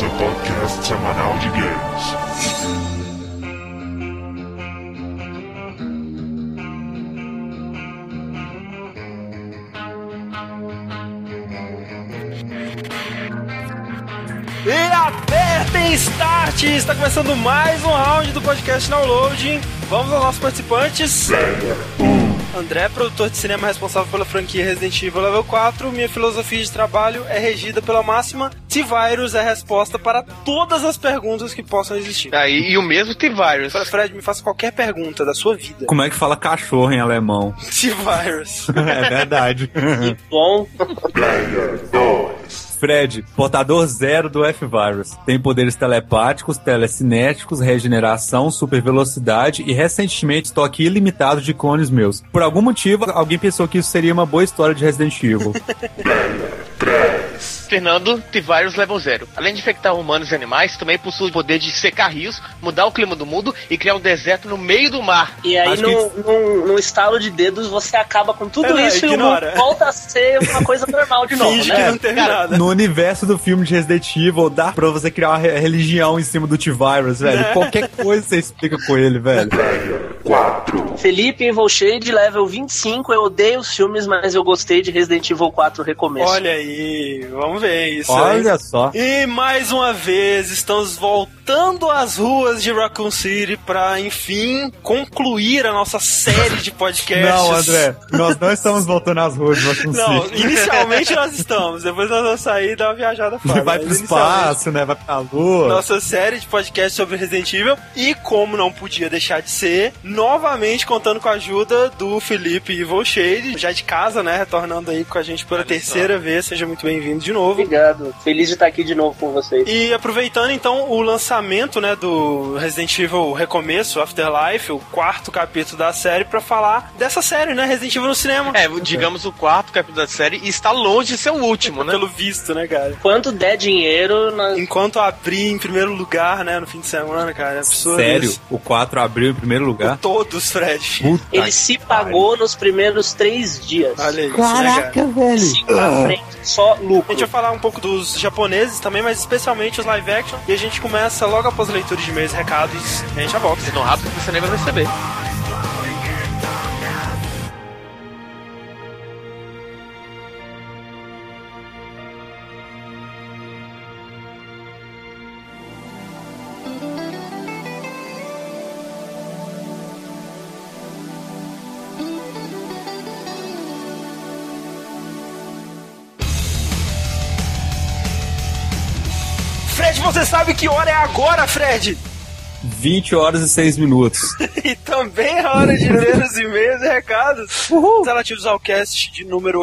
seu podcast semanal de games. E apertem start! Está começando mais um round do podcast Downloading. Vamos aos nossos participantes. André, produtor de cinema responsável pela franquia Resident Evil Level 4. Minha filosofia de trabalho é regida pela máxima T-Virus é a resposta para todas as perguntas que possam existir. Aí, e o mesmo T-Virus. Fred, me faça qualquer pergunta da sua vida. Como é que fala cachorro em alemão? T-Virus. é verdade. Bom, Fred, portador zero do F-Virus. Tem poderes telepáticos, telecinéticos, regeneração, super velocidade e recentemente estoque ilimitado de clones meus. Por algum motivo, alguém pensou que isso seria uma boa história de Resident Evil. Fernando, T-Virus Level 0. Além de infectar humanos e animais, também possui o poder de secar rios, mudar o clima do mundo e criar um deserto no meio do mar. e aí Acho no, num, num estalo de dedos você acaba com tudo É, isso ignora. e o mundo volta a ser uma coisa normal de novo, Finge que né? não teve nada. No universo do filme de Resident Evil, dá pra você criar uma re- religião em cima do T-Virus, velho. Qualquer coisa você explica com ele, velho. Felipe Involshade, level 25. Eu odeio os filmes, mas eu gostei de Resident Evil 4 Recomeço. Olha aí, vamos ver isso. Olha só. E mais uma vez estamos voltando às ruas de Raccoon City para, enfim, concluir a nossa série de podcasts. Não, André, nós não estamos voltando às ruas de Raccoon Não, City. inicialmente nós estamos, depois nós vamos sair e dar uma viajada fora. Vai pro espaço, né? Vai pra lua. Nossa série de podcasts sobre Resident Evil e como não podia deixar de ser, novamente contando com a ajuda do Felipe Volshade, já de casa, né, retornando aí com a gente pela terceira vez, seja muito bem-vindo de novo. Obrigado. Feliz de estar aqui de novo com vocês. E aproveitando então o lançamento, né, do Resident Evil Recomeço, Afterlife, o quarto capítulo da série, pra falar dessa série, né, Resident Evil no cinema. É, digamos o quarto capítulo da série e está longe de ser o último, né? Pelo visto, né, cara? Quanto der dinheiro, nós... Enquanto abrir em primeiro lugar, né, no fim de semana, cara, é absurdo Sério? isso. O 4 abriu em primeiro lugar? Todos, Fred. Puta ele se pagou nos primeiros três dias. Olha isso, né, cara? velho. Cinco pra frente, só A lucro. gente vai falar um pouco dos japoneses também, mas especialmente os live action. E a gente começa logo após a leitura de e-mails e recados. E a gente já volta. Tão rápido que você nem vai perceber. Sabe que hora é agora, Fred? 20 horas e 6 minutos. E também é hora de ler os e-mails e recados. Uhul. Relativos ao cast de número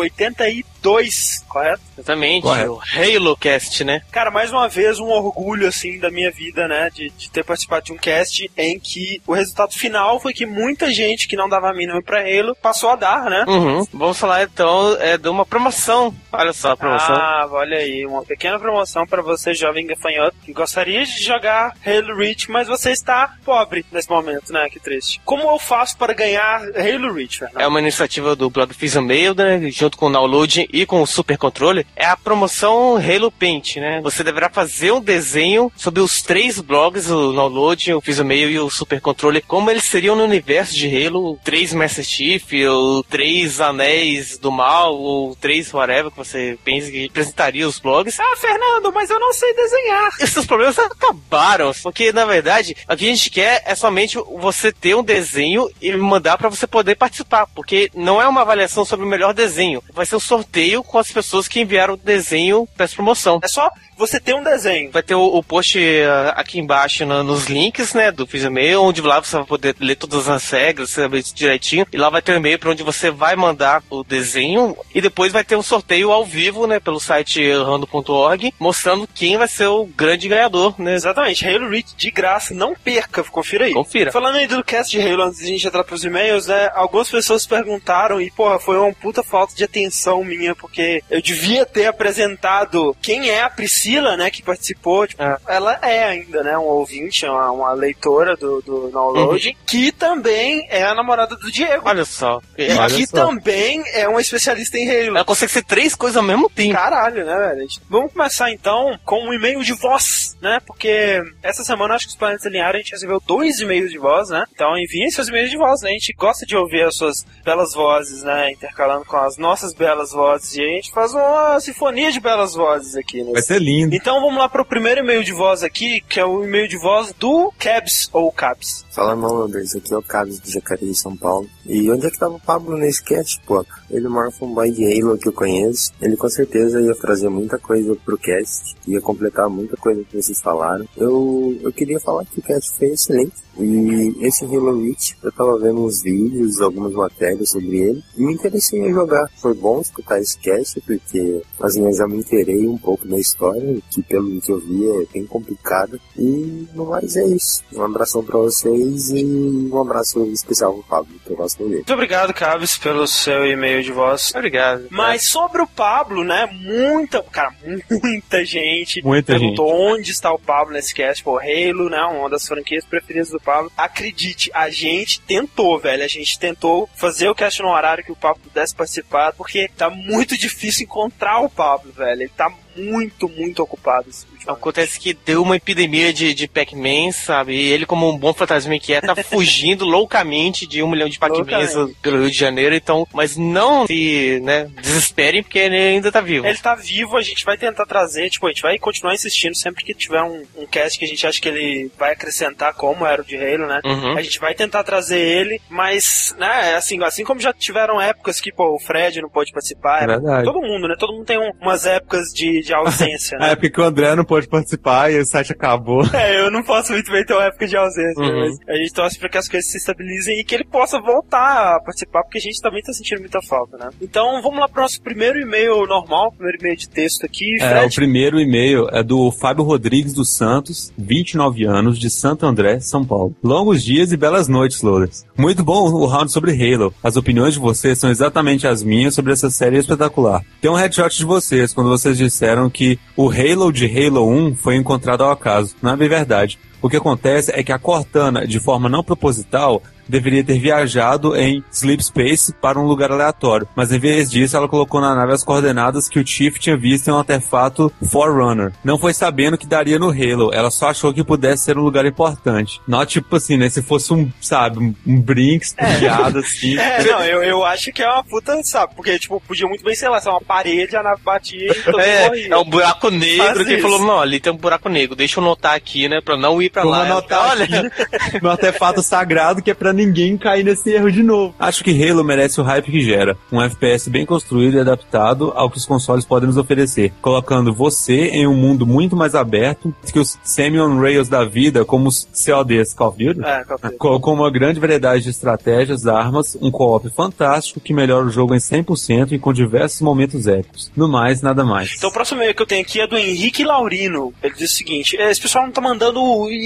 82, correto? Exatamente. Correto. O Halo Cast, né? Cara, mais uma vez, um orgulho, assim, da minha vida, né? De, de ter participado de um cast em que o resultado final foi que muita gente que não dava mínimo pra Halo passou a dar, né? Uhum. Vamos falar então é, de uma promoção. Olha só a promoção. Ah, olha aí, uma pequena promoção para você, jovem gafanhoto, que gostaria de jogar Halo Reach, mas você está pobre nesse momento, né? Que triste. Como eu faço para ganhar Halo Reach, Fernando? É uma iniciativa do blog Fisa Mail, né, junto com o Download e com o Super Controller. É a promoção Halo Paint, né? Você deverá fazer um desenho sobre os três blogs, o Download, o Fisa Mail e o Super Controller, como eles seriam no universo de Halo, três Master Chief, ou três Anéis do Mal, ou três whatever que você pensa que representaria os blogs. Ah, Fernando, mas eu não sei desenhar. Esses problemas acabaram, porque na verdade o que a gente quer é somente você ter um desenho e mandar pra você poder participar, porque não é uma avaliação sobre o melhor desenho, vai ser um sorteio com as pessoas que enviaram o desenho para essa promoção. É só você ter um desenho. Vai ter o, o post ah, aqui embaixo no- nos links, né, do Fiz e-mail, onde lá você vai poder ler todas as regras, saber isso direitinho, e lá vai ter um e-mail para onde você vai mandar o desenho, e depois vai ter um sorteio ao vivo, né, pelo site rando.org, mostrando quem vai ser o grande ganhador, né, Exatamente, Halo Reach de graça, não perca, confira aí. Confira. Falando aí do cast de Halo, antes de a gente entrar pros e-mails, né, algumas pessoas perguntaram, e porra, foi uma puta falta de atenção minha minha, porque eu devia ter apresentado quem é a Priscila, né, que participou. Tipo, É. Ela é ainda, né, um ouvinte, uma, uma leitora do, do Download, que também é a namorada do Diego. Olha só. E Olha que só. também é uma especialista em Halo. Ela consegue ser três coisas ao mesmo tempo. Caralho, né, velho? Vamos começar então com um e-mail de voz, né? Porque essa semana acho que os planetas alinharam, a gente recebeu dois e-mails de voz, né? Então enviem seus e-mails de voz, né? A gente gosta de ouvir as suas belas vozes, né? Intercalando com as nossas belas vozes. E a gente faz uma sinfonia de belas vozes aqui, né? Vai ser lindo. Então vamos lá pro primeiro e-mail de voz aqui, que é o e-mail de voz do Cabs ou Cabs. Fala malandros, aqui é o Carlos de Jacareí, São Paulo. E onde é que tava o Pablo nesse cast, pô? Ele o maior fanboy de Halo que eu conheço. Ele com certeza ia trazer muita coisa pro cast, ia completar muita coisa que vocês falaram. Eu, eu queria falar que o cast foi excelente. E esse Halo Reach, eu tava vendo uns vídeos, algumas matérias sobre ele, e me interessei em jogar. Foi bom escutar esse cast, porque assim, eu já me inteirei um pouco da história, que pelo que eu vi é bem complicada. E no mais é isso. Um abração pra vocês e um abraço especial pro Pablo, que eu gosto Muito obrigado, Cabs, pelo seu e-mail de voz. Obrigado. Mas sobre o Pablo, né? Muita, cara, muita gente Muita perguntou onde está o Pablo nesse cast. Pô, Halo, né? Uma das franquias preferidas do Pablo. Acredite, a gente tentou, velho. A gente tentou fazer o cast no horário que o Pablo pudesse participar, porque tá muito difícil encontrar o Pablo, velho. Ele tá muito, muito ocupado. esse último ano. Acontece que deu uma epidemia de, de Pac-Man, sabe? E ele, como um bom fantasma que é, tá fugindo loucamente de um milhão de Pac-Mans pelo Rio de Janeiro. Então, mas não se né, desesperem, porque ele ainda tá vivo. Ele tá vivo, a gente vai tentar trazer, tipo, a gente vai continuar insistindo sempre que tiver um, um cast que a gente acha que ele vai acrescentar como era o de Halo, né? Uhum. A gente vai tentar trazer ele, mas, né, assim, assim como já tiveram épocas que, pô, o Fred não pôde participar, É verdade. todo mundo, né? Todo mundo tem um- umas épocas de, de ausência, A né? época que o André não pôde participar e o site acabou. É, eu não posso muito bem ter uma época de ausência, né? Uhum. mas a gente torce pra que as coisas se estabilizem e que ele possa voltar a participar, porque a gente também tá sentindo muita falta, né? Então, vamos lá pro nosso primeiro e-mail normal, primeiro e-mail de texto aqui, É, o Fred. primeiro e-mail é do Fábio Rodrigues dos Santos, 29 anos, de Santo André, São Paulo. Longos dias e belas noites, Lourdes. Muito bom o round sobre Halo. As opiniões de vocês são exatamente as minhas sobre essa série espetacular. Tem um headshot de vocês quando vocês disseram que o Halo de Halo 1 foi encontrado ao acaso. Não é verdade. O que acontece é que a Cortana, de forma não proposital, deveria ter viajado em Sleep Space para um lugar aleatório, mas em vez disso ela colocou na nave as coordenadas que o Chief tinha visto em um artefato Forerunner. Não foi sabendo que daria no Halo, ela só achou que pudesse ser um lugar importante. Não tipo assim, né? Se fosse um, sabe, um, um Brinks piada assim. É, não, eu, eu acho que é uma puta, sabe? Porque, tipo, podia muito bem, sei lá, ser uma parede, a nave batia e todo É, morria. é um buraco negro Faz que isso. falou, não, ali tem um buraco negro, deixa eu notar aqui, né, pra não ir pra Vamos lá. anotar Olha, aqui no artefato sagrado que é pra ninguém cair nesse erro de novo. Acho que Halo merece o hype que gera. Um FPS bem construído e adaptado ao que os consoles podem nos oferecer, colocando você em um mundo muito mais aberto que os semi-on-rails da vida, como os CODs, Call of Duty, É, que é? co- com uma grande variedade de estratégias, armas, um co-op fantástico que melhora o jogo em 100% e com diversos momentos épicos. No mais, nada mais. Então o próximo e-mail que eu tenho aqui é do Henrique Laurino. Ele diz o seguinte: "É, esse pessoal não tá mandando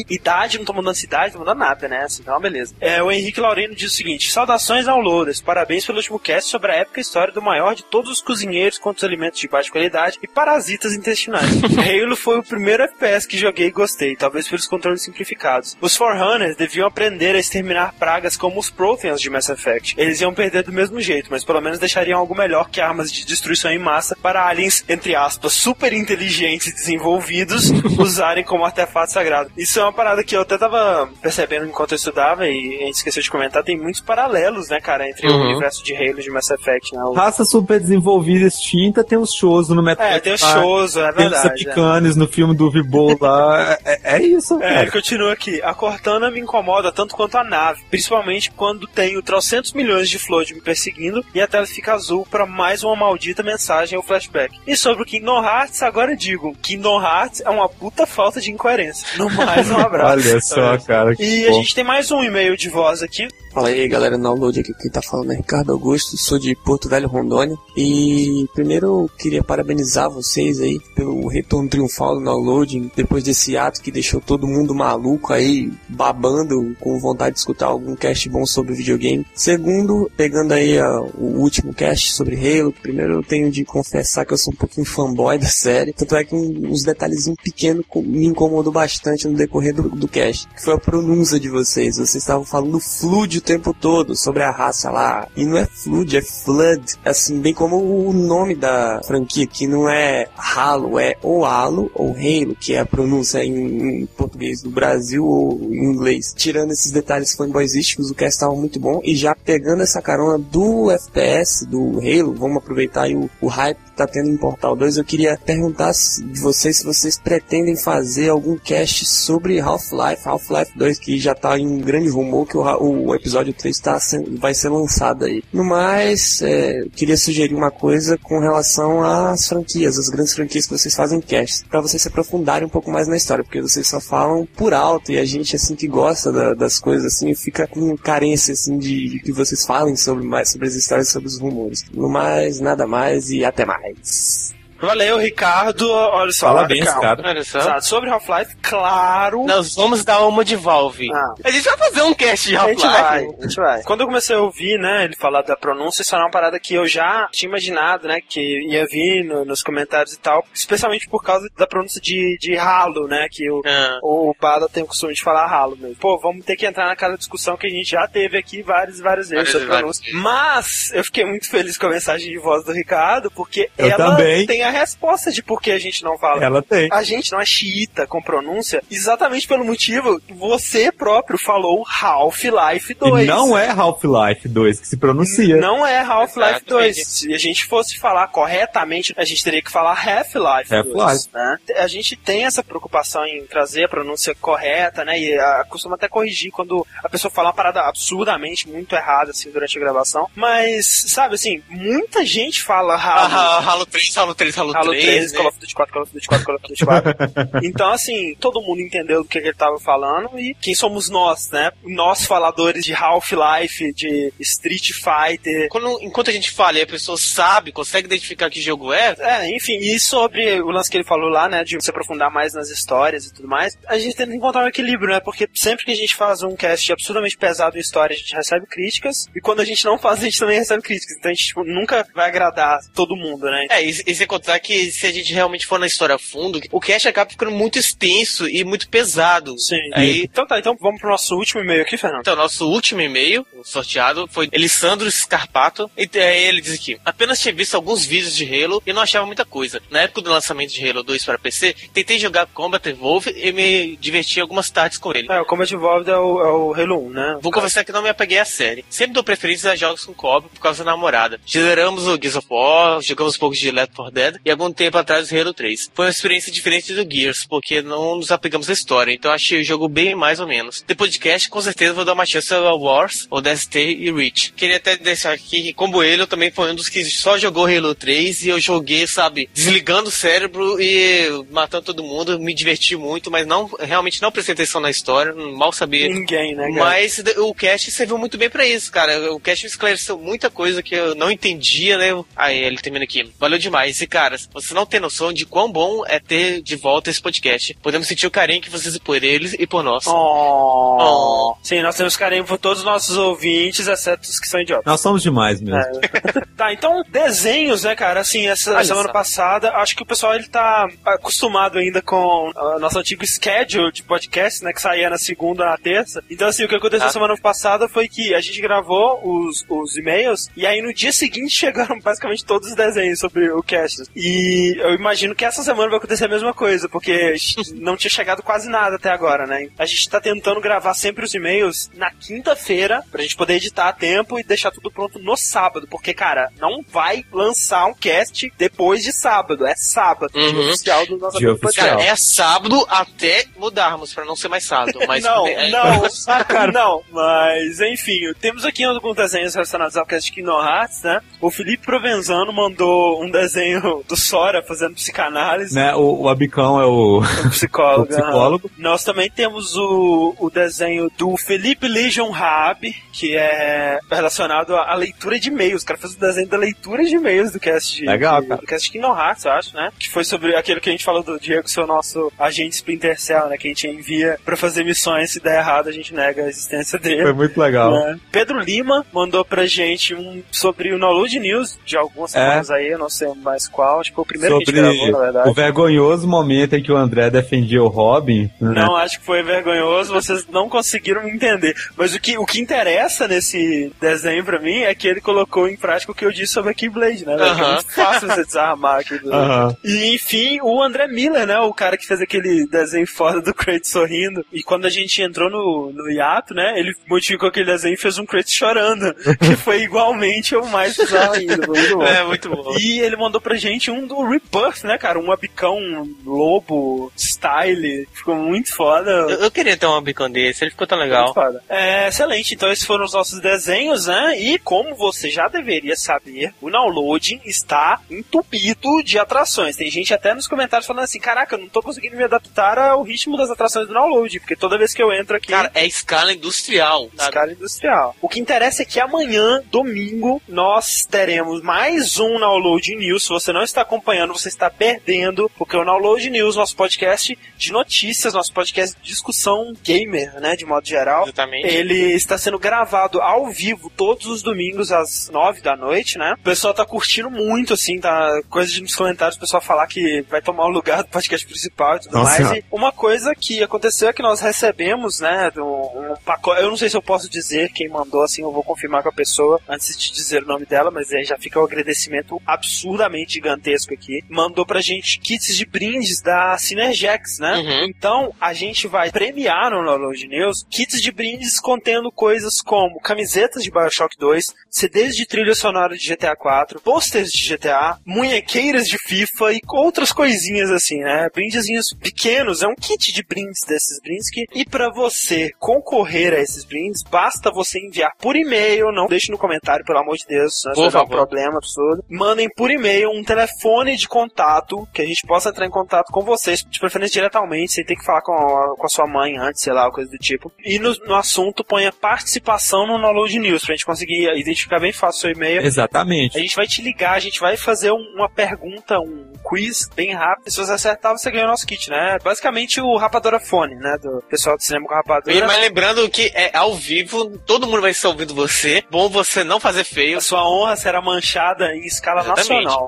idade, não tá mandando cidade, não tá mandando nada, né? Assim, então, beleza. É, o Henrique Laurino diz o seguinte: Saudações downloaders, parabéns pelo último cast sobre a épica história do maior de todos os cozinheiros contra os alimentos de baixa qualidade e parasitas intestinais. Halo foi o primeiro FPS que joguei e gostei, talvez pelos controles simplificados. Os Forerunners deviam aprender a exterminar pragas como os Protheans de Mass Effect. Eles iam perder do mesmo jeito, mas pelo menos deixariam algo melhor que armas de destruição em massa para aliens, entre aspas, super inteligentes e desenvolvidos usarem como artefato sagrado. Isso é uma parada que eu até tava percebendo enquanto eu estudava e a gente esqueceu de comentar, tem muitos paralelos, né, cara, entre o Uhum. universo de Halo e de Mass Effect, né? O- Raça super desenvolvida extinta tem os shows no Metal É, tem os shows, é Tem os verdade. é. No filme do Vibol lá. É, é isso, É, cara. ele continua aqui. A Cortana me incomoda tanto quanto a nave, principalmente quando tenho trocentos milhões de flood me perseguindo e a tela fica azul para mais uma maldita mensagem ou flashback. E sobre o Kingdom Hearts, agora digo, Kingdom Hearts é uma puta falta de incoerência. No mais, um abraço. Olha só, cara. que E a bom. gente tem mais um e-mail de voz voz aqui. Fala aí, galera do Download, aqui quem tá falando é Ricardo Augusto, sou de Porto Velho, Rondônia. E primeiro eu queria parabenizar vocês aí pelo retorno triunfal do Download, depois desse ato que deixou todo mundo maluco aí, babando, com vontade de escutar algum cast bom sobre videogame. Segundo, pegando aí a, o último cast sobre Halo, primeiro eu tenho de confessar que eu sou um pouquinho fanboy da série, tanto é que um, uns detalhezinhos pequenos me incomodou bastante no decorrer do, do cast, que foi a pronúncia de vocês. Vocês estavam falando Flood o tempo todo sobre a raça lá. E não é Flood, é Flood. Assim, bem como o nome da franquia, que não é Halo, é ou Halo ou Halo, que é a pronúncia em, em português do Brasil ou em inglês. Tirando esses detalhes fanboysísticos, o cast estava muito bom. E já pegando essa carona do FPS, do Halo, vamos aproveitar aí o, o hype que tá tendo em Portal 2, eu queria perguntar de vocês se vocês pretendem fazer algum cast sobre Half-Life, Half-Life 2, que já tá em um grande rumor que o, o episódio 3 tá vai ser lançado aí. No mais, é, queria sugerir uma coisa com relação às franquias, as grandes franquias que vocês fazem cast, para vocês se aprofundarem um pouco mais na história, porque vocês só falam por alto e a gente, assim, que gosta da, das coisas, assim, fica com carência, assim, de, de que vocês falem sobre mais sobre as histórias, sobre os rumores. No mais, nada mais e até mais. Valeu, Ricardo. Olha só, Parabéns, calma. cara. Olha só. Exato. Sobre Half-Life, claro. Nós vamos dar uma de Valve. Ah. A gente vai fazer um cast de A gente vai, Half-Life. a gente vai. Quando eu comecei a ouvir, né, ele falar da pronúncia, isso era uma parada que eu já tinha imaginado, né, que ia vir no- nos comentários e tal, especialmente por causa da pronúncia de, de ralo, né, que o, Ah. o Bada tem o costume de falar ralo mesmo. Pô, vamos ter que entrar naquela discussão que a gente já teve aqui várias e várias vezes sobre pronúncia. Mas eu fiquei muito feliz com a mensagem de voz do Ricardo, porque Eu ela também. tem a resposta de por que a gente não fala. Ela tem. A gente não é xiita com pronúncia exatamente pelo motivo que você próprio falou Half-Life 2. E não é Half-Life 2 que se pronuncia. Não é Half-Life Exatamente. 2. Se a gente fosse falar corretamente, a gente teria que falar Half-Life 2. Half-Life. Né? A gente tem essa preocupação em trazer a pronúncia correta, né? E a, costuma até corrigir quando a pessoa fala uma parada absurdamente muito errada, assim, durante a gravação. Mas, sabe, assim, muita gente fala Halo. Ah, Halo 3, Halo 3, Halo, Halo 3. 3, né? Call of Duty 4, Call of Duty 4, Call of Duty 4. então, assim, todo mundo entendeu do que, que ele tava falando e quem somos nós, né? Nós faladores de Half-Life, de Street Fighter. Quando, enquanto a gente fala e a pessoa sabe, consegue identificar que jogo é, É, enfim, e sobre o lance que ele falou lá, né, de se aprofundar mais nas histórias e tudo mais, a gente tenta encontrar um equilíbrio, né, porque sempre que a gente faz um cast absurdamente pesado em história, a gente recebe críticas, e quando a gente não faz, a gente também recebe críticas, então a gente tipo, nunca vai agradar todo mundo, né. É, e, e sem contar que se a gente realmente for na história a fundo, o cast acaba ficando muito extenso e muito pesado. Sim. Aí, Então tá, então vamos pro nosso último e-mail aqui, Fernando. então, nosso último e-mail, sorteado, foi Elisandro Scarpato. E aí ele diz aqui: apenas tinha visto alguns vídeos de Halo e não achava muita coisa. Na época do lançamento de Halo 2 para PC, tentei jogar Combat Evolve e me diverti algumas tardes com ele. É, o Combat Evolved é o, é o Halo 1, né? Vou confessar que não me apeguei à série. Sempre dou preferência a jogos com co por causa da namorada. Zeramos o Gears of War, jogamos um pouco de Left 4 Dead e algum tempo atrás o Halo 3. Foi uma experiência diferente do Gears, porque não nos apegamos à história, então achei o jogo bem mais ou menos. Depois de cast, com certeza vou dar uma chance ao Wars, ou DST e Reach. Queria até deixar aqui que, como ele, eu também foi um dos que só jogou Halo 3 e eu joguei, sabe, desligando o cérebro e matando todo mundo, me diverti muito, mas não realmente não prestei atenção na história, mal sabia Ninguém, né, cara? mas o cast serviu muito bem pra isso, cara. O cast esclareceu muita coisa que eu não entendia, né? Aí ele termina aqui. Valeu demais. E, cara, você não tem noção de quão bom é ter de volta esse podcast. Podemos sentir o carinho que vocês por eles e por nós. Oh. Oh. Sim, nós temos carinho por todos os nossos ouvintes, exceto os que são idiotas. Nós somos demais mesmo. É. tá, então, desenhos, né, cara? Assim, essa Olha semana só. passada, acho que o pessoal ele tá acostumado ainda com o nosso antigo schedule de podcast, né? Que saía na segunda, na terça. Então, assim, o que aconteceu Ah. semana passada foi que a gente gravou os, os e-mails e aí no dia seguinte chegaram basicamente todos os desenhos sobre o cast. E eu imagino que essa semana vai acontecer a mesma coisa, porque não tinha chegado quase nada até agora, né? A gente tá tentando gravar sempre os e-mails na quinta-feira, pra gente poder editar a tempo e deixar tudo pronto no sábado, porque, cara, não vai lançar um cast depois de sábado, é sábado, dia Uhum. oficial do nosso Dia podcast. Cara, é sábado até mudarmos, pra não ser mais sábado. Mas não, é- não, cara. não, mas enfim, temos aqui alguns desenhos relacionados ao cast de Kingdom Hearts, né? O Felipe Provenzano mandou um desenho do, do Sora fazendo psicanálise. Né, o, o Abicão é o, o psicólogo. o psicólogo. Nós também temos o, o desenho do Felipe Legion Raab, que é relacionado à, à leitura de e-mails. O cara fez o desenho da leitura de e-mails do cast de, Legal, de, cara. do cast Kingdom Hearts, eu acho, né? Que foi sobre aquilo que a gente falou do Diego ser o nosso agente Splinter Cell, né? Que a gente envia pra fazer missões, se der errado a gente nega a existência dele. Foi muito legal. né? Pedro Lima mandou pra gente um sobre o Download News de algumas É. semanas aí, eu não sei mais qual, acho que foi o primeiro que a Sobre gente gravou, na verdade. o vergonhoso momento em que o André defendia o Robin. né? Não acho que foi vergonhoso, vocês não conseguiram me entender. Mas o que, o que interessa nesse desenho pra mim é que ele colocou em prática o que eu disse sobre a Keyblade, né? velho? Que É muito fácil você desarmar a Keyblade. Aham. E enfim, o André Miller, né? O cara que fez aquele desenho foda do Kratos sorrindo. E quando a gente entrou no, no hiato, né? Ele modificou aquele desenho e fez um Kratos chorando. que foi igualmente o mais bizarro ainda. Muito bom. É, muito bom. E ele mandou pra gente um do Rebirth, né, cara? Um abicão lobo style. Ficou muito foda. Eu, eu queria ter um bicão desse, ele ficou tão legal. É, excelente, então esses foram os nossos desenhos, né? E como você já deveria saber, o downloading está entupido de atrações. Tem gente até nos comentários falando assim: caraca, eu não tô conseguindo me adaptar ao ritmo das atrações do download, porque toda vez que eu entro aqui. Cara, é escala industrial. sabe? Escala industrial. O que interessa é que amanhã, domingo, nós teremos mais um Download News. Se você não está acompanhando, você está perdendo, porque o Download News, nosso podcast de notícias, nosso podcast de discussão gamer, né, de modo geral. Exatamente. Ele está sendo gravado ao vivo todos os domingos às nove da noite, né? O pessoal tá curtindo muito, assim, tá coisa de nos comentários, o pessoal falar que vai tomar o lugar do podcast principal e tudo Nossa mais. E uma coisa que aconteceu é que nós recebemos, né, do- um pacote. Eu não sei se eu posso dizer quem mandou, assim, eu vou confirmar com a pessoa antes de dizer o nome dela, mas aí já fica o agradecimento absurdamente gigantesco aqui. Mandou pra gente kits de brindes da Synergex, né? Uhum. Então, a gente vai premiar no Download News kits de brindes contendo coisas como camisetas de Bioshock 2, CDs de trilha sonora de GTA 4, posters de GTA, munhequeiras de FIFA e outras coisinhas assim, né? Brindezinhos pequenos, é um kit de brindes desses brindes que... E pra você concorrer a esses brindes, basta você enviar por e-mail, não deixe no comentário, pelo amor de Deus, senão vai dar um problema absurdo. Mandem por e-mail um telefone de contato, que a gente possa entrar em contato com vocês, de preferência diretamente, sem ter que falar com a, com a sua mãe antes, sei lá, coisa do tipo. E no, no assunto ponha participação no Download News, pra gente conseguir identificar bem fácil o seu e-mail. Exatamente. A gente vai te ligar, a gente vai fazer um- uma pergunta, um quiz bem rápido. Se você acertar, você ganha o nosso kit, né? Basicamente o Rapadora Fone, né? Do pessoal do cinema com Rapadora. E, mas lembrando que é ao vivo, todo mundo vai estar ouvindo você. Bom você não fazer feio. A sua honra será manchada em escala Exatamente. nacional.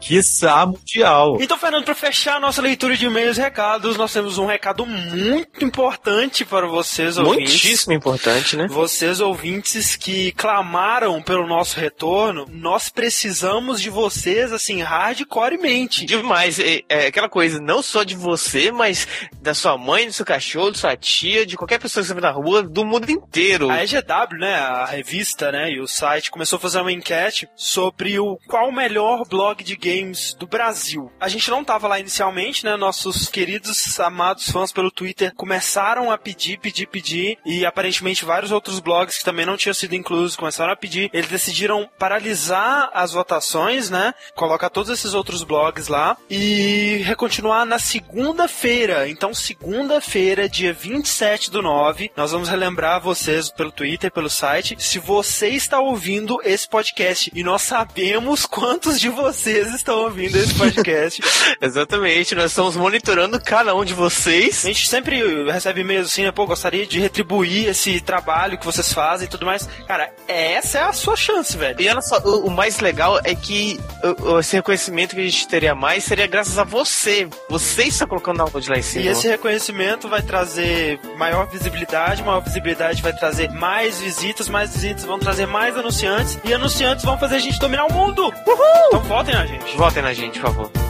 Mundial. Então, Fernando, para fechar a nossa leitura de e-mails e recados, nós temos um recado muito importante para vocês, ouvintes. Muitíssimo importante, né? Vocês ouvintes que clamaram pelo nosso retorno, nós precisamos de vocês, assim, hardcoremente. Demais, é, é aquela coisa, não só de você, mas da sua mãe, do seu cachorro, da sua tia, de qualquer pessoa que você vê na rua, do mundo inteiro. A EGW, né, a revista, né, e o site começou a fazer uma enquete sobre o qual o melhor blog de games do Brasil. A gente não tava lá inicialmente, né, nossos queridos, amados fãs pelo Twitter começaram a pedir, pedir, pedir, e aparentemente vários outros blogs que também não tinham sido inclusos começaram a pedir. Eles decidiram paralisar as votações, né, colocar todos esses outros blogs lá e recontinuar na segunda-feira. Então, segunda-feira, dia 27 do 9, nós vamos relembrar vocês pelo Twitter, pelo site, se você está ouvindo esse podcast. E nós sabemos quantos de vocês estão ouvindo esse podcast. Exatamente, nós estamos monitorando cada um de vocês. A gente sempre recebe e-mails assim, né? Pô, gostaria de retribuir esse trabalho que vocês fazem e tudo mais. Cara, essa é a sua chance, velho. E olha só, o, o mais legal é que o- esse reconhecimento que a gente teria mais seria graças a você. Você está colocando o download lá em cima. E esse reconhecimento vai trazer maior visibilidade, maior visibilidade vai trazer mais visitas, mais visitas vão trazer mais anunciantes, e anunciantes vão fazer a gente dominar o mundo! Uhul! Então votem na gente. Votem na gente, por favor.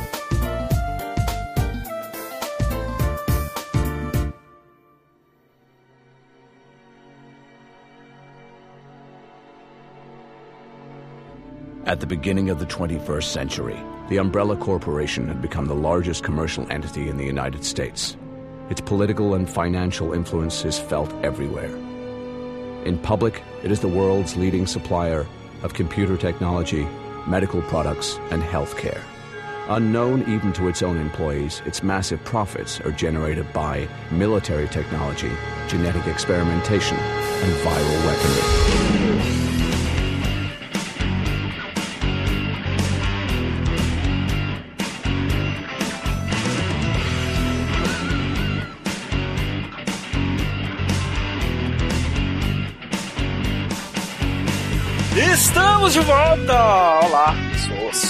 At the beginning of the 21st century, the Umbrella Corporation had become the largest commercial entity in the United States. Its political and financial influence is felt everywhere. In public, it is the world's leading supplier of computer technology, medical products, and healthcare. Unknown even to its own employees, its massive profits are generated by military technology, genetic experimentation, and viral weaponry. Estamos de volta! Olá,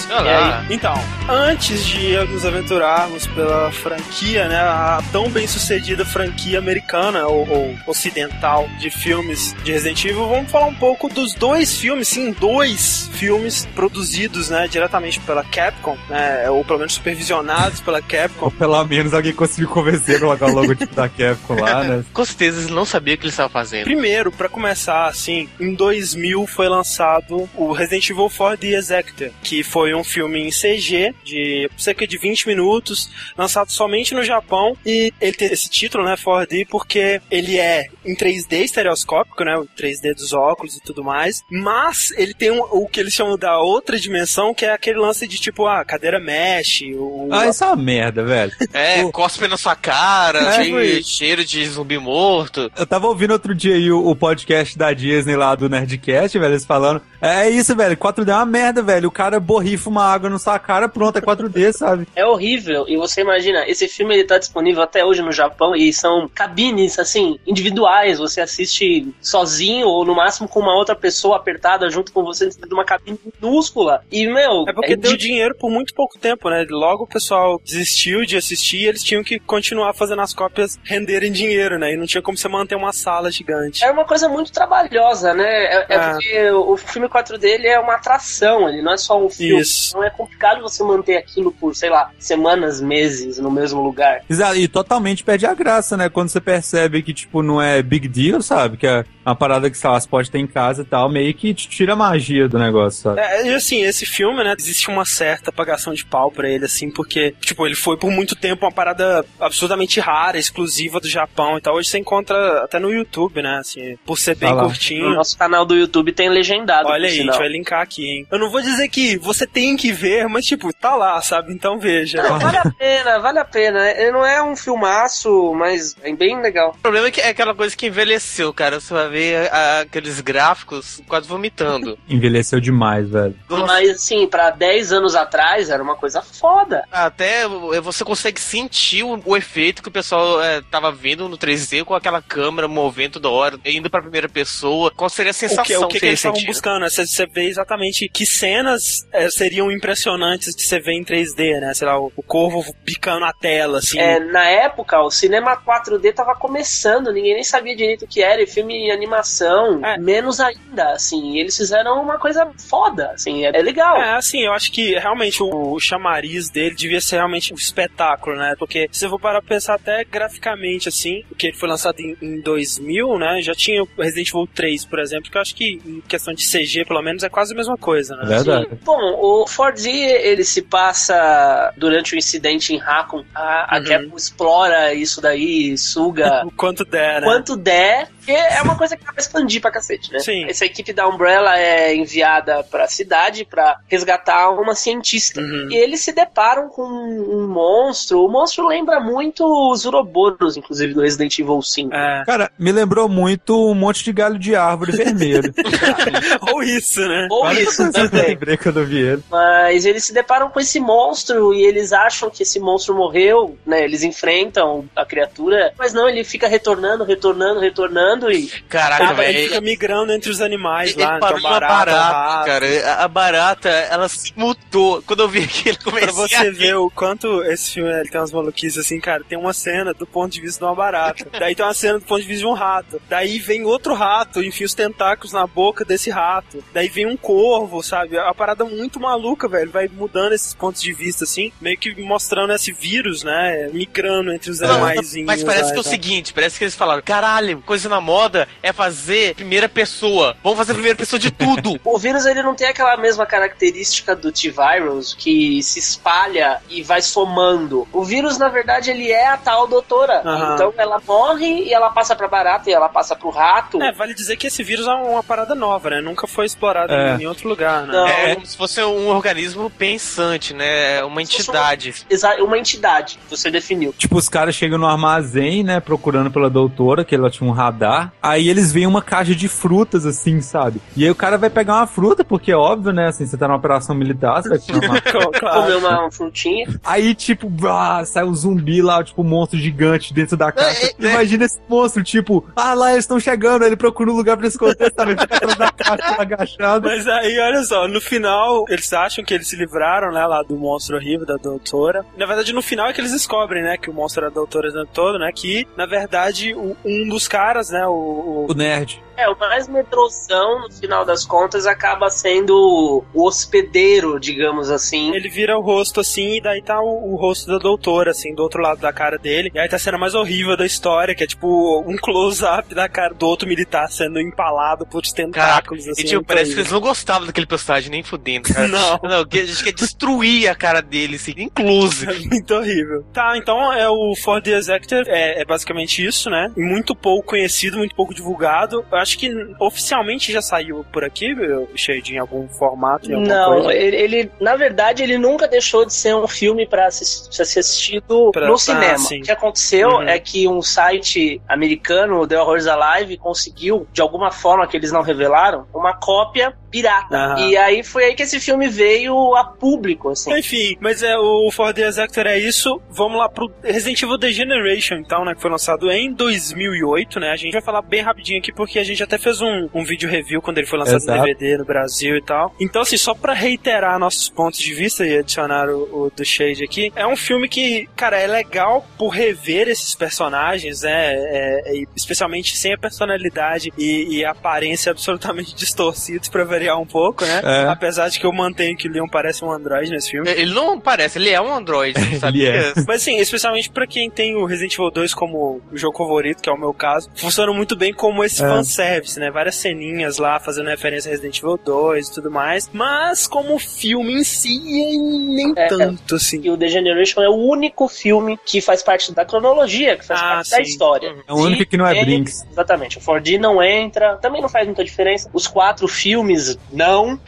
E aí? Então, antes de nos aventurarmos pela franquia, né, a tão bem sucedida franquia americana ou, ou ocidental de filmes de Resident Evil, vamos falar um pouco dos dois filmes, sim, dois filmes produzidos, né, diretamente pela Capcom, né, ou pelo menos supervisionados pela Capcom. Ou pelo menos alguém conseguiu convencer a colocar o logotipo da Capcom lá, né? Com certeza eles não sabiam o que eles estavam fazendo. Primeiro, pra começar, assim, em 2000 foi lançado o Resident Evil 4 The Executor, que foi um filme em CG de cerca de 20 minutos, lançado somente no Japão, e ele tem esse título, né, 4D, porque ele é em 3D estereoscópico, né, o 3D dos óculos e tudo mais, mas ele tem um- o que eles chamam da outra dimensão, que é aquele lance de tipo, ah, cadeira mexe, o... Ah, isso é uma merda, velho. É, O- cospe na sua cara, É, cheio- foi. cheiro de zumbi morto. Eu tava ouvindo outro dia aí o, o podcast da Disney lá do Nerdcast, velho, eles falando. É isso, velho, 4D é uma merda, velho. O cara borrifa uma água na sua cara, pronto, é 4D, sabe? É horrível. E você imagina, esse filme ele tá disponível até hoje no Japão e são cabines, assim, individuais. Você assiste sozinho ou no máximo com uma outra pessoa apertada junto com você dentro de uma cabine minúscula. E, meu. É porque deu de- dinheiro por muito pouco tempo, né? Logo o pessoal desistiu de assistir e eles tinham que continuar fazendo as cópias renderem dinheiro, né? E não tinha como você manter uma sala gigante. É uma coisa muito trabalhosa, né? É, é É. porque o filme 4D ele é uma atração, ele não é só um filme. Isso. Então é complicado você manter aquilo por, sei lá, semanas, meses no mesmo lugar. Exato, E totalmente perde a graça, né? Quando você percebe que, tipo, não é big deal, sabe? Que é uma parada que, sei lá, você pode ter em casa e tal, meio que te tira a magia do negócio, sabe? É, e assim, esse filme, né, existe uma certa apagação de pau pra ele, assim, porque, tipo, ele foi por muito tempo uma parada absurdamente rara, exclusiva do Japão e tal. Hoje você encontra até no YouTube, né, assim, por ser bem Ah. No curtinho. nosso canal do YouTube tem legendado. Olha aí, a gente sinal. vai linkar aqui, hein. Eu não vou dizer que você tem que ver, mas, tipo, tá lá, sabe? Então veja. Não, vale a pena, vale a pena. Ele não é um filmaço, mas é bem legal. O problema é que é aquela coisa que envelheceu, cara. Você vai ver a- aqueles gráficos quase vomitando. Envelheceu demais, velho. Mas, assim, pra 10 anos atrás era uma coisa foda. Até você consegue sentir o, o efeito que o pessoal é, tava vendo no 3D com aquela câmera movendo toda hora, indo pra primeira pessoa. Qual seria a O sensação que, o que, que você eles estavam buscando? Você, você vê exatamente que cenas é, seriam impressionantes de você ver em 3D, né? Sei lá, o, o corvo picando a tela, assim. É, na época, o cinema 4D tava começando, ninguém nem sabia direito o que era, e filme em animação, É. menos ainda, assim. E eles fizeram uma coisa foda, assim, é, é legal. É, assim, eu acho que realmente o, o chamariz dele devia ser realmente um espetáculo, né? Porque se eu for parar pra pensar até graficamente, assim, porque ele foi lançado em, em 2000, né? Já tinha o Resident Evil 3, por exemplo, que eu acho que em questão de CG, pelo menos, é quase a mesma coisa, É né? verdade. Sim. Bom, o 4D ele se passa durante o incidente em Raccoon. A, a Uhum. Capcom explora isso daí, suga O quanto der, né? quanto der, porque é uma coisa que dá pra expandir pra cacete, né? Sim. Essa equipe da Umbrella é enviada pra cidade pra resgatar uma cientista. Uhum. E eles se deparam com um monstro. O monstro lembra muito os Uroboros, inclusive, do Resident Evil 5. É. Cara, me lembrou muito um monte de galho de árvore vermelho. Ou isso, né? Ou Olha isso que eu também. lembrei quando eu vi ele. Mas eles se deparam com esse monstro e eles acham que esse monstro morreu, né? Eles enfrentam a criatura, mas não, ele fica retornando, retornando, retornando e Caraca, Ele, ele velho. fica migrando entre os animais Ele lá, parou então barata, barata, cara. A- A barata, ela se mutou. Quando eu vi aquilo, comecei Pra você a ver o quanto esse filme ele tem umas maluquices assim, cara, tem uma cena do ponto de vista de uma barata. Daí tem uma cena do ponto de vista de um rato. Daí vem outro rato, enfia os tentáculos na boca desse rato. Daí vem um corvo, sabe? É uma parada muito maluca, velho. Vai mudando esses pontos de vista, assim, meio que mostrando esse vírus, né? Migrando entre os animaizinhos. Mas parece lá que é o tal. seguinte, parece que eles falaram, caralho, coisa na moda é fazer primeira pessoa. Vamos fazer primeira pessoa de tudo. O vírus ele não tem aquela mesma característica do T-Virus que se espalha e vai somando. O vírus, na verdade, ele é a tal doutora. Então ela morre e ela passa pra barata e ela passa pro rato. É, vale dizer que esse vírus é uma parada nova, né? Nunca foi foi explorado É. em outro lugar, né? Não. É como se fosse um organismo pensante, né? Uma entidade. Exa- Uma entidade, você definiu. Tipo, os caras chegam no armazém, né, procurando pela doutora, que ela tinha um radar. Aí eles veem uma caixa de frutas, assim, sabe? E aí o cara vai pegar uma fruta, porque é óbvio, né, assim, você tá numa operação militar, você vai pegar uma... Comer uma frutinha. Aí, tipo, brá, sai um zumbi lá, tipo, um monstro gigante dentro da caixa. É, é, Imagina esse monstro, tipo, ah, lá eles estão chegando, aí ele procura um lugar pra esconder, sabe? Fica atrás da caixa, agachado. Mas aí, olha só, no final, eles acham que eles se livraram, né, lá do monstro horrível da doutora. Na verdade, no final é que eles descobrem, né, que o monstro era a doutora todo, né, que, na verdade, o- um dos caras, né, o... o- O nerd. É, o mais medrosão, no final das contas, acaba sendo o hospedeiro, digamos assim. Ele vira o rosto assim, e daí tá o, o rosto da doutora, assim, do outro lado da cara dele. E aí tá a cena mais horrível da história, que é tipo um close-up da cara do outro militar sendo empalado por tentáculos, assim. e tipo, parece que eles não gostavam daquele personagem, nem fudendo, cara. Não. Não, a gente quer destruir a cara dele, assim, inclusive. É muito horrível. Tá, então é o For the Executive, é, é basicamente isso, né? Muito pouco conhecido, muito pouco divulgado. Eu acho que oficialmente já saiu por aqui, Shade, em algum formato, em Não, coisa. ele, ele- na verdade, ele nunca deixou de ser um filme para ser assistido Pra- no ah, cinema. sim. O que aconteceu Uhum. é que um site americano, The Horrors Alive, conseguiu, de alguma forma que eles não revelaram, uma cópia pirata. Aham. E aí foi aí que esse filme veio a público, assim. Enfim, mas é o For the Executor é isso. Vamos lá pro Resident Evil The Generation, então, né? Que foi lançado em 2008, né? A gente vai falar bem rapidinho aqui, porque a gente até fez um, um vídeo review quando ele foi lançado Exato. no DVD no Brasil e tal. Então, assim, só pra reiterar nossos pontos de vista e adicionar o, o do Shade aqui, é um filme que, cara, é legal por rever esses personagens, né? É, é, especialmente sem a personalidade e, e a aparência absolutamente distorcidos pra variar um pouco, né? É. Apesar de que eu mantenho que o Leon parece um androide nesse filme. Ele não parece, ele é um androide, sabe? é. Mas assim, especialmente pra quem tem o Resident Evil 2 como o jogo favorito, que é o meu caso, funciona muito bem como esse É. fanservice, né? Várias ceninhas lá fazendo referência a Resident Evil 2 e tudo mais. Mas como filme em si, nem É, tanto, assim. E o The Generation é o único filme que faz parte da cronologia, que faz Ah, parte da sim. história. É o único que não é Ele- Brinks. Exatamente. O 4D não entra, também não faz muita diferença. Os quatro filmes, não.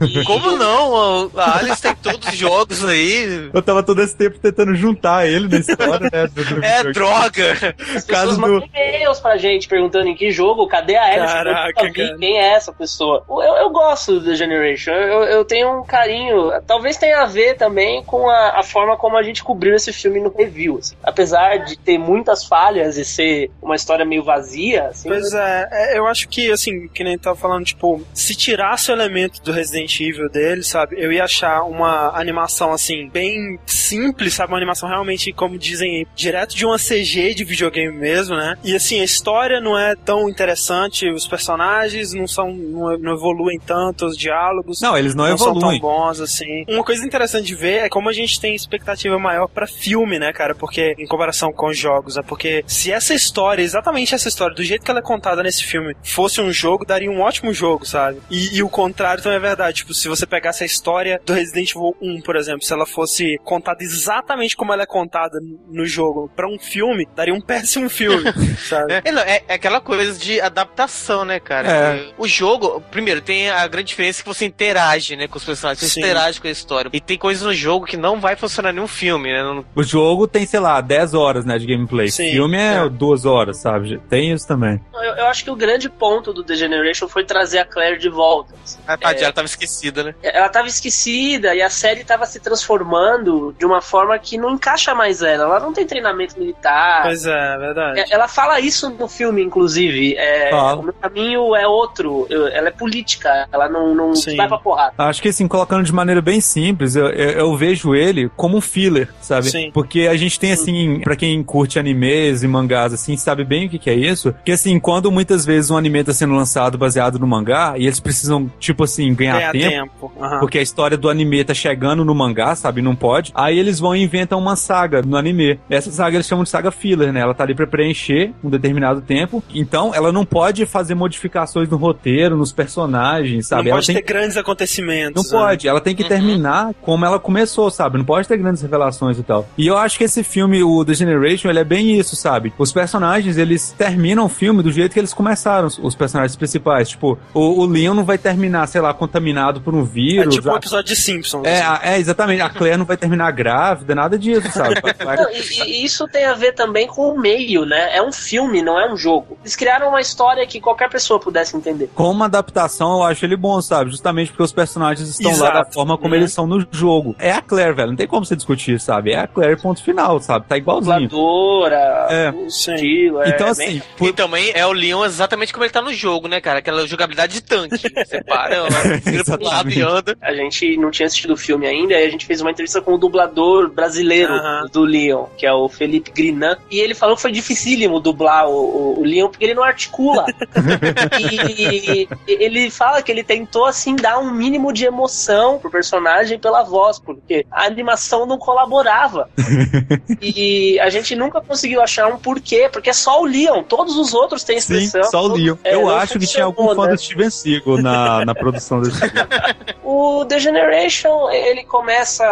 E- Como não? A Alice tem todos os jogos aí. Eu tava todo esse tempo tentando juntar ele na história, né? do- do É droga. As pessoas caso mandam do- e-mails pra gente perguntando em que jogo, cadê a Alice? Caraca, cara. quem é essa pessoa. Eu, eu gosto do The Generation, eu, eu tenho um carinho. Talvez tenha a ver também com a, a forma como a gente cobriu esse filme no review. assim. Apesar de ter muitas falhas e ser uma história meio vazia, assim, Pois é, é, eu acho que, assim, que nem tava falando, tipo, se tirasse o elemento do Resident Evil dele, sabe, eu ia achar uma animação, assim, bem simples, sabe, uma animação realmente, como dizem, direto de uma CG de videogame mesmo, né, e assim, a história não é tão interessante, os personagens não são, não, evoluem tanto, os diálogos Não, eles não, não são tão evoluem. bons assim. Uma coisa interessante de ver é como a gente tem expectativa maior pra filme, né, cara? Porque em comparação com os jogos, né? Porque se essa história, exatamente essa história, do jeito que ela é contada nesse filme, fosse um jogo, daria um ótimo jogo, sabe? E, e o contrário também é verdade. Tipo, se você pegasse a história do Resident Evil 1, por exemplo, se ela fosse contada exatamente como ela é contada no jogo pra um filme, daria um péssimo filme, sabe? É, não, é- é aquela coisa de adaptação, né, cara? É. O jogo, primeiro, tem a grande diferença que você interage, né, com os personagens, você Sim. interage com a história. E tem coisas no jogo que não vai funcionar em um filme, né? Não- O jogo tem, sei lá, 10 horas, né, de gameplay. Sim, filme é, é. duas horas, sabe? Tem isso também. eu, eu acho que o grande ponto do The Generation foi trazer a Claire de volta. assim. A tadinha, ela tava esquecida, né? Ela tava esquecida e a série tava se transformando de uma forma que não encaixa mais ela. Ela não tem treinamento militar. Pois é, é verdade. É, Ela fala isso no filme, inclusive. É, Fala. O meu caminho é outro. Ela é política. Ela não, não Sim. vai pra porrada. Acho que assim, colocando de maneira bem simples, eu, eu, eu vejo ele como um filler, sabe? Sim. Porque a gente tem assim, pra quem curte animes e mangás, assim, sabe bem o que, que é isso. Que assim, quando muitas vezes um anime tá sendo lançado baseado no mangá, e eles precisam, tipo assim, ganhar, Ganhar tempo. tempo. Porque a história do anime tá chegando no mangá, sabe? Não pode. Aí eles vão e inventam uma saga no anime. Essa saga eles chamam de saga filler, né? Ela tá ali pra preencher um determinado tempo. Então, ela não pode fazer modificações no roteiro, nos personagens, sabe? Não ela pode tem ter grandes acontecimentos. não né? pode, ela tem que Uhum. terminar como ela começou, sabe? Não pode ter grandes revelações e tal. E eu acho que esse filme, o The Generation, ele é bem isso, sabe? Os personagens, eles terminam o filme do jeito que eles começaram, os- os personagens principais. Tipo, o, o Leon não vai terminar, sei lá, contaminado por um É vírus. tipo um a- episódio de Simpsons. é, assim. é, exatamente. A Claire não vai terminar grávida, nada disso, sabe? Não, e, e isso tem a ver também com o meio, né? É um filme, não é um jogo. Eles criaram uma história que qualquer pessoa pudesse entender. Como adaptação, eu acho ele bom, sabe? Justamente porque os personagens estão lá da Exato. forma como Uhum. eles são no jogo. É a Claire, velho. Não tem como você discutir, sabe? É a Claire, ponto final, sabe? Tá igualzinho. Dubladora, É. o estilo. é Então, bem- assim, por- E também é o Leon exatamente como ele tá no jogo, né, cara? Aquela jogabilidade de tanque. Você para, vira pro lado e anda. A gente não tinha assistido o filme ainda, e a gente fez uma entrevista com o dublador brasileiro do Leon, que é o Felipe Grinan, e ele falou que foi dificílimo dublar o, o, o Leon porque ele não articula. e ele fala que ele tentou, assim, dar um mínimo de emoção pro personagem pela voz, porque a animação não colaborava. e a gente nunca conseguiu achar um porquê, porque é só o Leon, todos os outros têm Sim, expressão. só o Leon. É, eu acho que tinha algum funcionou, fã né? do Steven Seagal na, na produção desse filme. O The Generation, ele começa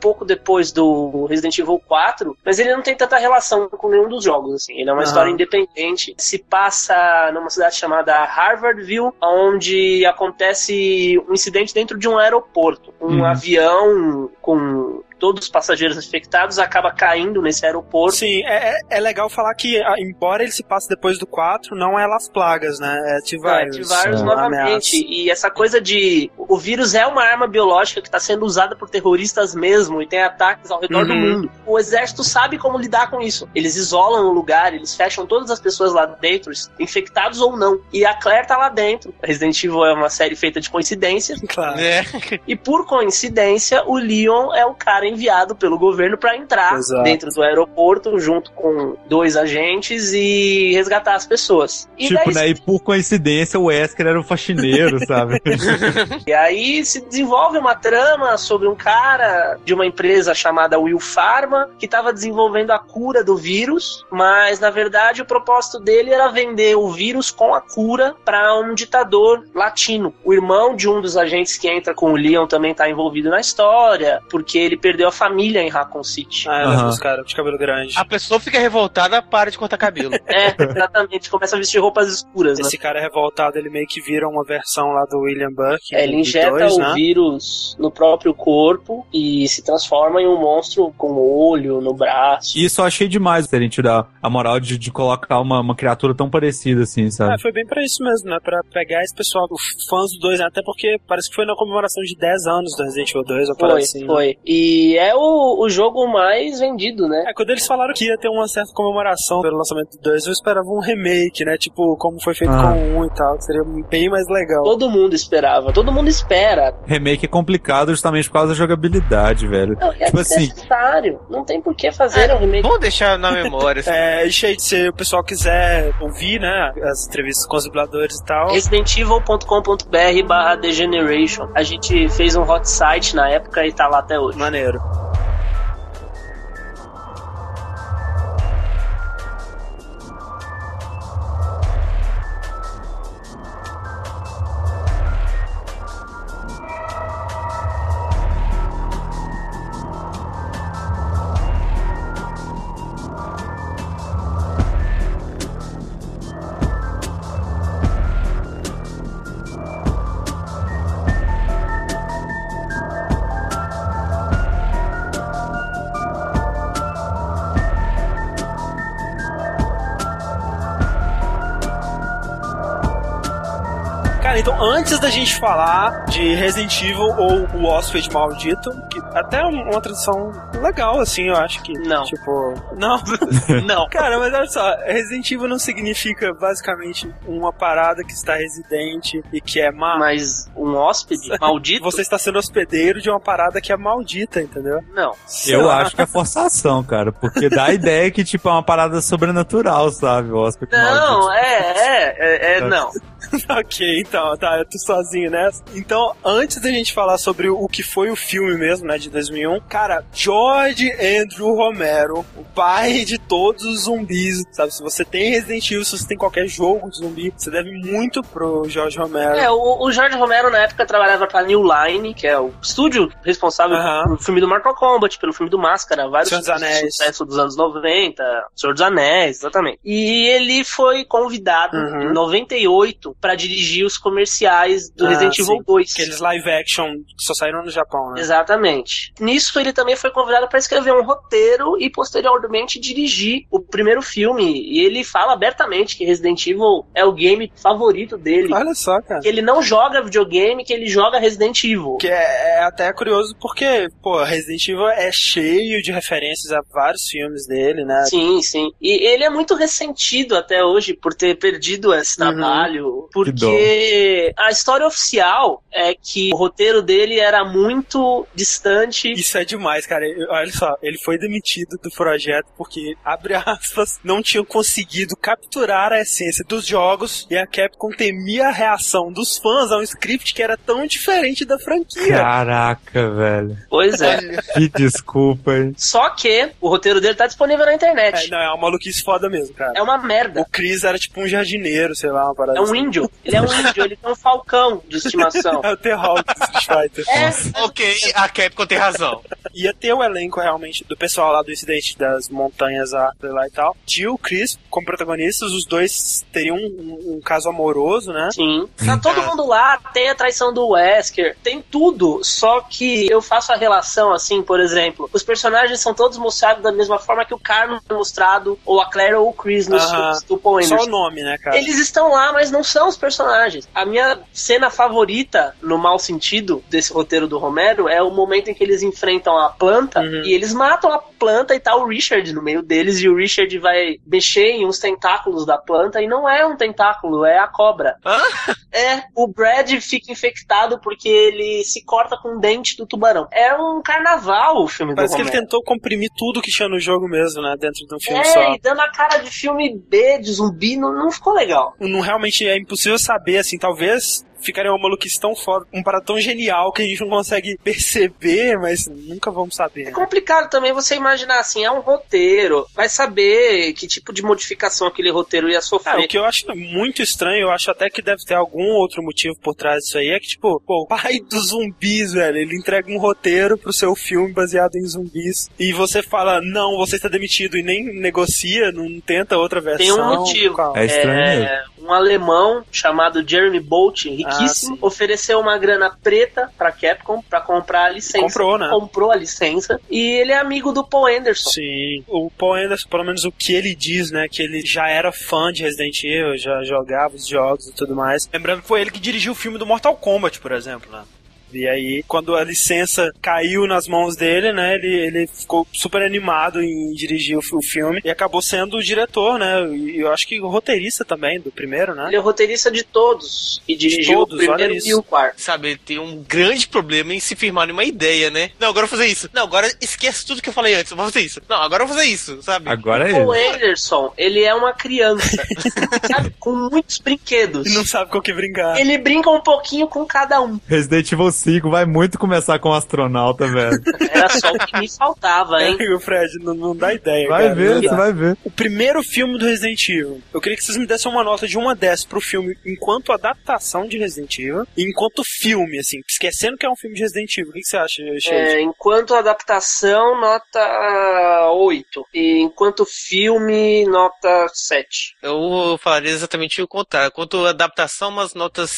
pouco depois do Resident Evil 4, mas ele não tem tanta relação com nenhum dos jogos, assim. Ele é uma Aham. história independente. Se passa numa cidade chamada Harvardville, onde acontece um incidente dentro de um aeroporto. Um Uhum. avião com todos os passageiros infectados acaba caindo nesse aeroporto. Sim, é, é- é legal falar que, ah, embora ele se passe depois do 4, não é Las Plagas, né? É T-Virus. É, T-Virus é, novamente. ameaça. E essa coisa de. O vírus é uma arma biológica que está sendo usada por terroristas mesmo e tem ataques ao redor do Uhum. mundo. O exército sabe como lidar com isso. Eles isolam o lugar, eles fecham todas as pessoas lá dentro, infectados ou não. E a Claire tá lá dentro. Resident Evil é uma série feita de coincidências. Claro. É. E por coincidência, o Leon é o cara enviado pelo governo para entrar Exato. dentro do aeroporto junto com dois agentes e resgatar as pessoas. E tipo, daí né? E por coincidência, o Wesker era o faxineiro, sabe? E aí se desenvolve uma trama sobre um cara de uma empresa chamada Will Pharma que estava desenvolvendo a cura do vírus, mas na verdade o propósito dele era vender o vírus com a cura para um ditador latino. O irmão de um dos agentes que entra com o Leon também está envolvido na história, porque ele perdeu a família em Raccoon City. Ah, Aham. dos caras de cabelo grande. A pessoa fica revoltada, para de cortar cabelo. É, exatamente, começa a vestir roupas escuras, né? Esse cara é revoltado, ele meio que vira uma versão lá do William Buck. É, ele injeta dois, o né? vírus no próprio corpo e se transforma em um monstro com olho no braço. Isso eu achei demais terem tido a, a moral de, de colocar uma, uma criatura tão parecida assim, sabe? É, foi bem pra isso mesmo, né? Pra pegar esse pessoal, os fãs do 2, né? Até porque parece que foi na comemoração de 10 anos do Resident Evil 2, ou Foi, parece assim. né? foi. E é o, o jogo mais vendido, né? É, quando eles falaram que ia ter uma certa comemoração pelo lançamento do 2, eu esperava um remake, né? Tipo, como foi feito Ah. com o 1 e tal, que seria bem mais legal. Todo mundo esperava, todo mundo espera. Remake é complicado justamente por causa da jogabilidade, velho. Não, é Tipo assim- desnecessário. Não tem por que fazer um remake. Vamos deixar na memória. assim. É, e cheio de se o pessoal quiser ouvir, né, as entrevistas com os dubladores e tal. Residentevil.com.br barra Degeneration. A gente fez um hot site na época e tá lá até hoje. Maneiro. Cara, antes da gente falar de Resident Evil ou o Hóspede Maldito, que até é uma tradução legal, assim, eu acho que. Não. Tipo. Não. Não. Cara, mas olha só, Resident Evil não significa basicamente uma parada que está residente e que é má. Mas um hóspede maldito? Você está sendo hospedeiro de uma parada que é maldita, entendeu? Não. Sei Eu lá. acho que é forçação, cara. Porque dá a ideia que, tipo, é uma parada sobrenatural, sabe? O hóspede Não, maldito. é, é, é, é, não. ok, então, tá, eu tô sozinho nessa. Então, antes da gente falar sobre o que foi o filme mesmo, né, de 2001, cara, George Andrew Romero, o pai de todos os zumbis, sabe? Se você tem Resident Evil, se você tem qualquer jogo de zumbi, você deve muito pro George Romero. É, o, o Jorge Romero na época trabalhava pra New Line, que é o estúdio responsável pelo filme do Mortal Kombat, pelo filme do Máscara, vários Senhor dos Anéis. sucesso dos anos 90, Senhor dos Anéis, exatamente. E ele foi convidado Uhum. em 98 pra dirigir os comerciais do Ah, Resident sim. Evil 2. Aqueles live action que só saíram no Japão, né? Exatamente. Nisso ele também foi convidado para escrever um roteiro e posteriormente dirigir o primeiro filme. E ele fala abertamente que Resident Evil é o game favorito dele. Olha só, cara. Que ele não joga videogame, que ele joga Resident Evil. Que é, é até curioso porque, pô, Resident Evil é cheio de referências a vários filmes dele, né? Sim, sim. E ele é muito ressentido até hoje por ter perdido esse Uhum. trabalho, porque a história oficial é que o roteiro dele era muito distante. Isso é demais, cara. Olha só, ele foi demitido do projeto porque, abre aspas, não tinham conseguido capturar a essência dos jogos e a Capcom temia a reação dos fãs a um script que era tão diferente da franquia. Caraca, velho. Pois é. Que desculpa, hein? Só que o roteiro dele tá disponível na É, internet. não, é uma maluquice foda mesmo, cara. É uma merda. O Chris era tipo um jardineiro, sei lá, uma parada É um assim. índio. Ele é um índio, ele tem um falcão de estimação. É o do Fighter. É, Ok, a Capcom tem razão. Ia ter o elenco realmente do pessoal lá do incidente das montanhas lá e tal. O Chris como protagonistas, os dois teriam um, um caso amoroso, né? Sim. Tá todo mundo lá, tem a traição do Wesker, tem tudo. Só que eu faço a relação assim, por exemplo, os personagens são todos mostrados da mesma forma que o Carmen é mostrado, ou a Claire ou o Chris nos filmes do Paul Só o nome, né, cara? Eles estão lá, mas não são os personagens. A minha cena favorita, no mau sentido, desse roteiro do Romero é o momento em que eles enfrentam a planta Uhum. e eles matam a planta e tá o Richard no meio deles e o Richard vai mexer em uns tentáculos da planta e não é um tentáculo, é a cobra. É, o Brad fica infectado porque ele se corta com o dente do tubarão. É um carnaval o filme Parece que ele tentou comprimir tudo que tinha no jogo mesmo, né? Dentro de um filme É, só. e dando a cara de filme B, de zumbi, não, não ficou legal. Não realmente é impossível saber, assim, talvez ficaria uma maluquice tão foda, um parada tão genial que a gente não consegue perceber, mas nunca vamos saber. É né? complicado também você imaginar assim, é um roteiro, vai saber que tipo de modificação aquele roteiro ia sofrer. o que eu acho muito estranho, eu acho até que deve ter algum outro motivo por trás disso aí, é que, tipo, pô, o pai dos zumbis, velho, ele entrega um roteiro pro seu filme baseado em zumbis, e você fala, não, você está demitido, e nem negocia, não tenta outra versão. Tem um motivo. É estranho mesmo. Um alemão chamado Jeremy Bolt, riquíssimo, Ah, ofereceu uma grana preta pra Capcom pra comprar a licença. Comprou, né? Comprou a licença e ele é amigo do Paul Anderson. Sim, o Paul Anderson, pelo menos o que ele diz, né, que ele já era fã de Resident Evil, já jogava os jogos e tudo mais. Lembrando que foi ele que dirigiu o filme do Mortal Kombat, por exemplo, né? E aí, quando a licença caiu nas mãos dele, né, ele, ele ficou super animado em dirigir o, o filme e acabou sendo o diretor, né, e eu acho que o roteirista também do primeiro, né? Ele é o roteirista de todos e dirigiu todos, o primeiro olha isso. e o quarto. Sabe, ele tem um grande problema em se firmar numa ideia, né? Não, agora eu vou fazer isso. Não, agora esquece tudo que eu falei antes, eu vou fazer isso. Não, agora eu vou fazer isso, sabe? Agora é ele. Anderson, ele é uma criança, sabe, com muitos brinquedos. E não sabe com o que brincar. Ele brinca um pouquinho com cada um. Resident Evil 5 vai muito começar com astronauta, velho. Era só o que me faltava, hein? o Fred, não, não dá ideia, Vai cara, ver, você vai ver. O primeiro filme do Resident Evil. Eu queria que vocês me dessem uma nota de 1 a 10 pro filme enquanto adaptação de Resident Evil e enquanto filme, assim, esquecendo que é um filme de Resident Evil. O que, que você acha, Sheila? É, enquanto adaptação, nota 8. E enquanto filme, nota 7. Eu falaria exatamente o contrário. Quanto adaptação, umas notas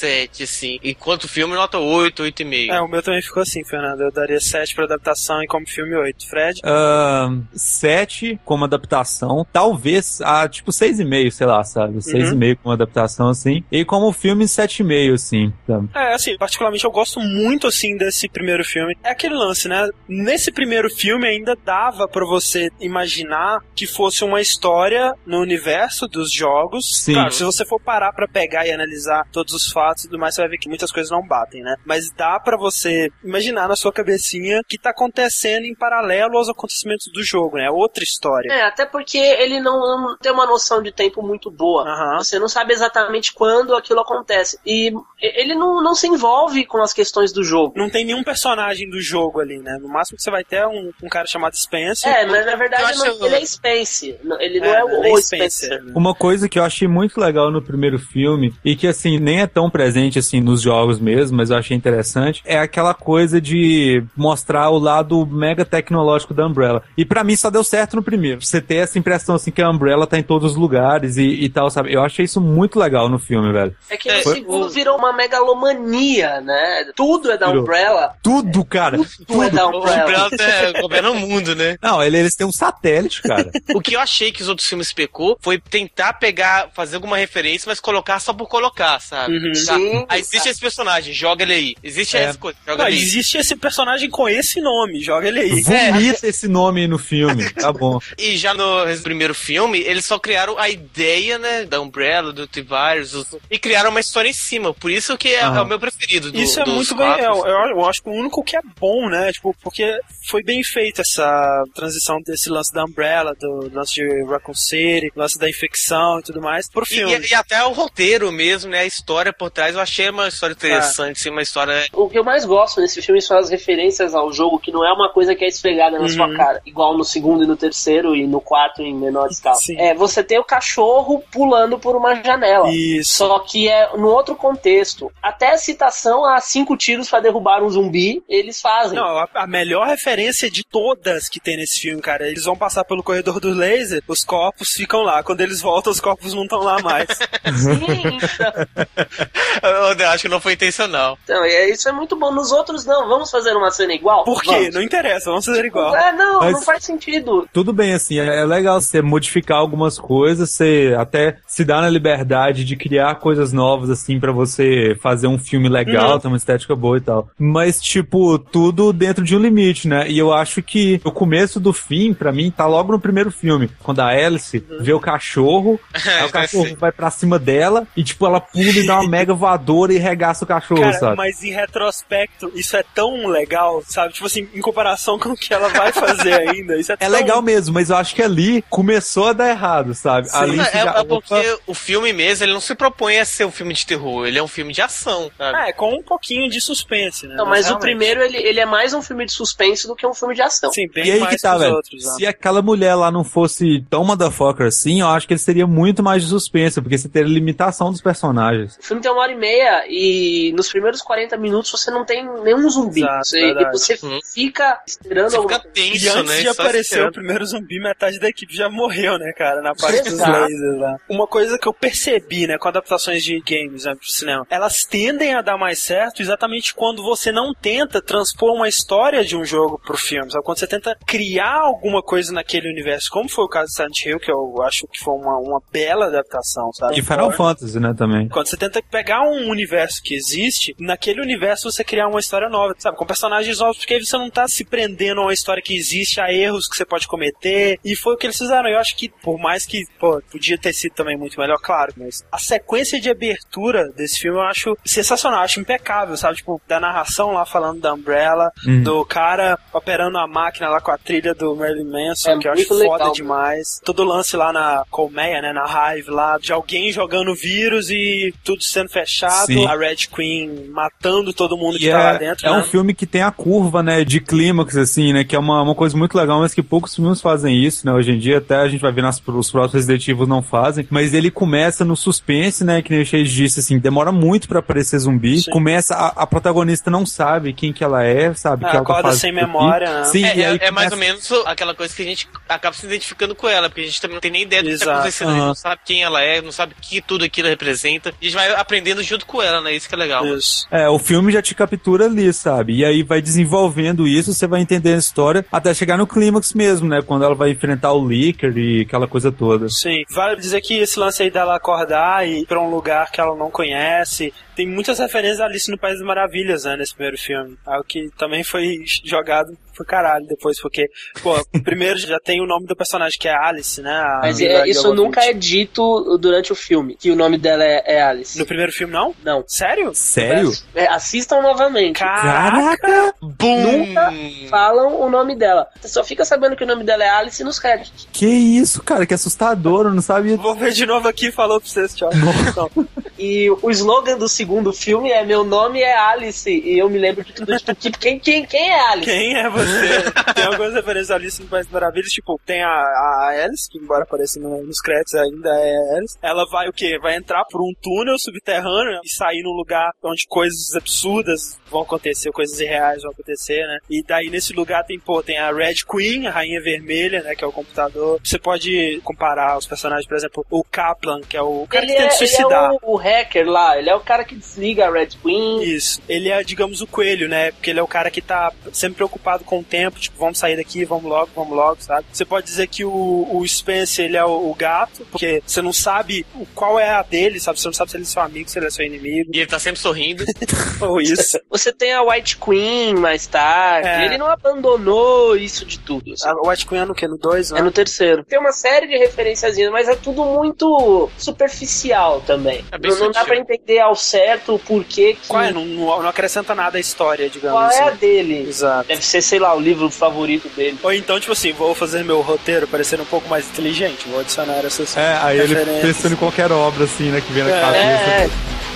7, assim. E quanto filme, nota 8, 8,5. É, o meu também ficou assim, Fernando. Eu daria 7 pra adaptação e como filme 8. Fred? Ahn, 7 como adaptação, talvez a tipo 6,5, sei lá, sabe? 6,5 como adaptação assim. E como filme 7,5 assim, sabe? É, assim, particularmente eu gosto muito, assim, desse primeiro filme. É aquele lance, né? Nesse primeiro filme ainda dava pra você imaginar que fosse uma história no universo dos jogos. Sim. Claro, se você for parar pra pegar e analisar todos os fatos e tudo mais, você vai ver que muitas coisas não batem, né? Mas dá pra você imaginar na sua cabecinha que tá acontecendo em paralelo aos acontecimentos do jogo, né? Outra história. É, até porque ele não, não tem uma noção de tempo muito boa. Aham. Você não sabe exatamente quando aquilo acontece. E ele não, não se envolve com as questões do jogo. Não tem nenhum personagem do jogo ali, né? No máximo que você vai ter é um, um cara chamado Spencer. É, mas na verdade Eu acho- não- ele é Spence. Não- Ele não é, É, o, ele é o Spencer. Spencer. Uma coisa que eu achei muito legal no primeiro filme, e que assim, nem é tão presente, assim, nos jogos mesmo, mas eu achei interessante, é aquela coisa de mostrar o lado mega tecnológico da Umbrella. E para mim só deu certo no primeiro. Você ter essa impressão, assim, que a Umbrella tá em todos os lugares e, e tal, sabe? Eu achei isso muito legal no filme, velho. É que o segundo virou uma megalomania, né? Tudo é da Virou. Umbrella. Tudo, cara. Tudo é da O Umbrella. Umbrella é, governa o mundo, né? Não, ele- eles têm um satélite, cara. O que eu achei que os outros filmes pecou foi tentar pegar, fazer alguma referência, mas colocar só por colocar, sabe? Uhum. Tá? Sim. Ah, existe esse personagem, joga ele aí. Existe É. essa coisa, joga Não, ele aí. existe esse personagem com esse nome, joga ele aí. Vomita esse nome no filme. Tá bom. E já no primeiro filme, eles só criaram a ideia, né, da Umbrella, do T-Virus, do- e criaram uma história em cima. Por isso que é, é o meu preferido. do- Isso é dos muito bem. quatro. Eu, eu, eu acho que o único que é bom, né? Tipo, porque foi bem feita essa transição desse lance da Umbrella, do lance de Raccoon City, lance da infecção e tudo mais, pro E, filme. e- e até o roteiro mesmo, né? A história por trás, eu achei uma história interessante, assim, uma história. O que eu mais gosto nesse filme são as referências ao jogo, que não é uma coisa que é esfregada na Uhum. sua cara, igual no segundo e no terceiro e no quarto em menor escala. Sim. É, você tem o cachorro pulando por uma janela. Isso. Só que é no outro contexto. Até a citação a cinco tiros pra derrubar um zumbi, eles fazem. Não, a, a melhor referência de todas que tem nesse filme, cara, eles vão passar pelo corredor do laser, os corpos ficam lá. Quando eles voltam, os corpos não estão lá mais. Sim, Eu acho que não foi intencional. então, é, isso é muito bom. Nos outros, não. Vamos fazer uma cena igual? Por quê? Vamos. Não interessa, vamos fazer igual. É, não, Mas- não faz sentido. Tudo bem, assim, é é legal você modificar algumas coisas, você até se dá na liberdade de criar coisas novas, assim, pra você fazer um filme legal, ter uma estética boa e tal. Mas, tipo, tudo dentro de um limite, né? E eu acho que o começo do fim, pra mim, tá logo no primeiro filme. Quando a Alice vê o cachorro, aí o cachorro vai pra cima dela e, tipo, ela pula e dá uma mega voadora e regaça o cachorro, Cara, sabe? mas em retrospecto, isso é tão legal, sabe? Tipo assim, em comparação com o que ela vai fazer ainda, isso é, É tão... legal mesmo, mas eu acho que ali começou a dar errado, sabe? Ali É, já- é porque o filme mesmo, ele não se propõe a ser um filme de terror, ele é um filme de ação, sabe? É, com um pouquinho de suspense, né? Não, mas o realmente- primeiro, ele, ele é mais um filme de suspense do que um filme de ação. Sim, bem E aí mais que tá, os velho. outros. né? Se aquela mulher lá não fosse tão motherfucker assim, eu acho que ele seria muito mais de suspense, porque você teria limitação dos personagens. O filme tem uma hora e meia e nos primeiros 40 minutos você não tem nenhum zumbi. Exato, você, você Uhum. fica esperando Você alguma fica coisa. E tenso, antes né? de Só aparecer o primeiro zumbi, metade da equipe já morreu, né, cara? Na parte dos Exato. lasers lá. Uma coisa que eu percebi, né, com adaptações de games né, pro cinema, elas tendem a dar mais certo exatamente quando você não tenta transpor uma história de um jogo pro filme, sabe? Quando você tenta criar alguma coisa naquele universo, como foi o caso de Silent Hill, que eu acho que foi uma, uma bela adaptação, sabe? E Final Fantasy, né, também. Quando você tenta pegar um universo que existe, naquele universo você criar uma história nova, sabe? Com personagens novos, porque aí você não tá se prendendo a uma história que existe, a erros que você pode cometer. E foi o que eles fizeram. Eu acho que, por mais que, pô, podia ter sido também muito melhor, claro, mas a sequência de abertura desse filme eu acho sensacional, eu acho impecável, sabe? Tipo, da narração lá falando da Umbrella, Uhum. do cara operando a máquina lá com a trilha do Marilyn Manson, É que eu acho muito foda legal, demais. Todo o lance lá na colmeia, né, na Hive lá, de alguém jogando vírus e tudo sendo fechado, Sim. a Red Queen matando todo mundo que E tá lá é, dentro, é né? um filme que tem a curva, né, de clímax, assim, né, que é uma, uma coisa muito legal, mas que poucos filmes fazem isso, né, hoje em dia, até a gente vai ver nas, os próprios Resident Evil não fazem, mas ele começa no suspense, né, que nem o Chase disse, assim, demora muito pra aparecer zumbi, Sim. começa, a, a protagonista não sabe quem que ela é, sabe, Ah, que ela tá acorda fazendo sem memória, né? Sim, É, e aí é- é mais começa- ou menos aquela coisa que a gente acaba se identificando com ela, porque a gente também não tem nem ideia do que tá acontecendo, a gente não sabe quem ela é, não sabe o que tudo aquilo representa, a gente vai aprendendo junto com ela, né? Isso que é legal. Isso. É, o filme já te captura ali, sabe? E aí vai desenvolvendo isso, você vai entender a história até chegar no clímax mesmo, né? Quando ela vai enfrentar o Licker e aquela coisa toda. Sim, vale dizer que esse lance aí dela acordar e ir pra um lugar que ela não conhece, tem muitas referências a Alice no País das Maravilhas, né, nesse primeiro filme. Algo que também foi jogado pro caralho depois, porque, pô, primeiro já tem o nome do personagem que é Alice, né? a Mas é, isso nunca é dito durante o filme, que o nome dela é, é Alice. No primeiro filme, não? Não. Sério? Sério? É, assistam novamente. Caraca! Bum! Nunca falam o nome dela. Você só fica sabendo que o nome dela é Alice nos créditos. Que isso, cara, que assustador, eu não sabia. Vou ver de novo aqui e falou pra vocês, tchau. E o slogan do segundo filme é Meu nome é Alice. E eu me lembro de tudo tipo quem, quem, quem é Alice? Quem é você? Tem algumas referências ali Alice das Maravilhas, tipo, tem a, a Alice, que embora apareça no, nos créditos ainda é Alice. Ela vai o quê? Vai entrar por um túnel subterrâneo e sair num lugar onde coisas absurdas vão acontecer, coisas irreais vão acontecer, né? E daí nesse lugar tem, pô, tem a Red Queen, a Rainha Vermelha, né? Que é o computador. Você pode comparar os personagens, por exemplo, o Kaplan, que é o cara ele que tenta é, suicidar. Ele é o, o, hacker lá, ele é o cara que desliga a Red Queen. Isso. Ele é, digamos, o coelho, né? Porque ele é o cara que tá sempre preocupado com o tempo, tipo, vamos sair daqui, vamos logo, vamos logo, sabe? Você pode dizer que o, o Spencer, ele é o, o gato, porque você não sabe qual é a dele, sabe? Você não sabe se ele é seu amigo, se ele é seu inimigo. E ele tá sempre sorrindo. Ou isso. Você tem a White Queen mais tarde. É. Ele não abandonou isso de tudo. Sabe? A White Queen é no que? No 2? É no terceiro. Tem uma série de referenciazinhas, mas é tudo muito superficial também. É não, não dá pra entender ao certo o porquê que. Qual é? Não, não, acrescenta nada à história, digamos Qual assim. é a dele? Exato. Deve ser, sei lá, o livro favorito dele. Ou então, tipo assim, vou fazer meu roteiro parecer um pouco mais inteligente, vou adicionar essas. É, aí ele pensando em qualquer obra assim, né, que vem na é, cabeça. É. Mas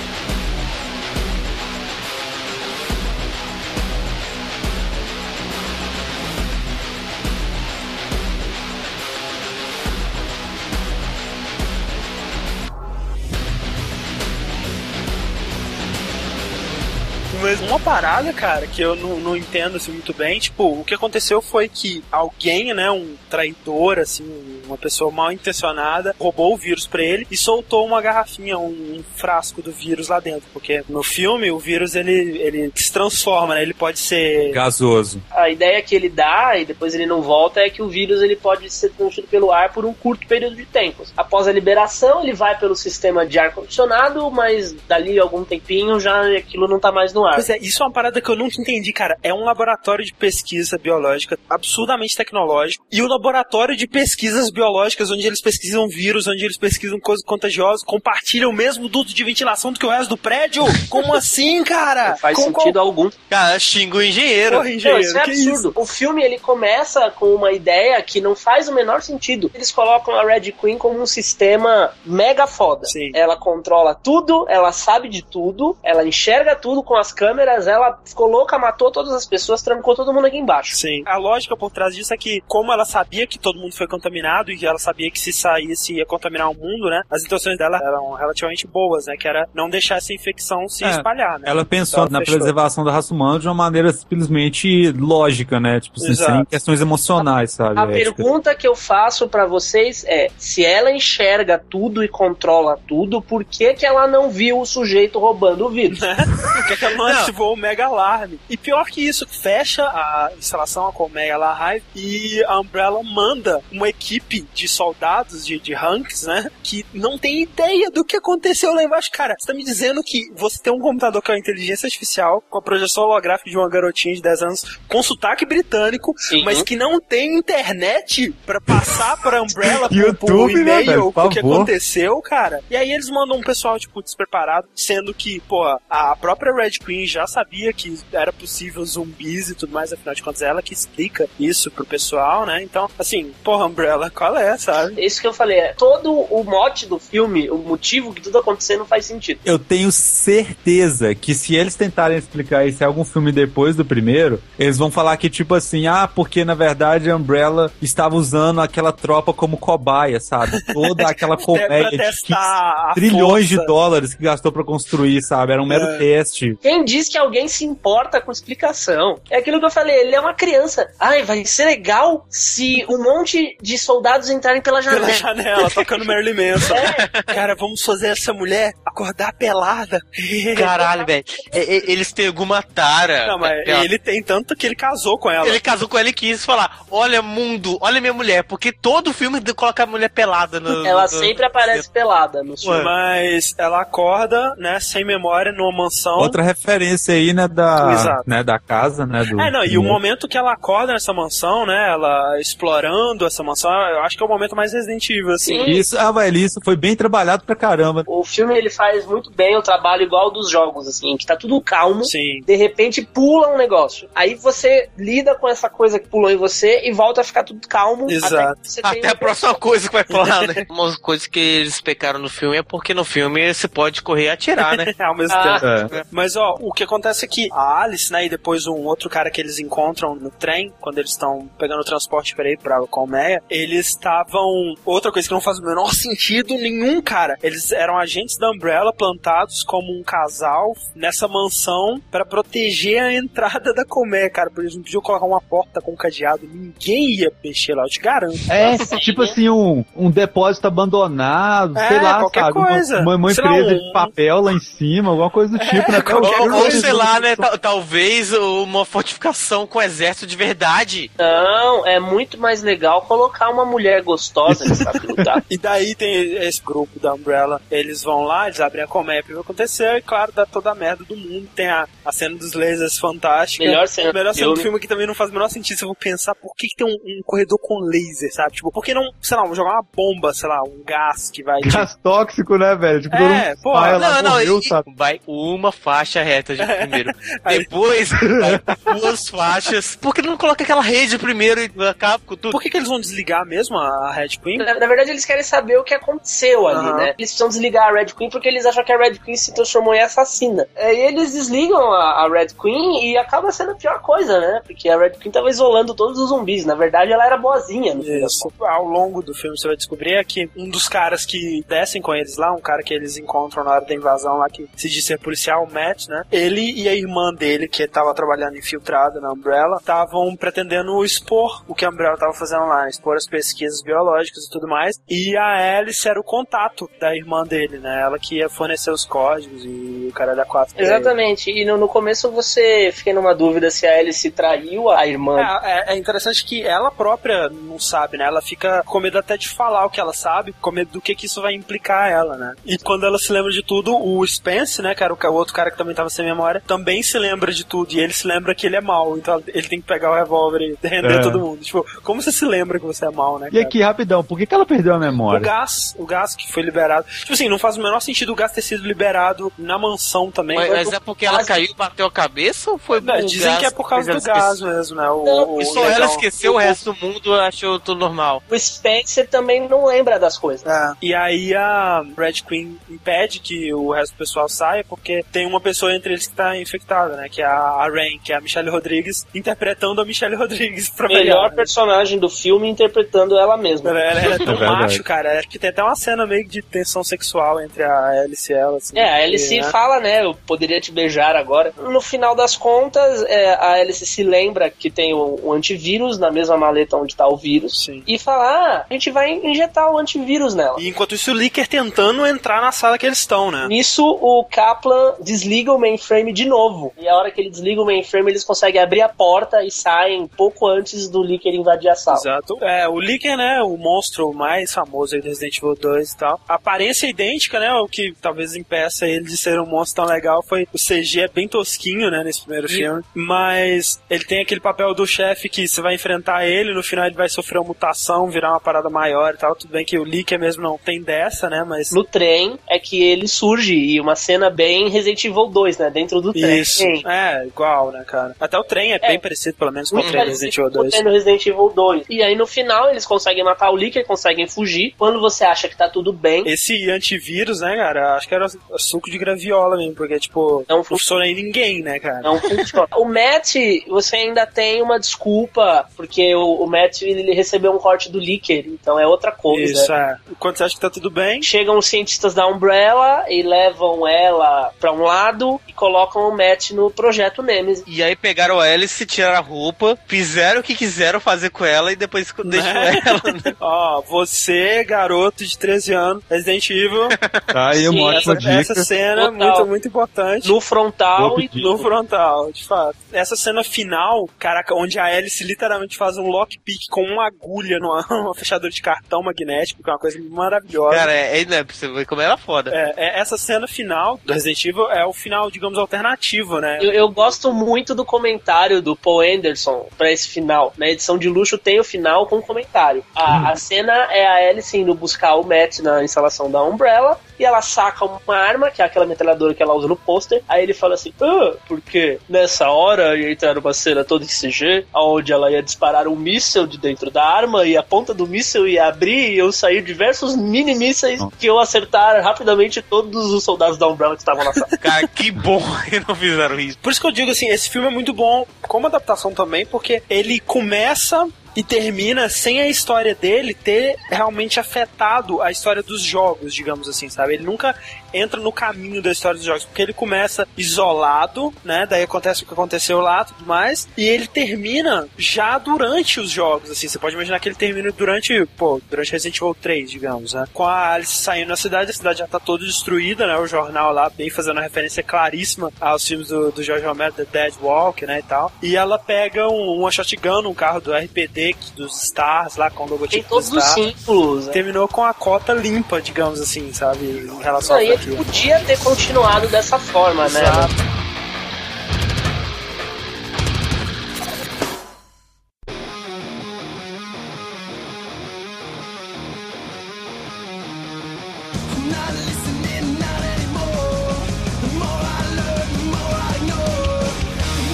parada, cara, que eu não, não entendo assim muito bem, tipo, o que aconteceu foi que alguém, né, um traidor, assim, uma pessoa mal intencionada, roubou o vírus pra ele e soltou uma garrafinha, um, um, frasco do vírus lá dentro. Porque no filme o vírus ele, ele se transforma, né? Ele pode ser. Gasoso. A ideia que ele dá e depois ele não volta é que o vírus ele pode ser transferido pelo ar por um curto período de tempo. Após a liberação, ele vai pelo sistema de ar-condicionado, mas dali algum tempinho já aquilo não tá mais no ar. Pois é, isso é uma parada que eu nunca entendi, cara. É um laboratório de pesquisa biológica absurdamente tecnológico e o um laboratório de pesquisas biológicas onde eles pesquisam vírus, onde eles pesquisam coisas contagiosas, compartilham o mesmo duto de ventilação do que o resto do prédio? Como assim, cara? Não faz Com sentido qual... algum. Cara, xinga o engenheiro. Porra, engenheiro. Não, isso é absurdo. Isso? O filme ele começa com uma ideia que não faz o menor sentido. Eles colocam a Red Queen como um sistema mega foda. Sim. Ela controla tudo, ela sabe de tudo, ela enxerga tudo com as câmeras, ela ficou louca, matou todas as pessoas, trancou todo mundo aqui embaixo. Sim. A lógica por trás disso é que, como ela sabia que todo mundo foi contaminado e ela sabia que se saísse ia contaminar o mundo, né? As intenções dela eram relativamente boas, né? Que era não deixar essa infecção se É, espalhar, né? Ela pensou Então, na fechou. preservação da raça humana de uma maneira simplesmente lógica, né? Tipo, assim, sem questões emocionais, sabe? A éticas. pergunta que eu faço pra vocês é: se ela enxerga tudo e controla tudo, por que, que ela não viu o sujeito roubando o vírus? Por que, que ela não ativou o Mega Alarme? E pior que isso, fecha a instalação com o Mega Alarme e a Umbrella manda uma equipe de soldados, de, de ranks, né? Que não tem ideia do que aconteceu lá embaixo. Cara, você tá me dizendo que você tem um computador que é uma inteligência artificial, com a projeção holográfica de uma garotinha de 10 anos, com sotaque britânico, Sim. mas que não tem internet pra passar pra Umbrella por, por YouTube, né, e-mail? Por o que aconteceu, cara. E aí eles mandam um pessoal, tipo, despreparado, sendo que, pô, a própria Red Queen já sabia que era possível zumbis e tudo mais, afinal de contas, é ela que explica isso pro pessoal, né? Então, assim, porra, Umbrella, qual é, sabe? Isso que eu falei, é, todo o mote do filme, o motivo que tudo acontecendo não faz sentido. Eu tenho certeza que se eles tentarem explicar isso em algum filme depois do primeiro, eles vão falar que, tipo assim, ah, porque na verdade a Umbrella estava usando aquela tropa como cobaia, sabe? Toda aquela pra colmeia de 15 testar a trilhões de força. dólares que gastou pra construir, sabe? Era um mero É. teste. Quem diz que alguém se importa com explicação? É aquilo que eu falei, ele é uma criança. Ai, vai ser legal se um monte de soldados entrarem pela janela. Pela janela, tocando Marilyn Manson. É. Cara, vamos fazer essa mulher acordar pelada. Caralho, velho. Eles têm alguma tara. Não, mas Ela- ele tem tanto que ele casou com ela. Ele casou com ela e quis falar: Olha, mundo, olha minha mulher. Porque todo filme de- coloca a mulher pelada no. Ela no- sempre aparece pelada no filme. Mas ela acorda, né, sem memória, numa mansão. Outra referência aí, né, da, Exato. né, da casa, né, do... É, não, e o momento que ela acorda nessa mansão, né, ela explorando essa mansão, eu acho que é o momento mais Resident Evil, assim. Sim. Isso, ah, velho, isso foi bem trabalhado pra caramba. O filme ele faz muito bem o trabalho igual dos jogos, assim, que tá tudo calmo. Sim. De repente pula um negócio. Aí você lida com essa coisa que pulou em você e volta a ficar tudo calmo. Exato. Até, que você tem Até a próxima coisa que vai falar, né? Uma coisa que eles pecaram no filme é porque no filme você pode correr e atirar, né? Ao mesmo Ah. tempo. É. Mas, ó, o que acontece é que a Alice, né, e depois um outro cara que eles encontram no trem, quando eles estão pegando o transporte pra ir pra Colmeia, eles estavam. Outra coisa que não faz o menor sentido nenhum, cara. Eles eram agentes da Umbrella plantados como um casal nessa mansão pra proteger a entrada da Colmeia, cara. Porque eles não podiam colocar uma porta com um cadeado. Ninguém ia mexer lá, eu te garanto. É, tipo assim, um, um depósito abandonado, É, sei lá, qualquer sabe? Uma- coisa. Uma, uma Sei lá, empresa um- de papel lá em cima, alguma coisa do tipo, né? qualquer Ou, ou sei lá, né? tal- talvez uma fortificação com exército de verdade. Não, é muito mais legal colocar uma mulher gostosa que sabe lutar. E daí tem esse grupo da Umbrella, eles vão lá, eles abrem a colmeia pra ver o que aconteceu, e claro, dá toda a merda do mundo. Tem a, a cena dos lasers fantástica. Melhor cena do Melhor cena do filme. que também não faz o menor sentido se eu vou pensar por que, que tem um, um corredor com laser, sabe? Tipo, por que não, sei lá, jogar uma bomba, sei lá, um gás que vai. Tipo, Gás tóxico, né, velho? Tipo, É, porra. sai lá, Não, não, morreu, e- sabe? vai uma faixa reta de primeiro. Aí- Depois, duas faixas. Por que não coloca aquela rede primeiro e acaba com tudo? por que, que eles vão desligar mesmo a Red Queen? Na, na verdade, eles querem saber o que aconteceu ali, Aham. né? Eles precisam desligar a Red Queen porque eles acham que a Red Queen se transformou em assassina. Aí eles desligam a, a Red Queen e acaba sendo a pior coisa, né? Porque a Red Queen tava isolando todos os zumbis. Na verdade, ela era boazinha. Das Isso. Ao longo do filme você vai descobrir é que um dos caras que descem com eles lá, um cara que eles encontram na hora da invasão lá, que se diz ser policial, o Matt, né? Ele e a irmã dele, que tava trabalhando infiltrada na Umbrella, estavam pretendendo expor o que a Umbrella tava fazendo lá, expor as pesquisas biológicas e tudo mais. E a Alice era o contato da irmã dele, né? Ela que ia fornecer os códigos e o cara da quatro. Exatamente. E no, no começo você fica numa dúvida se a Alice traiu a irmã. É, é- é interessante que ela própria não sabe, né? Ela fica com medo até de falar o que ela sabe, com medo do que, que isso vai implicar ela, né? E quando ela se lembra de tudo, o Spence, né, cara, o o outro cara que também tava sem memória, também se lembra de tudo. E ele se lembra que ele é mal. Então ele tem que pegar o revólver e render É. todo mundo. Tipo, como você se lembra que você é mal, né? E cara? aqui, rapidão, por que, que ela perdeu a O memória? gás, o gás que foi liberado. Tipo assim, não faz o menor sentido o gás ter sido liberado na mansão também. Mas, mas é porque ela caiu e bateu a cabeça ou foi Não, o dizem gás que é por causa do gás esquecer? mesmo, né? O, Não, o E só ela esqueceu, o resto do mundo achou tudo normal. O Spencer também não lembra das coisas. É. E aí a Red Queen impede que o resto do pessoal saia, porque tem uma pessoa entre eles que tá infectada, né? Que é a Rain, que é a Michelle Rodrigues, interpretando a Michelle Rodrigues pra Melhor melhor. né? personagem do filme interpretando ela mesma. Ela, ela- é tão É macho, cara. Acho que tem até uma cena meio de tensão sexual entre a Alice e ela. Assim, É, a Alice né? fala, né? Eu poderia te beijar agora. No final das contas, é, a Alice se lembra que tem o, o antivírus na mesma maleta onde tá o vírus. Sim. E fala: ah, a gente vai injetar o antivírus nela. E enquanto isso, o Licker tentando entrar na sala que eles estão, né? Nisso, o Kaplan desliga o mainframe de novo. E a hora que ele desliga o mainframe, eles conseguem abrir a porta e saem pouco antes do Licker invadir a sala. Exato. É, o Licker, né, o monstro mais famoso aí do Resident Evil 2 e tal. A aparência é idêntica, né, o que talvez impeça ele de ser um monstro tão legal foi o CG é bem tosquinho, né, nesse primeiro filme. Mas ele tem aquele papel do chefe que você vai enfrentar ele, no final ele vai sofrer uma mutação, virar uma parada maior e tal. Tudo bem que o Licker mesmo não tem dessa, né, mas... No trem é que ele surge e uma cena bem Resident Evil 2, né? Dentro do trem. Isso. É, igual, né, cara. Até o trem é, bem parecido, pelo menos, com o Muito trem do Resident Evil 2. Tem no Resident Evil 2. E aí no final eles conseguem matar o Licker, conseguem fugir. Quando você acha que tá tudo bem, Esse antivírus, né, cara, acho que era suco de graviola mesmo, porque, tipo, Não não funciona em ninguém, né, cara? não funciona. o Matt, você ainda tem uma desculpa, porque o, o Matt ele recebeu um corte do Licker, então é outra coisa. Isso, é. Quando você acha que tá tudo bem, Chegam os cientistas da Umbrella e levam ela pra um lado e colocam o Matt no projeto Nemesis. E aí pegaram a Alice, tiraram a roupa, fizeram o que quiseram fazer com ela e depois Né? ela. né? ó, você, garoto de 13 anos, Resident Evil, Tá aí uma essa, dica. essa cena Total. muito, muito importante. No frontal e. No frontal, de fato. Essa cena final, caraca, onde a Alice literalmente faz um lockpick com uma agulha numa, numa fechadura de cartão magnético, que é uma coisa maravilhosa. Cara, é, é, né, você ver como ela é foda. É, é, essa cena final do Resident Evil é o final, digamos, alternativo, né? Eu, eu gosto muito do comentário do Paul Anderson pra esse final. Na edição de luxo tem o final com comentário. A, a cena é a Alice indo buscar o Matt na instalação da Umbrella e ela saca uma arma, que é aquela metralhadora que ela usa no pôster. Aí ele fala assim: ah, porque nessa hora ia entrar numa cena toda em CG, onde ela ia disparar um míssel de dentro da arma e a ponta do míssel ia abrir e eu sair diversos mini mísseis que eu acertar rapidamente todos os soldados da Umbrella que estavam na sala. Cara, que bom que não fizeram isso. Por isso que eu digo assim, esse filme é muito bom como adaptação também, porque ele começa e termina sem a história dele ter realmente afetado a história dos jogos, digamos assim, sabe? Ele nunca entra no caminho da história dos jogos, porque ele começa isolado, né? Daí acontece o que aconteceu lá, tudo mais, e ele termina já durante os jogos, assim. Você pode imaginar que ele termina durante, pô, durante Resident Evil 3, digamos, né? Com a Alice saindo na cidade, a cidade já tá toda destruída, né? O jornal lá, bem fazendo uma referência claríssima aos filmes do, do George Romero, The Dead Walk, né? E tal. E ela pega um, uma shotgun, um carro do RPD, dos Stars lá, com o logotipo Tem todos do os símbolos. Né? Terminou com a cota limpa, digamos assim, sabe? Em relação Não, e. podia ter continuado dessa forma, né?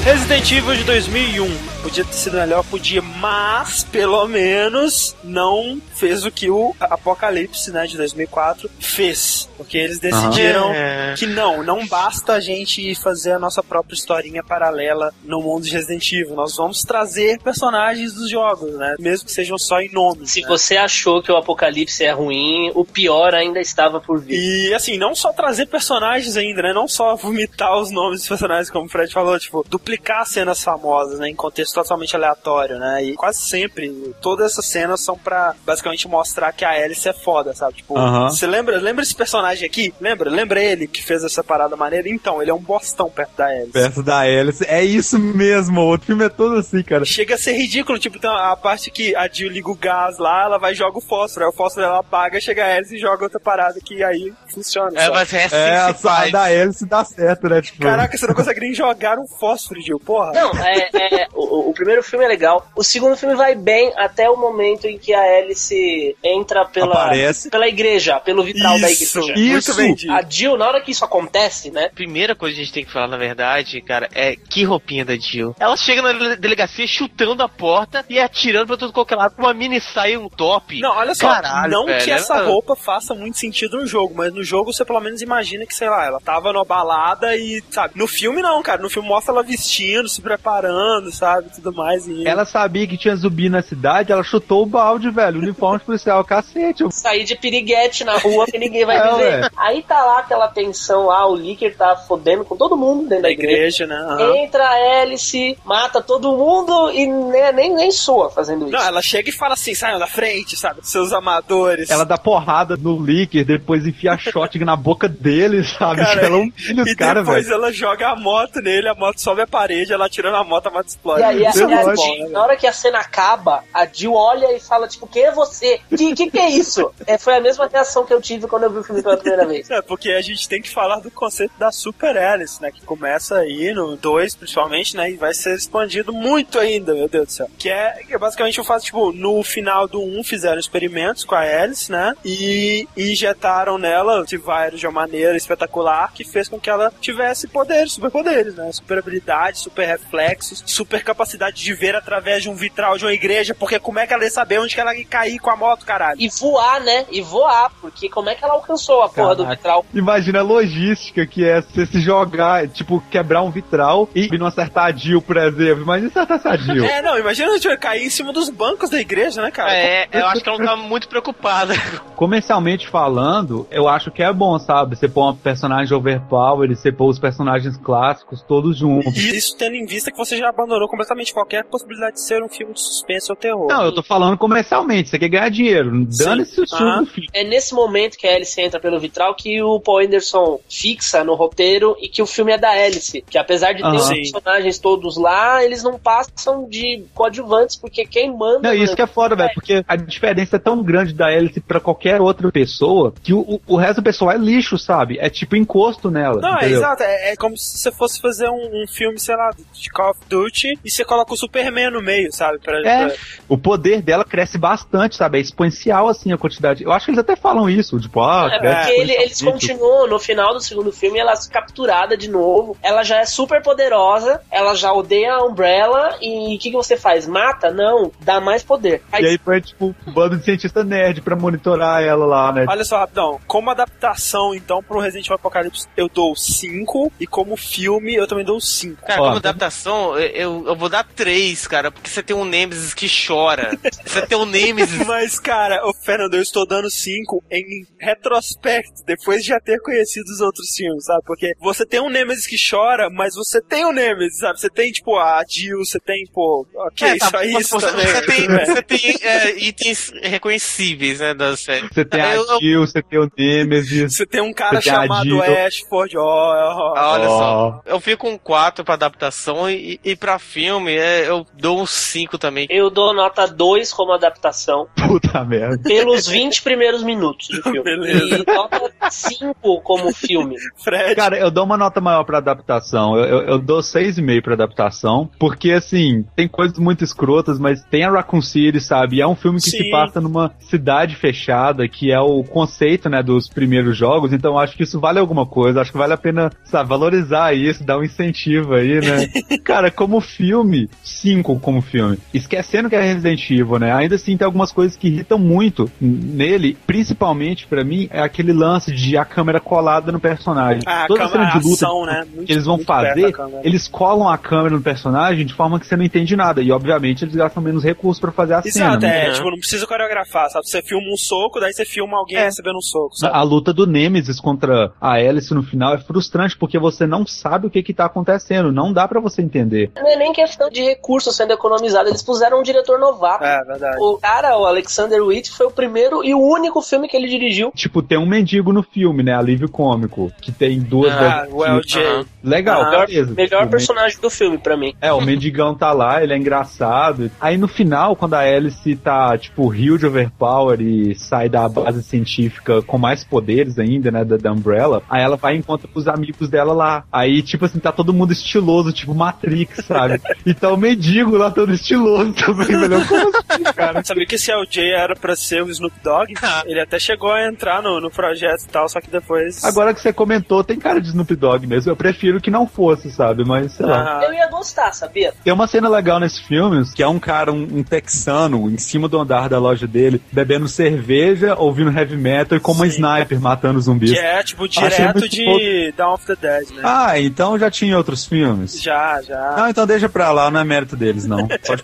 Resident Evil de 2001. Podia ter sido melhor, podia, mas pelo menos não fez o que o Apocalipse, né, de 2004 fez. Porque eles decidiram É. que não, não basta a gente fazer a nossa própria historinha paralela no mundo de Resident Evil. Nós vamos trazer personagens dos jogos, né? Mesmo que sejam só em nome. Se né? você achou que o Apocalipse é ruim, o pior ainda estava por vir. E assim, não só trazer personagens ainda, né? Não só vomitar os nomes dos personagens, como o Fred falou, tipo, duplicar cenas famosas, né? Em contexto totalmente aleatório, né? E quase sempre, todas essas cenas são pra basicamente mostrar que a Alice é foda, sabe? Tipo, você lembra, lembra esse personagem aqui? Lembra? Lembra ele que fez essa parada maneira? Então, ele é um bostão perto da Alice. Perto da Alice. É isso mesmo. O filme é todo assim, cara. Chega a ser ridículo, tipo, então, a parte que a Jill liga o gás lá, ela vai e joga o fósforo, aí o fósforo ela apaga, chega a Alice e joga outra parada que aí funciona. É, sabe? mas é assim É, a faz. da Alice dá certo, né? Tipo, Caraca, você não consegue nem jogar um fósforo, Jill, porra. Não, é, é, o, o primeiro filme é legal. O segundo filme vai bem até o momento em que a Alice entra pela, Aparece. pela igreja, pelo vitral da Isso, igreja. muito Isso. dito. A Jill, na hora que isso acontece, né? Primeira coisa que a gente tem que falar, na verdade, cara, é que roupinha da Jill. Ela chega na dele- delegacia chutando a porta e atirando pra todo qualquer lado com uma mini saia e um top. Não, olha só, Caralho, não velho, que essa ela- roupa faça muito sentido no jogo, mas no jogo você pelo menos imagina que, sei lá, ela tava numa balada e, sabe, no filme não, cara, no filme mostra ela vestindo, se preparando, sabe, tudo mais e... Ela sabia que tinha zumbi na cidade, ela chutou o balde, velho. Uniforme de policial, cacete. eu- Sair de piriguete na rua que ninguém vai É, dizer. ué. Aí tá lá aquela tensão lá, o Licker tá fodendo com todo mundo dentro da da igreja. igreja, né? aham. Entra a Alice, mata todo mundo e nem, nem, nem soa fazendo isso. Não, ela chega e fala assim, saiam da frente, sabe, seus amadores. Ela dá porrada no Licker, depois enfia a shotgun na boca dele, sabe? Cara, ela humilha os e caras, depois velho. ela joga a moto nele, a moto sobe a parede, ela tira na moto, a moto explode. E aí, a, e a lógico, Jill, né, na hora que a cena acaba, a Jill olha e fala, tipo, quem é você? Que que, que é isso? É, foi a mesma reação que eu tive quando eu vi o filme pela primeira vez. É, porque a gente tem que falar do conceito da Super Alice, né? Que começa aí no 2, principalmente, né? E vai ser expandido muito ainda, meu Deus do céu. Que é, que é basicamente o fato, tipo, no final do 1 fizeram experimentos com a Alice, né? E injetaram nela de vários de uma maneira espetacular que fez com que ela tivesse poderes, superpoderes, né? Super habilidade, super reflexos, super capacidade de ver através de um vitral de uma igreja, porque como é que ela ia saber onde que ela ia cair com a moto, caralho? E voar, né? E voar, porque como é que ela alcançou a porra do vitral? Imagina a logística que é você se jogar, tipo, quebrar um vitral e não acertar a Jill, por exemplo. Imagina acertar a Jill. É, não, imagina a gente cair em cima dos bancos da igreja, né, cara? É, eu acho que ela não tá muito preocupada. Comercialmente falando, eu acho que é bom, sabe? Você pôr um personagem overpower você pôr os personagens clássicos todos juntos. E isso tendo em vista que você já abandonou completamente qualquer possibilidade de ser um filme de suspense ou terror. Não, eu tô falando comercialmente, você quer ganhar dinheiro. Dane-se o filme Ah. do filme. É nesse momento que a Alice entra pelo vitral que o Paul Anderson fixa no roteiro e que o filme é da Alice. Que apesar de ter Aham. os personagens todos lá, eles não passam de coadjuvantes, porque quem manda. Não, isso que é foda, velho, porque a diferença é tão grande da Alice pra qualquer outra pessoa que o, o, o resto do pessoal é lixo, sabe? É tipo encosto nela. Não, é exato. É, é como se você fosse fazer um, um filme, sei lá, de Call of Duty e você coloca o Superman no meio, sabe? Pra, É, pra- o poder dela cresce bastante, sabe? É exponencial, assim, a quantidade. Eu acho que eles até falam isso, tipo, ah, É cresce porque ele- eles continuam no final do segundo filme, ela é capturada de novo. Ela já é super poderosa, ela já odeia a Umbrella e o que, que você faz? Mata? Não, dá mais poder. E aí foi, tipo, um bando de cientista nerd pra monitorar ela lá, né? Olha só, rapidão. Como adaptação, então, pro Resident Evil Apocalipse, eu dou 5. E como filme, eu também dou 5. Cara, Ó, como adaptação, eu, eu vou dar três, cara, porque você tem um Nemesis que chora. Você tem um Nemesis. Mas, cara, o Fernando, eu estou dando 5 em retrospecto, depois de já ter conhecido os outros filmes, sabe? Porque você tem um Nemesis que chora, mas você tem um Nemesis, sabe? Você tem, tipo, a Jill, você tem, pô, ok, É, tá, só mas, isso também. Você tem, É. você tem é, itens reconhecíveis, né, da série. Você tem a Eu- eu- Jill, você tem o Nemesis. Você tem um cara Você tem a chamado. Ashford, ó, ó. Ah, Olha Ó. só, eu fico com 4 pra adaptação e, e pra filme é, eu dou um 5 também. Eu dou nota 2 como adaptação, Puta merda. pelos 20 primeiros minutos do filme. Beleza. E nota 5 como filme. Fred. Cara, eu dou uma nota maior pra adaptação. Eu, eu, eu dou 6,5 pra adaptação. Porque, assim, tem coisas muito escrotas, mas tem a Raccoon City, sabe? E é um filme que Sim. se passa numa cidade fechada, que é o conceito, né, dos primeiros jogos. Então, acho que isso vale alguma coisa. Acho que vale a pena, sabe, valorizar isso, dar um incentivo aí, né? Cara, como filme, 5 como filme. Esquecendo que é Resident Evil, né? Ainda assim, tem algumas coisas que irritam muito nele. Principalmente, pra mim, é aquele lance de a câmera colada no personagem. Ah, a Toda câmera, cena de luta ação, né? Muito- que eles vão fazer, eles colam a câmera no personagem de forma que você não entende nada. E, obviamente, eles gastam menos recursos pra fazer a cena. Exato, né? é, tipo, não precisa coreografar, sabe? Você filma um soco, daí você filma alguém É. recebendo um soco, sabe? A luta do Nemesis contra a Alice no final é frustrante porque você não sabe o que que tá acontecendo, não dá pra você entender. Não é nem questão de recursos sendo economizado, eles puseram um diretor novato. É, verdade. O cara, o Alexander Witt, foi o primeiro e o único filme que ele dirigiu. Tipo, tem um mendigo no filme, né? Alívio cômico, que tem duas Ah, versões. o LJ. Legal, Ah, beleza. Melhor Tipo, personagem do filme pra mim. É, o mendigão tá lá, ele é engraçado. Aí no final, quando a Alice tá, tipo, huge overpower e sai da base científica com mais poderes ainda, né, da, da Umbrella, aí ela vai e encontra com os amigos dela lá. Aí, tipo assim, tá todo mundo estiloso, tipo Matrix, sabe? E tá o mendigo lá todo estiloso também, velho. Como assim, cara? Sabia que esse LJ era pra ser o Snoop Dogg? Ele até chegou a entrar no, no projeto e tal, só que depois. Agora que você comentou, tem cara de Snoop Dogg mesmo. Eu prefiro que não fosse, sabe? Mas, sei lá. Ah, Eu ia gostar, sabia? Tem uma cena legal nesse filme, que é um cara, um, um texano, em cima do andar da loja dele, bebendo cerveja, ouvindo heavy metal e com uma Sim. sniper matando zumbis. que é, tipo, direto de Dawn of the Dead, né? Ah, então já tinha outros filmes? Já, já. Não, então deixa pra lá, não é mérito deles, não. Pode...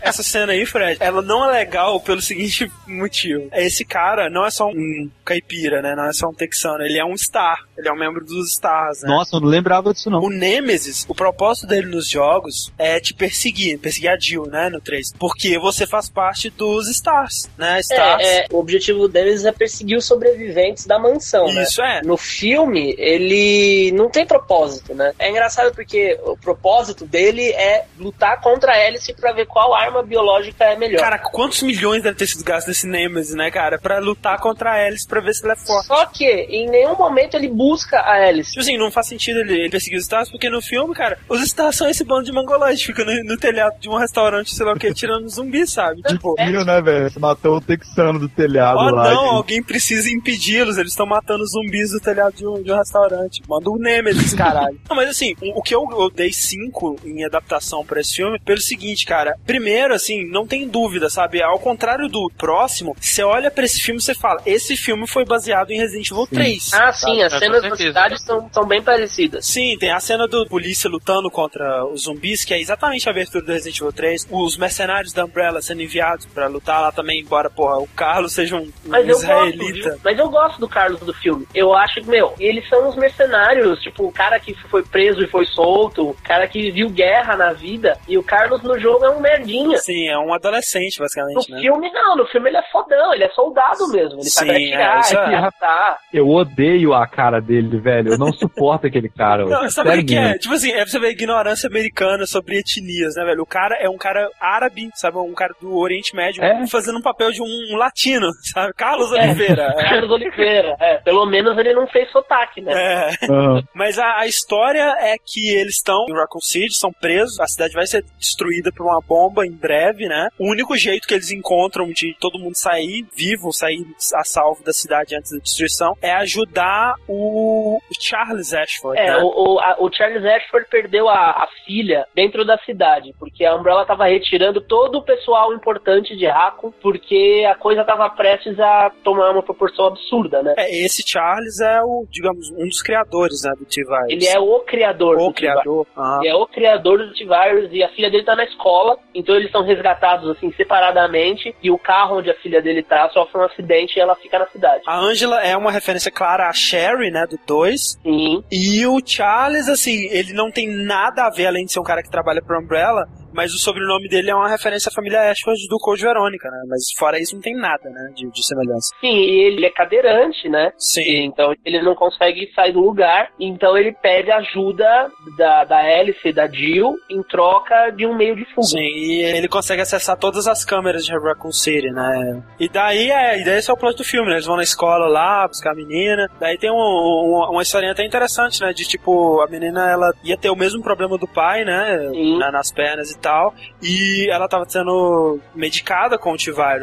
Essa cena aí, Fred, ela não é legal pelo seguinte motivo. Esse cara não é só um caipira, né? Não é só um texano. Ele é um star. Ele é um membro dos stars, né? Nossa, eu não lembrava disso, não. O Nemesis, o propósito dele nos jogos é te perseguir, perseguir a Jill, né, no 3. Porque você faz parte dos Stars, né? Stars. É, é, o objetivo deles é perseguir os sobreviventes da mansão, né? Isso é. No filme, ele não tem propósito, né? É engraçado porque o propósito dele é lutar contra a Alice pra ver qual arma biológica é melhor. Cara, quantos milhões deve ter sido gasto nesse Nemesis, né, cara? Pra lutar contra a Alice pra ver se ela é forte. Só que em nenhum momento ele busca a Alice. Tipo assim, não faz sentido ele, ele perseguir os Stars, porque no filme, cara, os Stars são esse bando de mangolões, fica no, no telhado de um restaurante, sei lá o que, tirando zumbi, sabe? Tipo, Viu, né, velho? Você matou o texano do telhado Oh lá. não, gente. alguém precisa impedi-los, eles estão matando zumbis do telhado de um, de um restaurante. Manda o Nemesis, caralho. não, mas assim, o, o que eu, eu dei 5 em adaptação pra esse filme, pelo seguinte, cara. Primeiro, assim, não tem dúvida, sabe? Ao contrário do próximo, você olha pra esse filme e você fala, esse filme foi baseado em Resident Evil 3. Ah, sim, as com cenas da cidade são, são bem parecidas. Sim, tem a cena do polícia lutando contra os zumbis, que é exatamente a abertura do Resident Evil 3. Os mercenários da Umbrella sendo enviados pra lutar lá também, embora, porra, o Carlos seja um Mas eu gosto, israelita. viu? Mas eu gosto do Carlos do filme. Eu acho que, meu, eles são os mercenários, tipo, o cara que foi preso e foi solto, o cara que viu guerra na vida, e o Carlos no jogo é um merdinha. Sim, é um adolescente, No basicamente, né? filme, não. No filme ele é fodão, ele é soldado mesmo. Ele Sim, sabe é, atirar, isso é. matar. Eu odeio a cara dele, velho. Eu não suporto aquele cara. Não, sabe o que, que é? Tipo assim, é pra você ver a ignorância americana sobre etnias, né, velho? O cara é um cara árabe, sabe? Um cara do Oriente Médio, É. fazendo um papel de um, latino, sabe? Carlos É. Oliveira. É. Carlos Oliveira, é. Pelo menos ele não fez sotaque, né? É. Aham. Mas a, a história é que eles estão em Raccoon City, são presos, a cidade vai ser destruída por uma bomba em breve, né? O único jeito que eles encontram de todo mundo sair vivo, sair a salvo da cidade antes da destruição, é ajudar o Charles Ashford. É, né? o, o, a- o Charles Ashford perdeu a, a filha dentro da cidade, porque a Umbrella tava retirando todo o pessoal importante de Raccoon, porque a coisa tava prestes a tomar uma proporção absurda, né? É, esse Charles é o, digamos, um dos criadores, né, do T-Virus. Ele é o criador o do criador. Ah. Ele é o criador do T-Virus e a filha dele tá na escola, então eles são resgatados assim separadamente e o carro onde a filha dele tá sofre um acidente e ela fica na cidade. A Angela é uma referência clara a Sherry, né, do 2. Sim. E o Charles, assim, ele não tem nada a ver, além de ser um cara que trabalha pro Umbrella, mas o sobrenome dele é uma referência à família Ashford do Code Verônica, né? Mas fora isso não tem nada, né, de, de semelhança. Sim, e ele é cadeirante, né? Sim. E, Então ele não consegue sair do lugar. Então ele pede ajuda da, da Alice e da Jill em troca de um meio de fuga. Sim, e ele consegue acessar todas as câmeras de Raccoon City, né? E daí, é, e daí esse é o plot do filme, né? Eles vão na escola lá, buscar a menina. Daí tem um, um- uma historinha até interessante, né? De tipo, a menina, ela ia ter o mesmo problema do pai, né? Na- nas pernas e tal. E ela tava sendo medicada com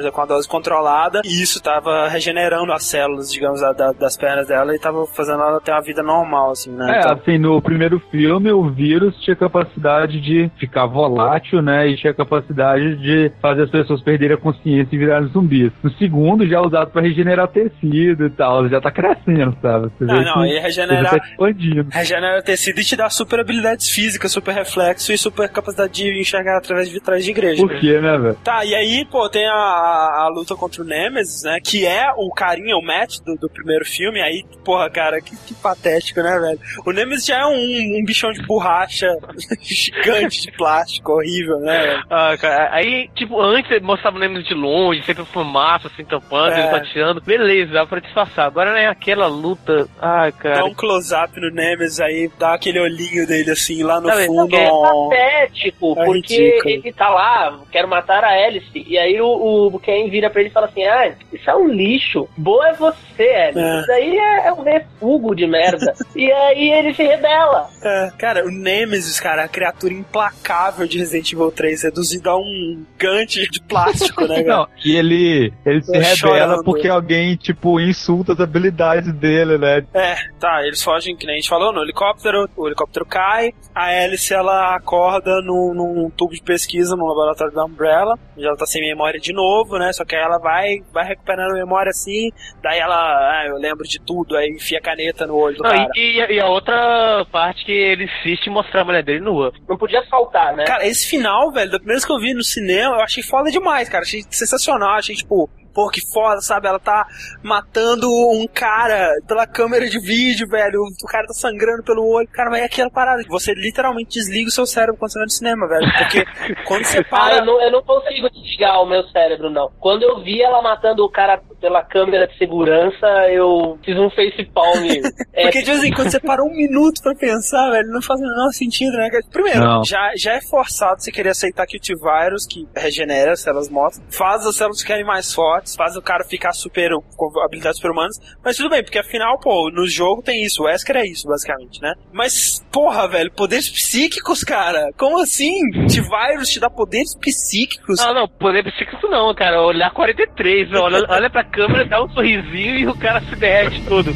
né, com a dose controlada. E isso tava regenerando as células, digamos, da- da- das pernas dela e tava fazendo ela ter uma vida normal, assim, né? É, Então- assim, no primeiro filme, o vírus tinha capacidade de ficar volátil, né? E tinha capacidade de fazer as pessoas perderem a consciência e virarem zumbis. No segundo, já é usado pra regenerar tecido e tal. Já tá crescendo, sabe? Você Não, vê não, que e ele regenerar. tá expandindo. Regenera tecido e te dá super habilidades físicas, super reflexo e super capacidade de enxergar através de vitrais de igreja. Por quê, né, velho? Tá, e aí, pô, tem a, a, luta contra o Nemesis, né? Que é o carinha, o Matt do, do primeiro filme. Aí, porra, cara, que, que patético, né, velho? O Nemesis já é um, um bichão de borracha gigante de plástico, horrível, né, velho? Ah, cara, aí, tipo, antes ele mostrava o Nemesis de longe, sempre fumaça, assim, tampando, É. ele tateando. Beleza, dá pra disfarçar. Agora, né, aquela luta... Ai, Dá cara... um close-up no Nemesis aí, dá aquele olhinho dele assim, lá no Sabe, fundo. É patético, É porque ridículo. ele tá lá, quero matar a Alice. E aí o, o Ken vira pra ele e fala assim: Ah, isso é um lixo. Boa é você, Alice. É. Isso daí é, é um refugo de merda. e aí ele se rebela. É, cara, o Nemesis, cara, a criatura implacável de Resident Evil 3, reduzido a um gigante de plástico, né, cara? Não, e ele, ele se rebela porque alguém, tipo, insulta as habilidades dele, né? É, tá, eles fogem, que nem a gente falou, no helicóptero, o helicóptero cai, a Alice, ela acorda num, num tubo de pesquisa no laboratório da Umbrella, onde ela tá sem memória de novo, né, só que aí ela vai, vai recuperando a memória assim, daí ela, ah, eu lembro de tudo, aí enfia a caneta no olho do Não, cara. e, e- e a outra parte que ele insiste em mostrar a mulher dele nua. Não podia faltar, né? Cara, esse final, velho, da primeira vez que eu vi no cinema, eu achei foda demais, cara. Achei sensacional, achei tipo, pô, que foda, sabe? Ela tá matando um cara pela câmera de vídeo, velho. O cara tá sangrando pelo olho. Cara, mas é aquela parada. Você literalmente desliga o seu cérebro quando você vai no cinema, velho. Porque quando você Ah, para. eu não, eu não consigo desligar o meu cérebro, não. Quando eu vi ela matando o cara pela câmera de segurança, eu fiz um facepalm. é, Porque, tipo assim, quando você para um minuto pra pensar, velho, não faz o menor sentido, né? Primeiro, Não. já, já é forçado você querer aceitar que o T-Virus, que regenera as células mortas, faz as células ficarem mais fortes, faz o cara ficar super, com habilidades super-humanas, mas tudo bem, porque afinal, pô, no jogo tem isso, o Wesker é isso, basicamente, né? Mas, porra, velho, poderes psíquicos, cara? Como assim? T-Virus te dá poderes psíquicos? Não, não, poder psíquico não, cara. Olhar 43, né? olha, olha pra câmera, dá um sorrisinho e o cara se derrete todo.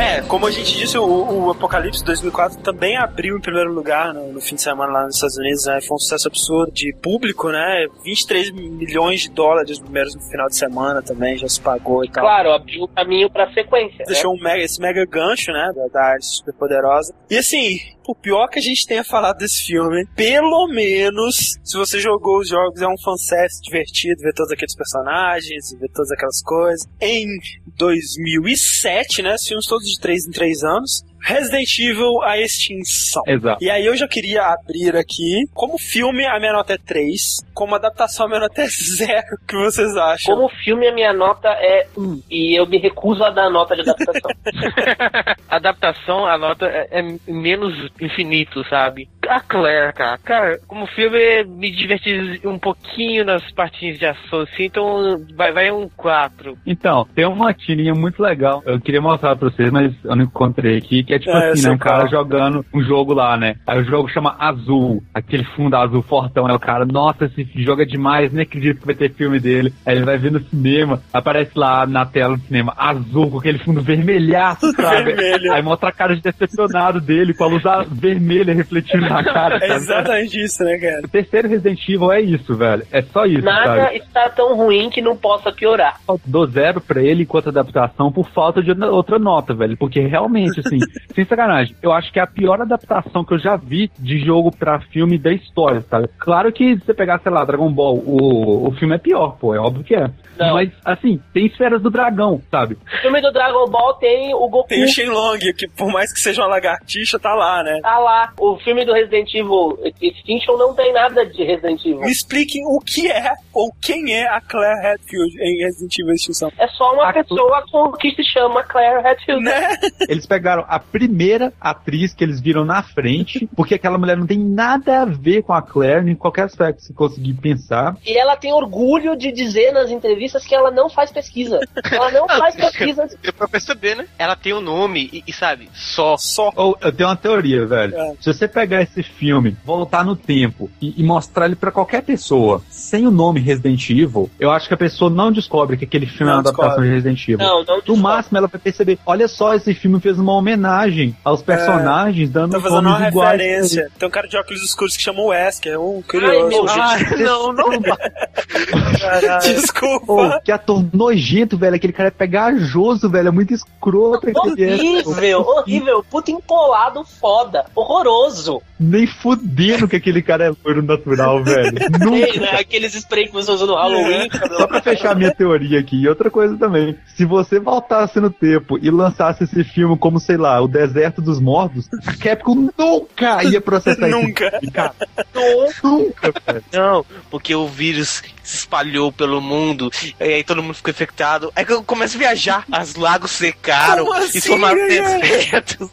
É, como a gente disse, o, o Apocalipse 2004 também abriu em primeiro lugar no, no fim de semana lá nos Estados Unidos, né? Foi um sucesso absurdo de público, né? 23 milhões de dólares primeiros no final de semana também, já se pagou e tal. claro, abriu o caminho pra sequência. né? Deixou um mega, esse mega gancho, né? Da, da arte super poderosa. E assim, o pior que a gente tenha falado desse filme, pelo menos, se você jogou os jogos, é um fanservice divertido, ver todos aqueles personagens, ver todas aquelas coisas. Em 2007, né? Os filmes todos de 3 em 3 anos. Resident Evil, a extinção. Exato. E aí eu já queria abrir aqui, como filme a minha nota é 3, como adaptação a minha nota é 0, o que vocês acham? Como filme, a minha nota é 1. E eu me recuso a dar nota de adaptação. Adaptação, a nota é, é menos infinito, sabe? A Claire, cara, cara, como filme me diverti um pouquinho nas partinhas de ação, assim, então vai, vai um 4. Então, tem uma tirinha muito legal. Eu queria mostrar pra vocês, mas eu não encontrei aqui, que é tipo É, assim, né? Um cara jogando um jogo lá, né? Aí o jogo chama Azul, aquele fundo azul fortão. Aí o cara, nossa, esse jogo é demais, nem acredito que vai ter filme dele. Aí ele vai ver no cinema, aparece lá na tela do cinema, azul, com aquele fundo vermelhaço, sabe? Vermelho. Aí mostra a cara de decepcionado dele, com a luz vermelha refletindo na cara. É sabe? exatamente isso, né, cara? O terceiro Resident Evil é isso, velho. É só isso, Nada sabe? está tão ruim que não possa piorar. dou zero pra ele enquanto adaptação por falta de outra nota, velho. Porque realmente, assim, sem sacanagem, eu acho que é a pior adaptação que eu já vi de jogo pra filme da história, sabe? Claro que se você pegar, sei lá, Dragon Ball, o, o filme é pior, pô, é óbvio que é. Não. Mas, assim, tem esferas do dragão, sabe? O filme do Dragon Ball tem o Goku. Tem o Shenlong, que por mais que seja uma lagartixa, tá lá, né? Tá lá. O filme do Resident Evil Extinction não tem nada de Resident Evil. Me expliquem o que é ou quem é a Claire Redfield em Resident Evil Extinção. É só uma A- pessoa com que se chama Claire Redfield. Né? Eles pegaram a primeira atriz que eles viram na frente, porque aquela mulher não tem nada a ver com a Claire, em qualquer aspecto que você conseguir pensar. E ela tem orgulho de dizer nas entrevistas que ela não faz pesquisa. Ela não faz pesquisa. Deu pra perceber, né? Ela tem um nome e, e, sabe, só. Só. Ou eu tenho uma teoria, velho. É. Se você pegar esse filme, voltar no tempo e, e mostrar ele pra qualquer pessoa, sem o nome Resident Evil, eu acho que a pessoa não descobre que aquele filme é Não uma adaptação de Resident Evil. Não, não No máximo, ela vai perceber: olha só, esse filme fez uma homenagem aos personagens, dando Tá fazendo uma iguais. referência. Tem um cara de óculos escuros que chama Wesker, é um Ai, curioso. Deus. Ah, não, não. Desculpa. Pô, que ator nojento, velho. Aquele cara é pegajoso, velho. É muito escroto. é. Horrível, horrível. Puta empolado foda. Horroroso. Nem fudendo que aquele cara é loiro natural, velho. Nunca. Ei, né? Aqueles spray que você usa no Halloween. Só pra fechar minha teoria aqui, e outra coisa também. Se você voltasse no tempo e lançasse esse filme como, sei lá, o Deserto dos Mortos, a Capcom nunca ia processar Nunca. filme, cara. Nunca, velho. Não, porque o vírus se espalhou pelo mundo, e aí todo mundo ficou infectado. Aí que eu começo a viajar, as lagos secaram Como assim, e formaram desertos.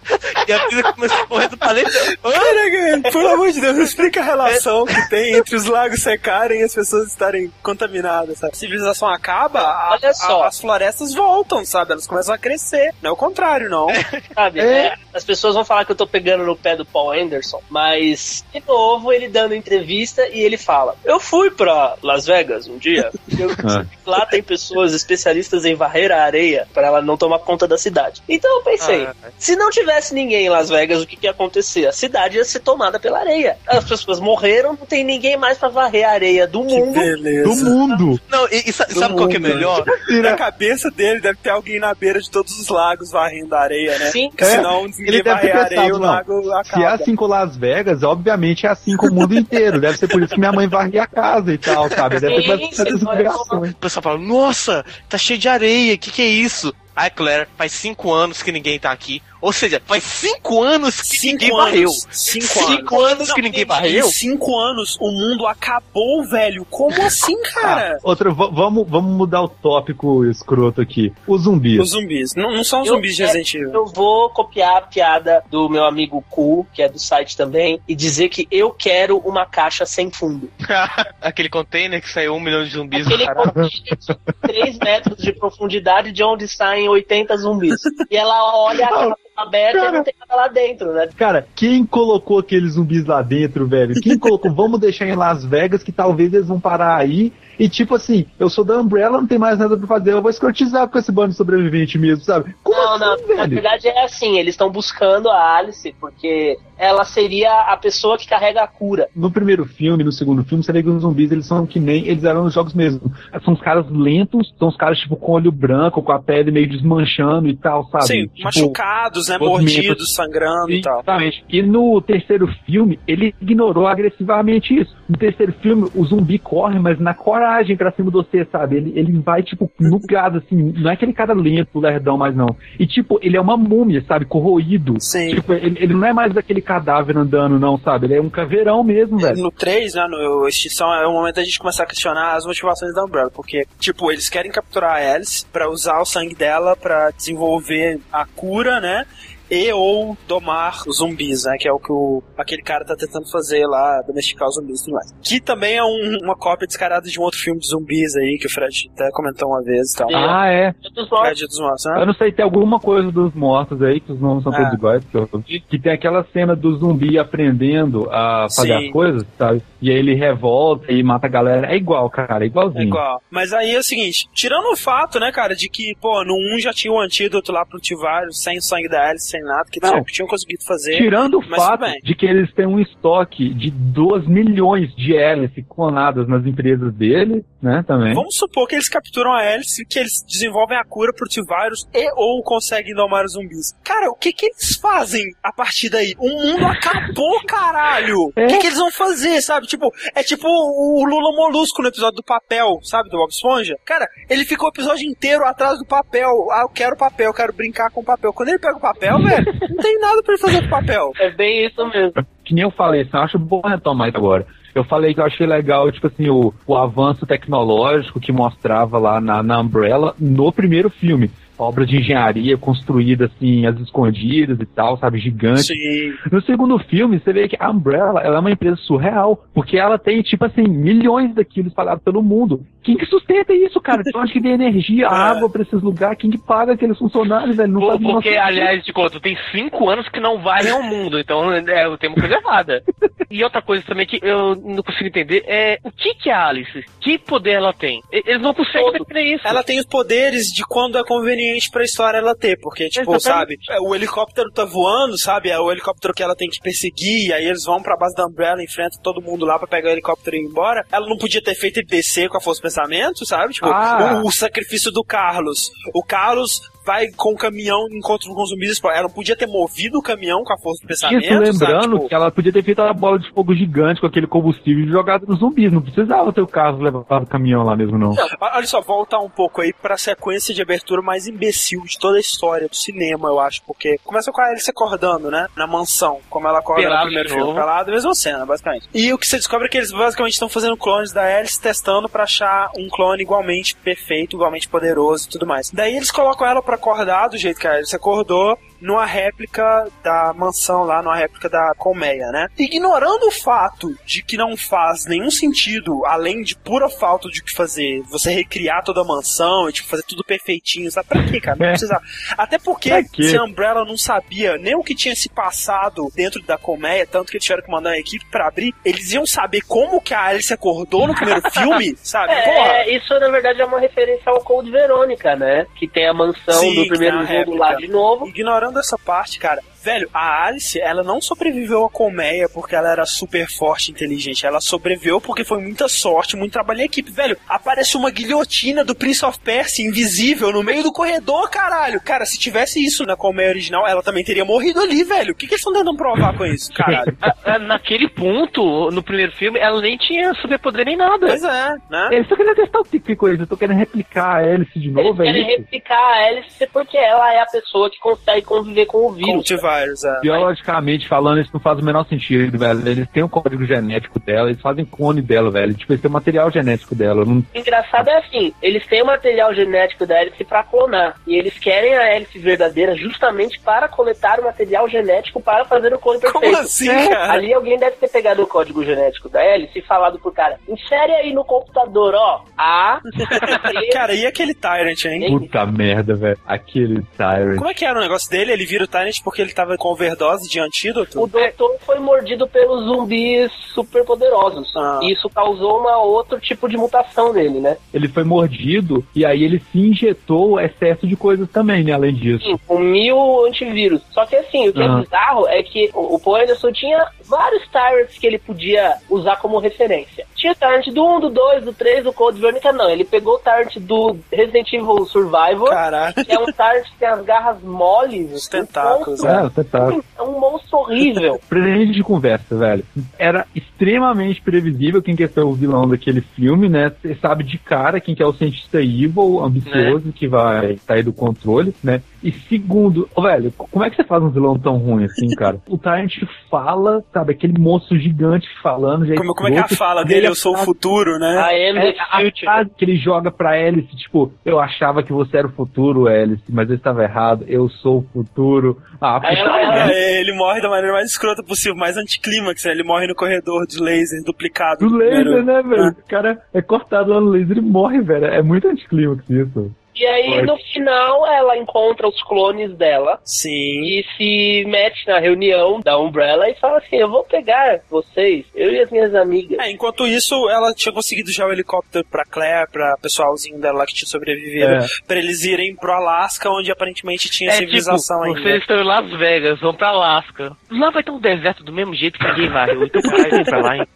E a vida começou a correr do planeta. Olha, cara, pelo amor de Deus, explica a relação que tem entre os lagos secarem e as pessoas estarem contaminadas, sabe? A civilização acaba, a- Olha só. a- as florestas voltam, sabe? Elas começam a crescer. Não é o contrário, não. Sabe? É. É, as pessoas vão falar que eu tô pegando no pé do Paul Anderson, mas, de novo, ele dando entrevista e ele fala: Eu fui pra Las Vegas um dia, eu- Ah. lá tem pessoas especialistas em varrer a areia pra ela não tomar conta da cidade. Então eu pensei: Ah. se não tivesse ninguém em Las Vegas, o que, que ia acontecer? A cidade ia ser tomada pela areia. As pessoas morreram, não tem ninguém mais pra varrer a areia do Que mundo. beleza. Do mundo. Não, e, e sa- sabe qual que é melhor? Na cabeça dele deve ter alguém na beira de todos os lagos varrendo a areia, né? Sim. Porque É, senão ele ninguém deve varrer ter a areia e pensado, o não. lago Se é acaba. assim com Las Vegas, obviamente é assim com o mundo inteiro. Deve ser por isso que minha mãe varria a casa e tal, sabe? Deve ligações. O pessoal fala, nossa, tá cheio de areia, que que é isso? Ai, Claire, faz cinco anos que ninguém tá aqui. Ou seja, faz cinco anos que ninguém varreu. Cinco, Cinco anos que Não, ninguém varreu? Cinco anos, o mundo acabou, velho. Como assim, cara? Outra, v- vamos, vamos mudar o tópico escroto aqui. Os zumbis. Os zumbis. Não, não são zumbis de Resident Evil. Eu vou copiar a piada do meu amigo Ku, que é do site também, e dizer que eu quero uma caixa sem fundo. Aquele container que saiu um milhão de zumbis. Aquele caralho. container de 3 metros de profundidade de onde saem 80 zumbis. E ela olha aberta e não tem nada lá dentro, né? Cara, quem colocou aqueles zumbis lá dentro, velho? Quem colocou? Vamos deixar em Las Vegas, que talvez eles vão parar aí. E tipo assim, eu sou da Umbrella, não tem mais nada pra fazer. Eu vou escrotizar com esse bando de sobrevivente mesmo, sabe? Como Não, assim, não, na velho? verdade é assim, eles estão buscando a Alice porque ela seria a pessoa que carrega a cura. No primeiro filme, no segundo filme, você vê que os zumbis, eles são que nem eles eram nos jogos mesmo. São os caras lentos, são os caras, tipo, com olho branco, com a pele meio desmanchando e tal, sabe? Sim, Tipo, machucados, né? Mordidos, sangrando e tal. Exatamente. E no terceiro filme, ele ignorou agressivamente isso. No terceiro filme, o zumbi corre, mas na coragem pra cima de você, sabe? Ele, ele vai, tipo, no gado, assim. Não é aquele cara lento, lerdão, mais não. E, tipo, ele é uma múmia, sabe? Corroído. Sim. Tipo, ele, ele não é mais aquele cadáver andando, não, sabe? Ele é um caveirão mesmo, velho. No 3, né, no Extinção, é o momento da gente começar a questionar as motivações da Umbrella, porque, tipo, eles querem capturar a Alice pra usar o sangue dela pra desenvolver a cura, né, e ou domar os zumbis, né? Que é o que o, aquele cara tá tentando fazer lá, domesticar os zumbis e tudo mais. Que também é um- uma cópia descarada de um outro filme de zumbis aí, que o Fred até comentou uma vez e tal. Ah, é. Mortos. Fred dos Mortos, né? Eu não sei, tem alguma coisa dos mortos aí, que os nomes são Ah. todos iguais, que, que tem aquela cena do zumbi aprendendo a fazer Sim. as coisas, sabe? E aí ele revolta e mata a galera. É igual, cara, é É igualzinho. igual. Mas aí é o seguinte, tirando o fato, né, cara, de que, pô, no 1 já tinha o antídoto lá pro Tivários, sem o sangue da Alice, sem nada, que Não. tinham, conseguido fazer. Tirando o fato de que eles têm um estoque de 2 milhões de hélices clonadas nas empresas dele, né, também. Vamos supor que eles capturam a Alice, que eles desenvolvem a cura pro T-Virus e ou conseguem domar os zumbis. Cara, o que que eles fazem a partir daí? O mundo acabou, caralho! O que que eles vão fazer, sabe? Tipo, é tipo o Lula Molusco no episódio do papel, sabe? Do Bob Esponja. Cara, ele ficou o episódio inteiro atrás do papel. Ah, eu quero papel, eu quero brincar com papel. Quando ele pega o papel, velho, não tem nada pra ele fazer com o papel. É bem isso mesmo. que nem eu falei, assim, eu acho bom retomar isso agora. Eu falei que eu achei legal, tipo assim, o, o avanço tecnológico que mostrava lá na, na Umbrella no primeiro filme. Obra de engenharia construída assim, as escondidas e tal, sabe, gigante. Sim. No segundo filme, você vê que a Umbrella ela é uma empresa surreal, porque ela tem, tipo assim, milhões daquilo espalhados pelo mundo. Quem que sustenta isso, cara? De onde que vem energia, água pra esses lugares? Quem que paga aqueles funcionários, velho? Não Porque, aliás, de conta, tem cinco anos que não varrem ao mundo, então é, tem uma coisa errada. E outra coisa também que eu não consigo entender é o que que é a Alice? Que poder ela tem? Eles não conseguem definir isso. Ela tem os poderes de quando é conveniente pra história ela ter, porque, tipo, Exatamente. sabe, é, o helicóptero tá voando, sabe, é o helicóptero que ela tem que perseguir, e aí eles vão pra base da Umbrella, enfrentam todo mundo lá pra pegar o helicóptero e ir embora. Ela não podia ter feito ele descer com a força do pensamento, sabe? Tipo, Ah. o, o sacrifício do Carlos. O Carlos vai com o caminhão, encontra com os zumbis, ela não podia ter movido o caminhão com a força do pensamento, Isso, lembrando sabe? Tipo, que ela podia ter feito a bola de fogo gigante com aquele combustível e jogado nos zumbis. Não precisava ter o carro levado o caminhão lá mesmo, não. Não, olha só, voltar um pouco aí pra sequência de abertura mais imbecil de toda a história do cinema, eu acho, porque começa com a Alice acordando, né? Na mansão, como ela acorda Pelado no primeiro filme. Pelado, mesma cena, basicamente. E o que você descobre é que eles basicamente estão fazendo clones da Alice, testando pra achar um clone igualmente perfeito, igualmente poderoso e tudo mais. Daí eles colocam ela pra acordar do jeito que a Alice acordou, numa réplica da mansão lá, numa réplica da colmeia, né? Ignorando o fato de que não faz nenhum sentido, além de pura falta de o que fazer, você recriar toda a mansão e tipo, fazer tudo perfeitinho, sabe? Pra quê, cara? Não É. precisa. Até porque se a Umbrella não sabia nem o que tinha se passado dentro da colmeia, tanto que eles tiveram que mandar uma equipe pra abrir, eles iam saber como que a Alice acordou no primeiro filme, sabe? Porra! É, isso na verdade é uma referência ao Code Verônica, né? Que tem a mansão Sim, do primeiro a jogo lá réplica. de novo. Ignorando essa parte, cara, velho, a Alice, ela não sobreviveu à colmeia porque ela era super forte e inteligente. Ela sobreviveu porque foi muita sorte, muito trabalho em equipe. Velho, aparece uma guilhotina do Prince of Persia invisível no meio do corredor, caralho. Cara, se tivesse isso na colmeia original, ela também teria morrido ali, velho. O que, que eles estão tentando provar com isso, caralho? A- a- Naquele ponto, no primeiro filme, ela nem tinha superpoder nem nada. Pois é, né? Eles estão querendo testar o que que coisa, eu tô querendo replicar a hélice de Eles novo, é querem isso? replicar a Alice porque ela é a pessoa que consegue conviver com o Com o é. Biologicamente falando, isso não faz o menor sentido, velho. Eles têm o código genético dela, eles fazem clone dela, velho. Tipo, eles têm o material genético dela. Não... O engraçado é assim, eles têm o material genético da hélice pra clonar. E eles querem a hélice verdadeira justamente para coletar o material genético para fazer o clone perfeito. Como assim, É, cara? Ali alguém deve ter pegado o código genético da hélice e falado pro cara, insere aí no computador, ó, A, Cara, e aquele Tyrant, hein? Puta merda, velho. Aquele Tyrant. Como é que era o negócio dele? Ele vira o Tyrant porque ele tava com overdose de antídoto? O doutor foi mordido pelos zumbis super poderosos. Ah. E isso causou uma outro tipo de mutação nele, né? Ele foi mordido e aí ele se injetou excesso de coisas também, né? Além disso. Sim, com mil antivírus. Só que assim, o que é Ah. bizarro é que o, o Paul Anderson tinha vários Tyrants que ele podia usar como referência. Tinha o Tyrant do 1, do 2, do 3, do Code Veronica, não. Ele pegou o Tyrant do Resident Evil Survivor, Caralho. que é um Tyrant que tem as garras moles. Os tentáculos, um monstro, É, tentáculo. é um monstro horrível. Presente de conversa, velho. Era extremamente previsível quem quer ser o vilão daquele filme, né? Você sabe de cara quem que é o cientista evil, ambicioso, que vai sair do controle, né? E segundo, velho, como é que você faz um vilão tão ruim assim, cara? o Tyrant fala, sabe, aquele monstro gigante falando. já Como, como é que é a fala dele? ele Eu sou o futuro, né? I am é, the a que ele joga pra Alice, tipo, eu achava que você era o futuro, Alice, mas eu estava errado, eu sou o futuro. Ah, Aí puta ela-. É, ele morre da maneira mais escrota possível, mais anticlímax, né? Ele morre no corredor de laser duplicado. Do laser, primeiro. né, velho? O cara é cortado lá no laser e morre, velho. É muito anticlímax isso. E aí, Pode. no final, ela encontra os clones dela Sim. e se mete na reunião da Umbrella e fala assim: Eu vou pegar vocês, eu e as minhas amigas. É, enquanto isso, ela tinha conseguido já o helicóptero pra Claire, pra pessoalzinho dela lá que tinha sobrevivido, É. pra eles irem pro Alasca, onde aparentemente tinha É tipo, civilização ainda. vocês estão em Las Vegas, vão pra Alasca. Lá vai ter um deserto do mesmo jeito que ninguém vai. Então vai pra lá, hein?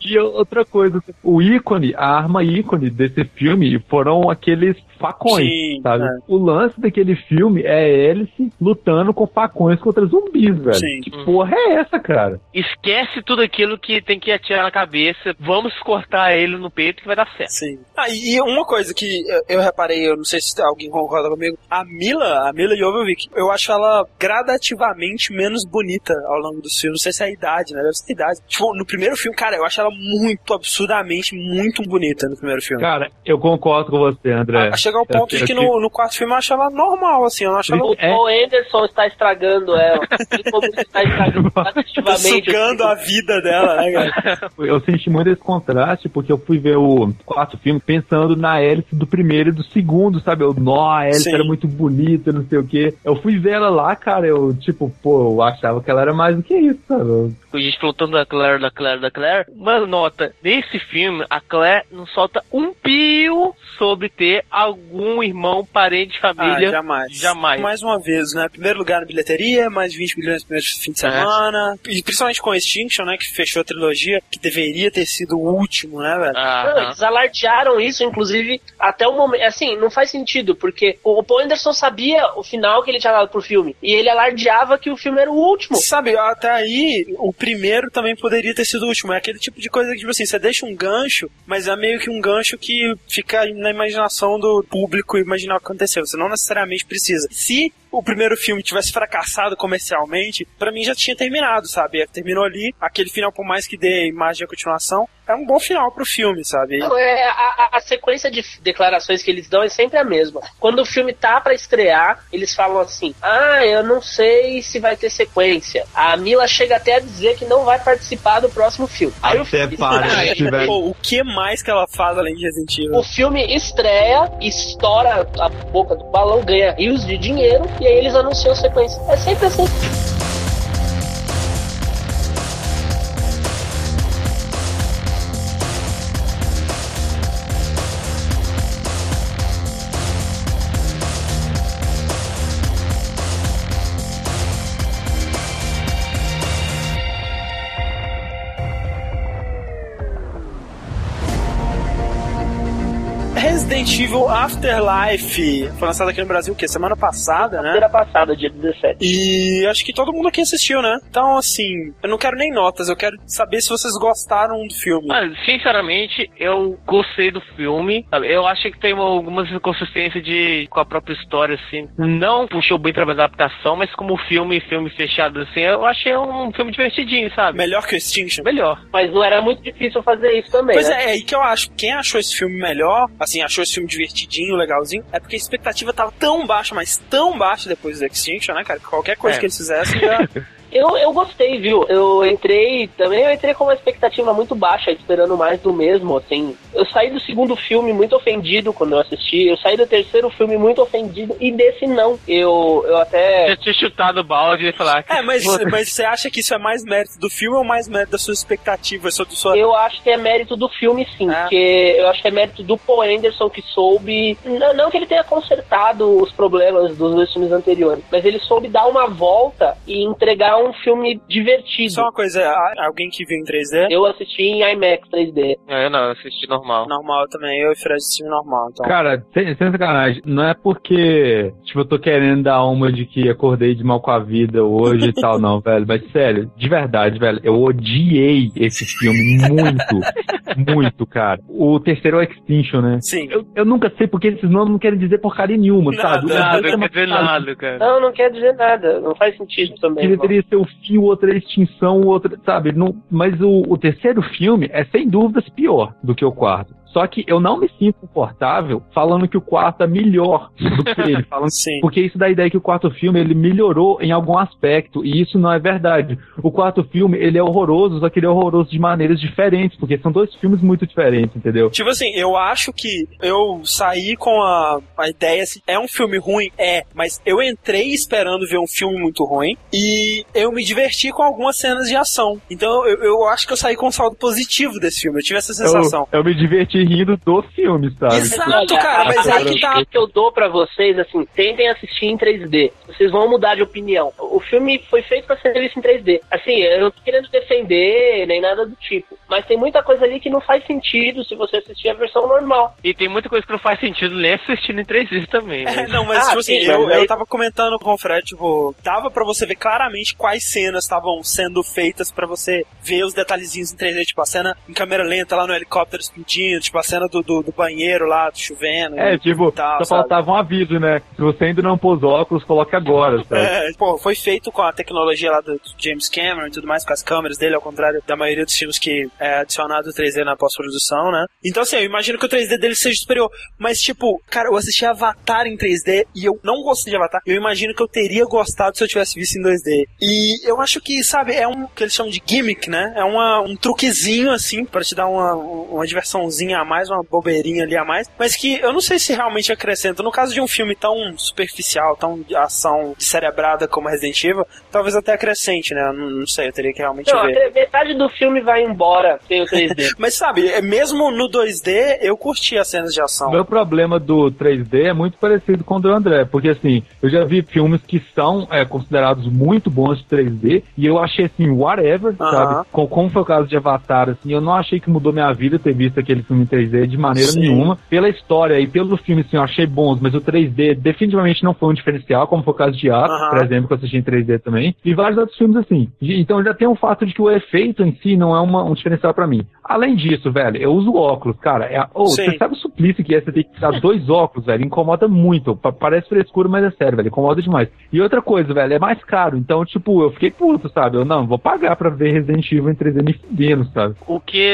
E outra coisa, o ícone, a arma ícone desse filme foram aqueles facões, Sim, sabe? é. O lance daquele filme é Alice lutando com facões contra zumbis, velho. Sim. Que porra é essa, cara? Esquece tudo aquilo que tem que atirar na cabeça. Vamos cortar ele no peito que vai dar certo. Sim. Ah, e uma coisa que eu, eu reparei, eu não sei se alguém concorda comigo, a Mila, a Mila Jovovich, eu acho ela gradativamente menos bonita ao longo dos filmes. Não sei se é a idade, né? Deve ser a idade. Tipo, no primeiro filme, cara, eu acho ela muito absurdamente muito bonita no primeiro filme. Cara, eu concordo com você, André. A, chegar ao ponto Eu- de que no, no quarto filme eu acho ela normal, assim, eu não acho ela O É. Paul Anderson está estragando ela. Como ele está estragando sugando a vida dela, né, cara? Eu senti muito esse contraste, porque eu fui ver o quarto filme pensando na Alice do primeiro e do segundo, sabe? Eu, nó, a Alice Sim. era muito bonita, não sei o quê. Eu fui ver ela lá, cara, eu, tipo, pô, eu achava que ela era mais do que isso, sabe? A gente falando da Claire, da Claire, da Claire. Uma nota, nesse filme, a Claire não solta um pio sobre ter algum irmão, parente, família. Ah, jamais. Jamais. Mais uma vez, né? Primeiro lugar na bilheteria, mais 20 milhões no primeiro fim de semana. E principalmente com Extinction, né? Que fechou a trilogia, que deveria ter sido o último, né, velho? Não, Aham. eles alardearam isso, inclusive, até o momento. Assim, não faz sentido, porque o Paul Anderson sabia o final que ele tinha dado pro filme. E ele alardeava que o filme era o último. Sabe, até aí, o primeiro também poderia ter sido o último. É aquele tipo de coisa que, tipo assim, você deixa um gancho, mas é meio que um gancho que fica na imaginação do público imaginar o que aconteceu. Você não necessariamente precisa. Se o primeiro filme tivesse fracassado comercialmente, pra mim já tinha terminado, sabe? Terminou ali, aquele final, por mais que dê imagem à continuação, é um bom final pro filme, sabe? Não, é, a, a- sequência de declarações que eles dão é sempre a mesma. Quando o filme tá pra estrear, eles falam assim: Ah, eu não sei se vai ter sequência. A Mila chega até a dizer que não vai participar do próximo filme. Aí o Até filme para, estreia. Pô, o que mais que ela faz além de Resident Evil? O filme estreia, estoura a boca do balão, ganha rios de dinheiro e aí eles anunciam a sequência. É sempre assim. Resident Evil Afterlife foi lançado aqui no Brasil o quê? Semana passada, né? Feira passada, dia 17. E acho que todo mundo aqui assistiu, né? Então, assim, eu não quero nem notas, eu quero saber se vocês gostaram do filme. Mas, sinceramente, eu gostei do filme. sabe? Eu achei que tem uma- algumas inconsistências de, com a própria história, assim. Não puxou bem pra adaptação, mas como filme, filme fechado, assim, eu achei um filme divertidinho, sabe? Melhor que o Extinction. Melhor. Mas não era muito difícil fazer isso também. Pois né? é, é aí que eu acho. Quem achou esse filme melhor, assim, achou esse filme divertidinho, legalzinho, é porque a expectativa tava tão baixa, mas tão baixa depois do Extinction, né, cara? Que qualquer coisa É. que eles fizessem já. Eu, eu gostei, viu? Eu entrei também, eu entrei com uma expectativa muito baixa, esperando mais do mesmo, assim. Eu saí do segundo filme muito ofendido quando eu assisti, eu saí do terceiro filme muito ofendido, e desse não. Eu, eu até. Eu tinha chutado o balde e falar que. É, mas, mas você acha que isso é mais mérito do filme ou mais mérito das suas expectativas sobre sua. Eu acho que é mérito do filme, sim. É. Porque eu acho que é mérito do Paul Anderson que soube. Não, não que ele tenha consertado os problemas dos dois filmes anteriores, mas ele soube dar uma volta e entregar um filme divertido. Só uma coisa, a- alguém que viu em 3D? Eu assisti em IMAX 3D. É, eu não, eu assisti normal. Normal também, eu e o Fred assistimos normal, então. Cara, sem, sem sacanagem, não é porque, tipo, eu tô querendo dar uma de que acordei de mal com a vida hoje e tal, não, velho. Mas sério, de verdade, velho, eu odiei esse filme muito, muito, cara. O terceiro é o Extinction, né? Sim. Eu, eu nunca sei porque esses nomes não querem dizer porcaria nenhuma, sabe? Nada, terceiro é não quer dizer nada, cara. Não, não quer dizer nada. Não faz sentido também. que deveria ser o fio, o outro é extinção, o outro, sabe? Não, mas o, o terceiro filme é sem dúvidas pior do que o quarto. Só que eu não me sinto confortável falando que o quarto é melhor do que ele. Falando, Sim. porque isso dá a ideia que o quarto filme ele melhorou em algum aspecto, e isso não é verdade. O quarto filme ele é horroroso, só que ele é horroroso de maneiras diferentes, porque são dois filmes muito diferentes, entendeu? Tipo assim, eu acho que eu saí com a, a ideia assim, é um filme ruim? É, mas eu entrei esperando ver um filme muito ruim e eu me diverti com algumas cenas de ação. Então eu, eu acho que eu saí com um saldo positivo desse filme, eu tive essa sensação. Eu, eu me diverti rindo do filme, sabe? Exato, cara, mas a aí que dica tá. que eu dou pra vocês, assim, tentem assistir em 3D. Vocês vão mudar de opinião. O filme foi feito pra ser visto em 3D. Assim, eu não tô querendo defender nem nada do tipo. Mas tem muita coisa ali que não faz sentido se você assistir a versão normal. E tem muita coisa que não faz sentido nem assistindo em 3D também. né? É, não, mas Ah, tipo assim, sim, eu, mas eu tava comentando com o Fred, tipo, dava pra você ver claramente quais cenas estavam sendo feitas pra você ver os detalhezinhos em 3D, tipo a cena em câmera lenta lá no helicóptero explodindo, tipo a cena do, do, do banheiro lá, chovendo. É, tipo, tal, só sabe? faltava um aviso, né? Se você ainda não pôs óculos, coloque agora, sabe? É, pô, foi feito com a tecnologia lá do do James Cameron e tudo mais, com as câmeras dele, ao contrário da maioria dos filmes que é adicionado o 3D na pós-produção, né? Então, assim, eu imagino que o 3D dele seja superior. Mas, tipo, cara, eu assisti Avatar em 3D e eu não gostei de Avatar. Eu imagino que eu teria gostado se eu tivesse visto em 2D. E eu acho que, sabe, é um que eles chamam de gimmick, né? É uma, um truquezinho, assim, pra te dar uma, uma diversãozinha a mais, uma bobeirinha ali a mais. Mas que eu não sei se realmente acrescenta. No caso de um filme tão superficial, tão de ação cerebrada como Resident Evil, talvez até acrescente, né? Não, não sei, eu teria que realmente Não, ver. metade do filme vai embora sem o 3D. Mas sabe, é- mesmo no 2D, eu curti as cenas de ação. O meu problema do 3D é muito parecido com o do André, porque assim, eu já vi filmes que são é, considerados muito bons de 3D e eu achei assim, whatever, Aham. sabe? Com- Como foi o caso de Avatar, assim, eu não achei que mudou minha vida ter visto aquele filme 3D de maneira Sim. nenhuma. Pela história e pelo filme, assim, eu achei bons, mas o 3D definitivamente não foi um diferencial, como foi o caso de Ato, por exemplo, que eu assisti em 3D também, e vários outros filmes assim. Então já tem o fato de que o efeito em si não é uma- um diferencial pra mim. Além disso, velho, eu uso óculos, cara. É, oh, você sabe o suplício que é você ter que tirar dois óculos, velho? Incomoda muito. Pa- parece frescura, mas é sério, velho. Incomoda demais. E outra coisa, velho, é mais caro. Então, tipo, eu fiquei puto, sabe? Eu não, vou pagar pra ver Resident Evil em 3D me fudendo, sabe? O que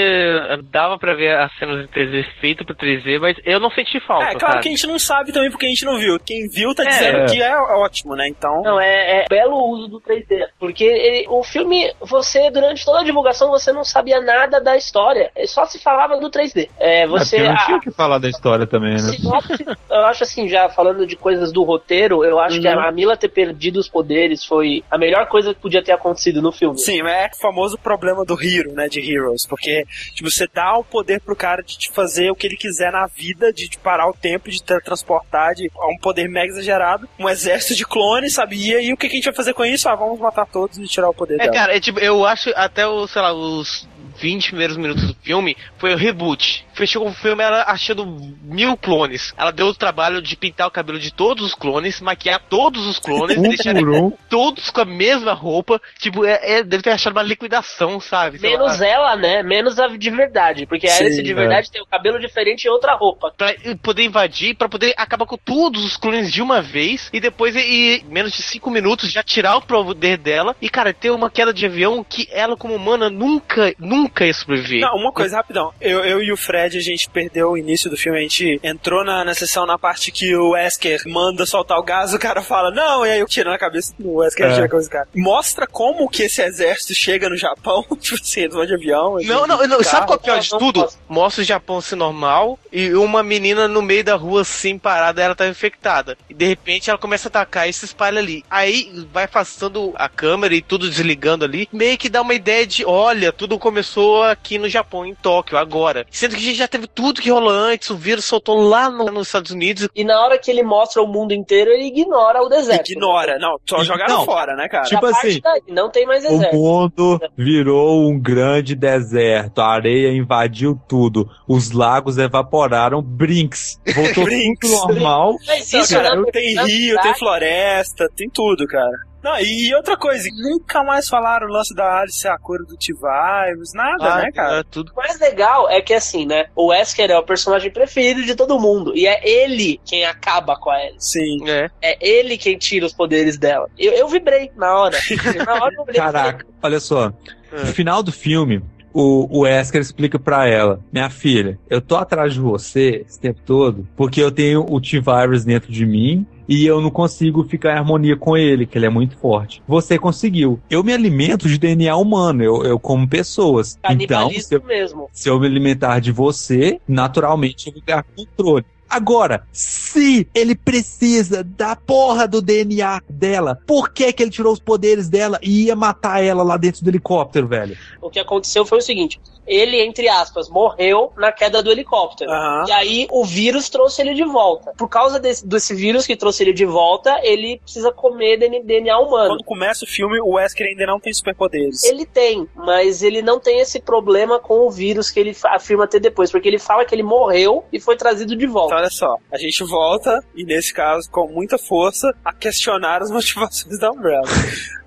dava pra ver as cenas em 3D feito pro 3D, mas eu não senti falta. É, claro sabe? que a gente não sabe também porque a gente não viu. Quem viu tá É. dizendo que é ótimo, né? Então. Não, é, é belo uso do 3D. Porque ele- o filme, você, durante toda a divulgação, você não sabia nada da história. Ele Só se falava do 3D. É, você. porque não tinha o que falar da história também, né? sinopse, eu acho assim, já falando de coisas do roteiro, eu acho que Uhum. a Mila ter perdido os poderes foi a melhor coisa que podia ter acontecido no filme. Sim, é o famoso problema do Hero, né? De Heroes. Porque, tipo, você dá o poder pro cara de te fazer o que ele quiser na vida, de te parar o tempo, de teletransportar, de a um poder mega exagerado, um exército de clones, sabe? E aí o que que a gente vai fazer com isso? Ah, vamos matar todos e tirar o poder É, dela. cara, é tipo, eu acho até o, sei lá, os 20 primeiros minutos do filme foi o reboot. Fechou o filme ela achando mil clones. Ela deu o trabalho de pintar o cabelo de todos os clones, maquiar todos os clones, Um deixar por um. todos com a mesma roupa. Tipo, é, é- deve ter achado uma liquidação, sabe? Sei Menos lá. ela, né? Menos a de verdade. Porque a Sim, Alice de é. verdade tem o cabelo diferente e outra roupa. Pra poder invadir, pra poder acabar com todos os clones de uma vez e depois, em menos de 5 minutos, já tirar o poder dela. E, cara, ter uma queda de avião que ela, como humana, nunca, nunca ia sobreviver. Não, uma coisa, rapidão. Eu, eu e o Fred, a gente perdeu o início do filme. A gente entrou na, na sessão na parte que o Wesker manda soltar o gás, o cara fala, não, e aí eu tiro na cabeça do Wesker, É. tira a cabeça do cara. Mostra como que esse exército chega no Japão, tipo assim, eles vão de avião. Não, não, não, sabe qual é o pior de tudo? Mostra o Japão assim normal e uma menina no meio da rua assim parada, ela tá infectada. E de repente ela começa a atacar e se espalha ali. Aí vai afastando a câmera e tudo desligando ali, meio que dá uma ideia de, olha, tudo começou aqui no Japão, em Tóquio, agora. Sendo que a gente já teve tudo que rolou antes, o vírus soltou lá no- nos Estados Unidos. E na hora que ele mostra o mundo inteiro, ele ignora o deserto. Ignora. Não, só E- jogaram não. fora, né, cara? Tipo assim, daí, não tem mais O mundo virou um grande deserto, a areia invadiu tudo, os lagos evaporaram, Brinks, voltou Brinks. normal. Mas Não, isso, cara, na- tem rio, tem floresta, tem tudo, cara. Não, e outra coisa, nunca mais falaram o lance da Alice ser a cor do T-Virus, nada, né, cara? é tudo. O mais legal é que assim, né? O Wesker é o personagem preferido de todo mundo. E é ele quem acaba com a Alice. Sim. É. É ele quem tira os poderes dela. Eu, eu vibrei na hora. na hora eu vibrei. Caraca, olha só, É. no final do filme, o, o Wesker explica pra ela, minha filha, eu tô atrás de você esse tempo todo, porque eu tenho o T-Virus dentro de mim, e eu não consigo ficar em harmonia com ele, que ele é muito forte. Você conseguiu. Eu me alimento de DNA humano, eu, eu como pessoas. Então, se eu, mesmo. se eu me alimentar de você, naturalmente eu vou ganhar controle. Agora, se ele precisa da porra do DNA dela, por que que ele tirou os poderes dela e ia matar ela lá dentro do helicóptero, velho? O que aconteceu foi o seguinte: ele, entre aspas, morreu na queda do helicóptero. Aham. E aí o vírus trouxe ele de volta. Por causa desse, desse vírus que trouxe ele de volta, ele precisa comer DNA humano. Quando começa o filme, o Wesker ainda não tem superpoderes. Ele tem, mas ele não tem esse problema com o vírus que ele afirma ter depois, porque ele fala que ele morreu e foi trazido de Então, volta. Olha só, a gente volta, e nesse caso, com muita força, a questionar as motivações da Umbrella.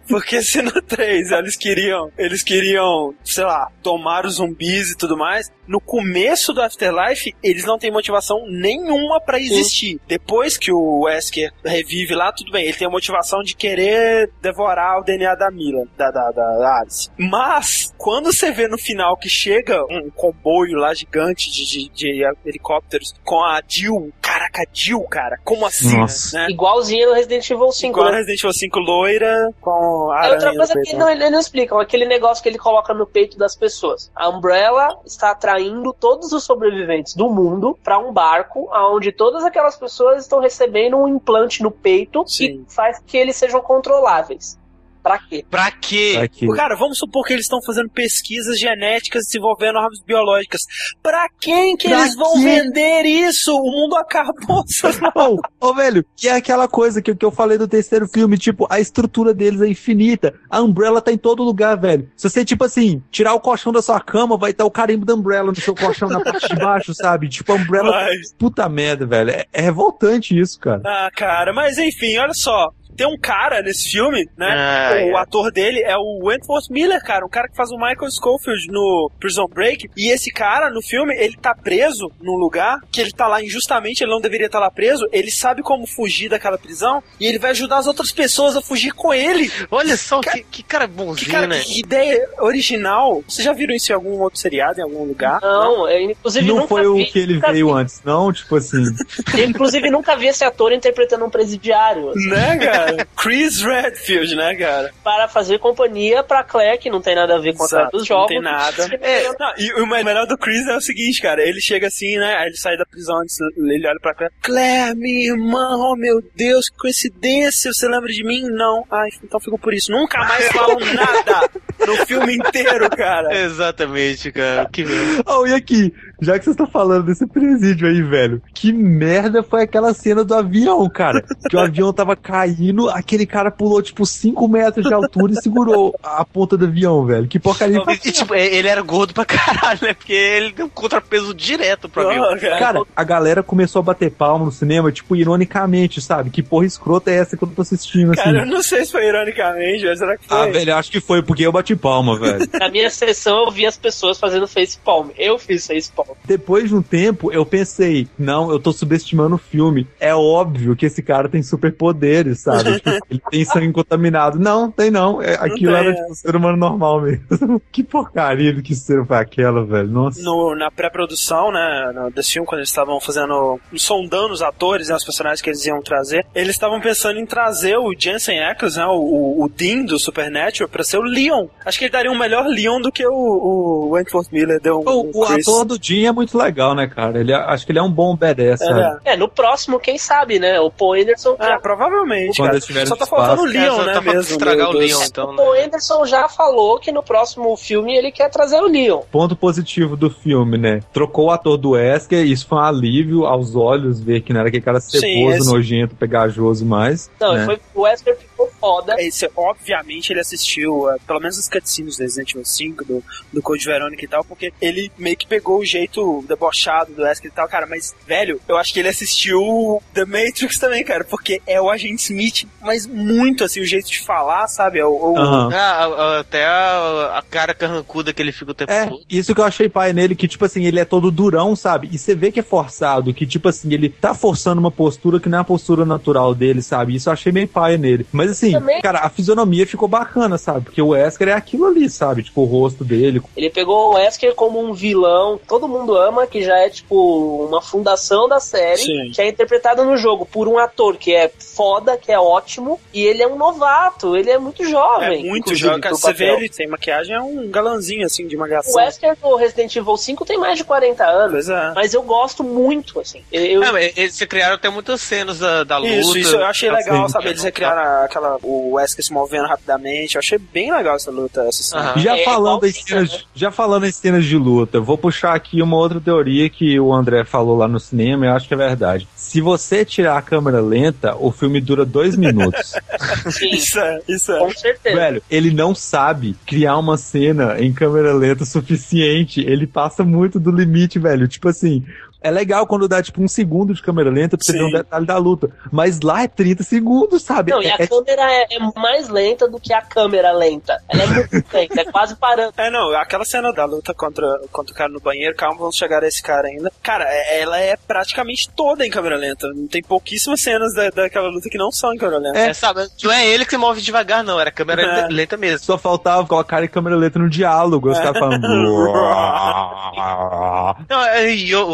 Porque se no 3 eles queriam, eles queriam, sei lá, tomar os zumbis e tudo mais, no começo do Afterlife, eles não têm motivação nenhuma pra existir. Depois que o Wesker revive lá, tudo bem, ele tem a motivação de querer devorar o DNA da Mila, da, da, da Alice. Mas, quando você vê no final que chega um comboio lá gigante de, de, de helicópteros com a Jill, caraca, a Jill, cara, como assim? Né? Igualzinho no Resident Evil 5, Igual a né? Resident Evil 5 loira com a É outra coisa que né? não, eles não explicam, aquele negócio que ele coloca no peito das pessoas. A Umbrella está atraindo todos os sobreviventes do mundo para um barco onde todas aquelas pessoas estão recebendo um implante no peito Sim. que faz que eles sejam controláveis. Pra quê? Pra quê? Aqui. Cara, vamos supor que eles estão fazendo pesquisas genéticas desenvolvendo armas biológicas. Pra quem que Pra eles vão quê? vender isso? O mundo acabou. Ô, ô, velho, que é aquela coisa que, que eu falei do terceiro filme, tipo, a estrutura deles é infinita. A Umbrella tá em todo lugar, velho. Se você, tipo assim, tirar o colchão da sua cama, vai estar o carimbo da Umbrella no seu colchão na parte de baixo, sabe? Tipo, a Umbrella. Vai. Puta merda, velho. É, é revoltante isso, cara. Ah, cara, mas enfim, olha só. Tem um cara nesse filme, né? Ah, o é. ator dele é o Wentworth Miller, cara. Um cara que faz o Michael Schofield no Prison Break. E esse cara, no filme, ele tá preso num lugar que ele tá lá injustamente, ele não deveria estar lá preso. Ele sabe como fugir daquela prisão e ele vai ajudar as outras pessoas a fugir com ele. Olha só, Cara- que, que cara Que, bonzinho, cara, né? que ideia original. Vocês já viram isso em algum outro seriado, em algum lugar? Não, eu, inclusive Não nunca foi o vi, que ele veio vi. antes, não? Tipo assim. Eu, inclusive nunca vi esse ator interpretando um presidiário. assim, Né, cara? Chris Redfield, né, cara? para fazer companhia pra Claire, que não tem nada a ver com a Claire dos não jogos. tem nada. É, não, e o melhor do Chris é o seguinte, cara. Ele chega assim, né? Aí ele sai da prisão, ele olha pra Claire. Claire, minha irmã, oh meu Deus, que coincidência. Você lembra de mim? Não. Ai, então fico por isso. Nunca mais falam nada no filme inteiro, cara. Exatamente, cara. Que merda. Oh, e aqui, já que vocês estão falando desse presídio aí, velho, que merda foi aquela cena do avião, cara? Que o avião tava caindo, aquele cara pulou tipo 5 metros de altura e segurou a ponta do avião, velho. Que porcaria. E, tipo, ele era gordo pra caralho, né? Porque ele deu um contrapeso direto pro avião. Oh, cara. Cara, a galera começou a bater palma no cinema, tipo, ironicamente, sabe? Que porra escrota é essa que eu tô assistindo, assim? Cara, eu não sei se foi ironicamente, mas será que foi? Ah, velho, eu acho que foi porque eu bati palma, velho. Na minha sessão eu vi as pessoas fazendo face palm. Eu fiz face palm. Depois de um tempo, eu pensei, não, eu tô subestimando o filme. É óbvio que esse cara tem superpoderes, sabe? Tipo, ele tem sangue contaminado. Não, tem não. É, aquilo tem, era é. tipo um ser humano normal mesmo. que porcaria do que ser foi aquela, velho. Nossa. no, na pré-produção, né, no, desse filme, quando eles estavam fazendo, sondando os atores, né, os personagens que eles iam trazer, eles estavam pensando em trazer o Jensen Ackles, né, o, o, Dean do Supernatural, pra ser o Leon. Acho que ele daria um melhor Leon do que o, o Wentworth Miller deu um, O, o ator do Jim é muito legal, né, cara? Ele, é- acho que ele é um bom badass, sabe? É, no próximo, quem sabe, né? O Paul Anderson. É, provavelmente, Quando cara. Só tá espaço. faltando o É, Leon, só né, tá mesmo. estragar o Leon, então, O né? Paul Anderson já falou que no próximo filme ele quer trazer o Leon. Ponto positivo do filme, né? Trocou o ator do Wesker, isso foi um alívio aos olhos ver que não era aquele cara Sim, ceboso, esse- nojento, pegajoso mais. Não, né? foi, o Wesker ficou foda. Esse, obviamente ele assistiu, uh, pelo menos os cutscenes do Resident Evil 5, do, do Code Verônica e tal, porque ele meio que pegou o jeito debochado do Wesker e tal, cara, mas, velho, eu acho que ele assistiu The Matrix também, cara, porque é o Agente Smith, mas muito assim, o jeito de falar, sabe? É o, o- Aham. Ah, a- até a, a cara carrancuda que ele fica o tempo É, todo. isso que eu achei pai nele, que, tipo assim, ele é todo durão, sabe? E você vê que é forçado, que, tipo assim, ele tá forçando uma postura que não é a postura natural dele, sabe? Isso eu achei meio pai nele. Mas assim, Também- cara, a fisionomia ficou bacana, sabe? Porque o Wesker é aquilo ali, sabe? Tipo, o rosto dele. Ele pegou o Wesker como um vilão que todo mundo ama, que já é tipo uma fundação da série, Sim. que é interpretado no jogo por um ator que é foda, que é ótimo, e ele é um novato, ele é muito é jovem. muito inclusive, jovem, cara, você vê ele sem maquiagem, é um galanzinho, assim, de O malhação. Wesker do Resident Evil 5 tem mais de 40 anos, Pois é. mas eu gosto muito, assim. Eu, É, mas eles criaram até muitas cenas da, da luta. Isso, isso eu achei legal, Assim, sabe? Eles recriaram aquela, o Wesker se movendo rapidamente. Eu achei bem legal essa luta, essa cena. Aham. Já É, falando em igualzinho, cenas, né? já falando em cenas de luta, vou puxar aqui uma outra teoria que o André falou lá no cinema, e eu acho que é verdade. Se você tirar a câmera lenta, o filme dura dois minutos. sim, Isso é, isso é. com certeza. Velho, ele não sabe criar uma cena em câmera lenta o suficiente. Ele passa muito do limite, velho. Tipo assim. É legal quando dá tipo um segundo de câmera lenta pra você Sim. ver um detalhe da luta. Mas lá é 30 segundos, sabe? Não, e é, a é- câmera é, é mais lenta do que a câmera lenta. Ela é muito lenta, é quase parando. É, não, aquela cena da luta contra, contra o cara no banheiro, calma, vamos chegar a esse cara ainda. Cara, é- ela é praticamente toda em câmera lenta. Tem pouquíssimas cenas da, daquela luta que não são em câmera lenta. É, sabe, não é ele que se move devagar, não. Era a câmera É. lenta mesmo. Só faltava colocar em câmera lenta no diálogo. Os caras falando. Não, é, e o-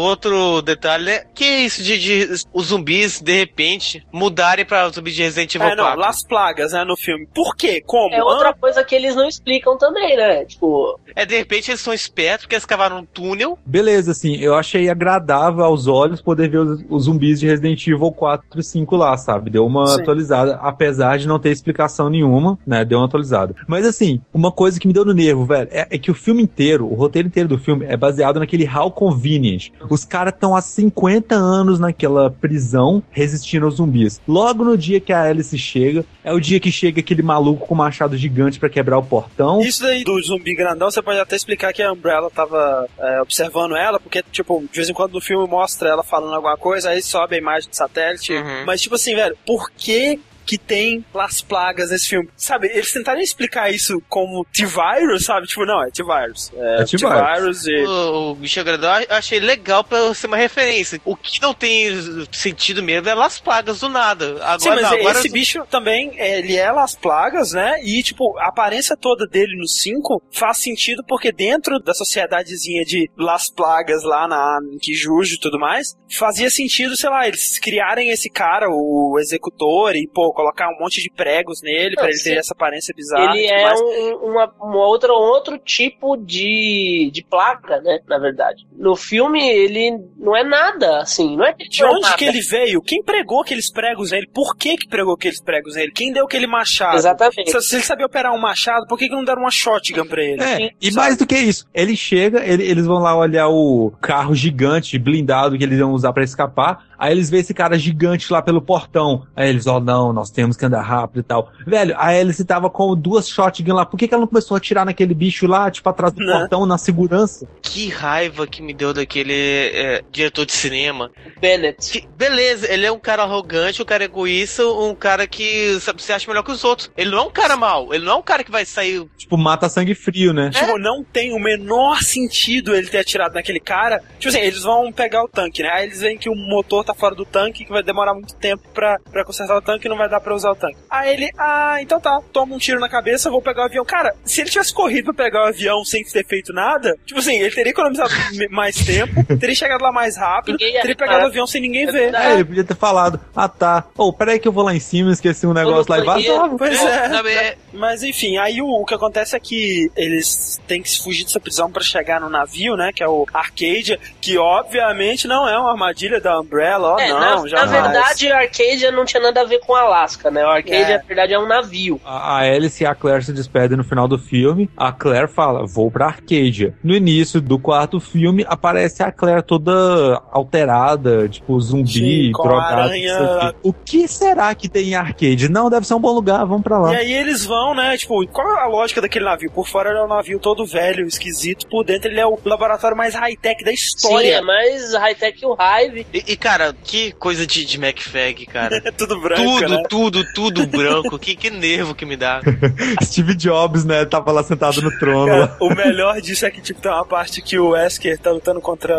outro detalhe, né? Que é isso de, de os zumbis, de repente, mudarem pra zumbis de Resident Evil É, não, 4? Las Plagas, né, no filme. Por quê? Como? É outra Ah, coisa que eles não explicam também, né? Tipo, É, de repente eles são espertos porque eles cavaram um túnel. Beleza, assim, eu achei agradável aos olhos poder ver os, os zumbis de Resident Evil 4 e 5 lá, sabe? Deu uma Sim. atualizada, apesar de não ter explicação nenhuma, né? Deu uma atualizada. Mas assim, uma coisa que me deu no nervo, velho, é, é que o filme inteiro, o roteiro inteiro do filme é baseado naquele How Convenient. Os caras estão há 50 anos naquela prisão resistindo aos zumbis. Logo no dia que a Alice chega, é o dia que chega aquele maluco com machado gigante pra quebrar o portão. Isso daí do zumbi grandão, você pode até explicar que a Umbrella tava é, observando ela, porque, tipo, de vez em quando no filme mostra ela falando alguma coisa, aí sobe a imagem do satélite. Uhum. Mas, tipo assim, velho, por que que tem Las Plagas nesse filme? Sabe, eles tentaram explicar isso como T-Virus, sabe? Tipo, não, é T-Virus. É, É T-Virus. T-Virus e... O, o bicho grandão eu achei legal pra ser uma referência. O que não tem sentido mesmo é Las Plagas do nada. Agora, Sim, mas não, agora esse bicho também, é, ele é Las Plagas, né? E, tipo, a aparência toda dele no 5 faz sentido porque dentro da sociedadezinha de Las Plagas lá na em Kijuju e tudo mais, fazia sentido, sei lá, eles criarem esse cara, o executor, e, pô, colocar um monte de pregos nele pra Não, ele ter essa aparência bizarra. ele e é mais. um, uma, uma outra, um outro tipo de, de placa, né? Na verdade. No filme, ele não é nada, assim. Não é De é onde nada. que ele veio? Quem pregou aqueles pregos nele? Por que que pregou aqueles pregos nele? Quem deu aquele machado? Exatamente. Se, se ele sabia operar um machado, por que, que não deram uma shotgun pra ele? É, Sim, e sabe? mais do que isso, ele chega, ele- eles vão lá olhar o carro gigante, blindado que eles vão usar pra escapar. Aí eles veem esse cara gigante lá pelo portão. Aí eles, ó, não, nós temos que andar rápido e tal. Velho, a Alice tava com duas shotgun lá. Por que, que ela não começou a atirar naquele bicho lá, tipo, atrás do Né? portão, na segurança? que raiva que me deu daquele é, diretor de cinema. Bennett. Que- beleza, ele é um cara arrogante, um cara egoísta, um cara que sabe, se acha melhor que os outros. Ele não é um cara mau, ele não é um cara que vai sair. Tipo, mata sangue frio, né? Tipo, não tem o menor sentido ele ter atirado naquele cara. Tipo assim, eles vão pegar o tanque, né? Aí eles veem que o motor tá fora do tanque, que vai demorar muito tempo pra, pra consertar o tanque e não vai dar pra usar o tanque. Aí ele, ah, então tá, toma um tiro na cabeça, vou pegar o avião. Cara, se ele tivesse corrido pra pegar o avião sem ter feito nada, tipo assim, ele teria economizado mais tempo, teria chegado lá mais rápido, teria pegado o avião sem ninguém ver. É, ele podia ter falado, ah tá, ô, peraí que eu vou lá em cima, esqueci um negócio lá e vazava. Pois é. É- Mas enfim, aí o, o que acontece é que eles têm que se fugir dessa prisão pra chegar no navio, né? Que é o Arcadia, que obviamente não é uma armadilha da Umbrella, ó, É, não, na, na verdade, a Arcadia não tinha nada a ver com Alaska, né? O Arcadia, É. na verdade, é um navio. A a Alice e a Claire se despedem no final do filme. A Claire fala, vou pra Arcadia. No início do quarto filme, aparece a Claire toda alterada, tipo zumbi, Sim, drogada. aranha. o que será que tem em Arcade? Não, deve ser um bom lugar, vamos pra lá. E aí eles vão, né? Tipo, qual é a lógica daquele navio? Por fora ele é um navio todo velho, esquisito. Por dentro ele é o laboratório mais high-tech da Sim, história. é mais high-tech que o Hive. E, e, cara, Cara, que coisa de, de MacFag, cara. É tudo branco. Tudo, né? tudo, tudo branco. que, que nervo que me dá. Steve Jobs, né? Tava lá sentado no trono. O melhor disso é que, tipo, tem uma parte que o Wesker tá lutando contra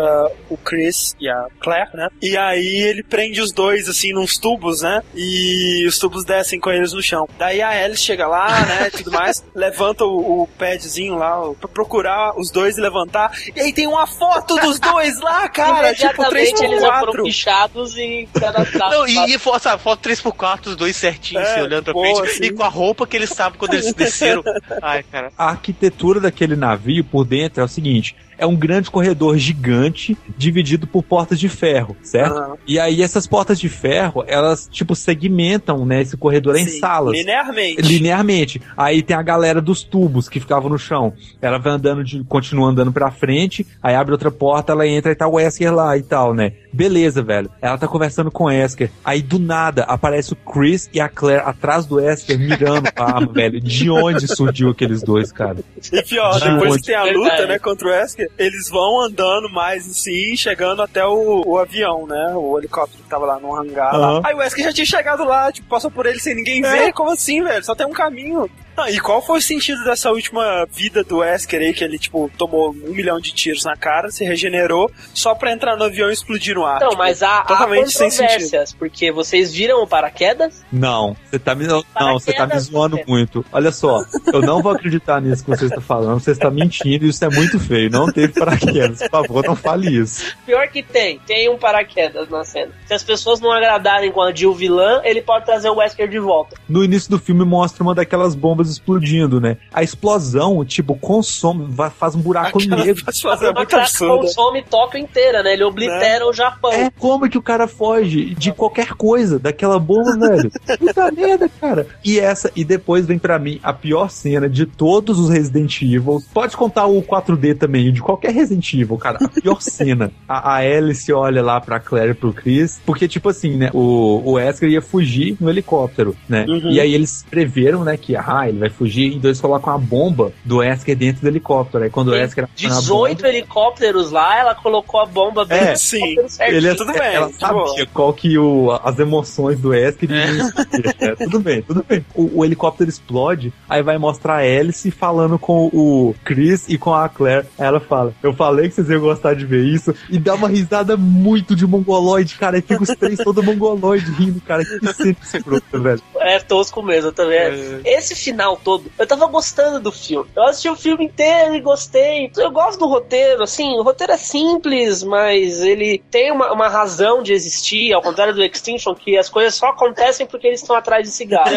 o Chris e a Claire, né? E aí ele prende os dois, assim, nos tubos, né? E os tubos descem com eles no chão. Daí a Alice chega lá, né? Tudo mais, levanta o, o padzinho lá pra procurar os dois e levantar. E aí tem uma foto dos dois lá, cara. tipo, três por dados e cadastrar. Não, e, e sabe, foto 3x4, os dois certinhos, é, assim, olhando pra frente, assim. e com a roupa que eles sabem quando eles desceram. Ai, cara. A arquitetura daquele navio por dentro é o seguinte: é um grande corredor gigante dividido por portas de ferro, certo? Aham. E aí essas portas de ferro, elas tipo segmentam, né, esse corredor em Sim, salas. Linearmente. Linearmente. Aí tem a galera dos tubos que ficavam no chão. Ela vai andando, de, continua andando pra frente, aí abre outra porta, ela entra e tá o Wesker lá e tal, né? Beleza, velho. Ela tá conversando com o Wesker. Aí do nada aparece o Chris e a Claire atrás do Wesker mirando a arma, velho. De onde surgiu aqueles dois, cara? E pior, De depois onde? que tem a luta, né, contra o Wesker, eles vão andando mais assim, chegando até o, o avião, né? O helicóptero que tava lá no hangar. lá. Aham. Aí o Wesker já tinha chegado lá, tipo, passou por ele sem ninguém É. ver. Como assim, velho? Só tem um caminho. Ah, e qual foi o sentido dessa última vida do Wesker aí, que ele, tipo, tomou um milhão de tiros na cara, se regenerou, só pra entrar no avião e explodir no ar? Então, Tipo, mas há, há totalmente sem sentido. controvérsias, porque vocês viram o paraquedas? Não, você tá me, não, você tá me zoando muito. Olha só, eu não vou acreditar nisso que você está falando. Você está mentindo e isso é muito feio. Não teve paraquedas. Por favor, não fale isso. Pior que tem, tem um paraquedas na cena. Se as pessoas não agradarem com a Jill vilã, ele pode trazer o Wesker de volta. No início do filme mostra uma daquelas bombas explodindo, né? A explosão, tipo, consome, faz um buraco Aquela negro. é crack absurda. consome Tóquio inteira, né? Ele oblitera o Japão. É como que o cara foge de qualquer coisa, daquela bomba, velho. Puta merda, cara. E essa, e depois vem pra mim a pior cena de todos os Resident Evil. Pode contar o 4D também, de qualquer Resident Evil, cara. A pior cena. A, a Alice olha lá pra Claire e pro Chris, porque, tipo assim, né, o, o Wesker ia fugir no helicóptero, né? Uhum. E aí eles preveram, né, que, ah, ele vai fugir, então eles colocam a bomba do Wesker dentro do helicóptero. Aí quando o Tem aciona a 18 bomba, helicópteros lá, ela colocou a bomba bem É, sim. Ele é, Tudo bem, ela sabia qual que o, as emoções do iriam existir, né? Tudo bem, tudo bem. O, o helicóptero explode, aí vai mostrar a Alice falando com o Chris e com a Claire. Aí ela fala: Eu falei que vocês iam gostar de ver isso. E dá uma risada muito de mongoloide, cara. E fica os três todo mongoloide rindo, cara. Que cena escrota, velho. É tosco mesmo também. Esse final todo, eu tava gostando do filme. Eu assisti o filme inteiro e gostei. Eu gosto do roteiro, assim, o roteiro é simples, mas ele tem uma, uma razão de existir, ao contrário do Extinction, que as coisas só acontecem porque eles estão atrás de cigarro.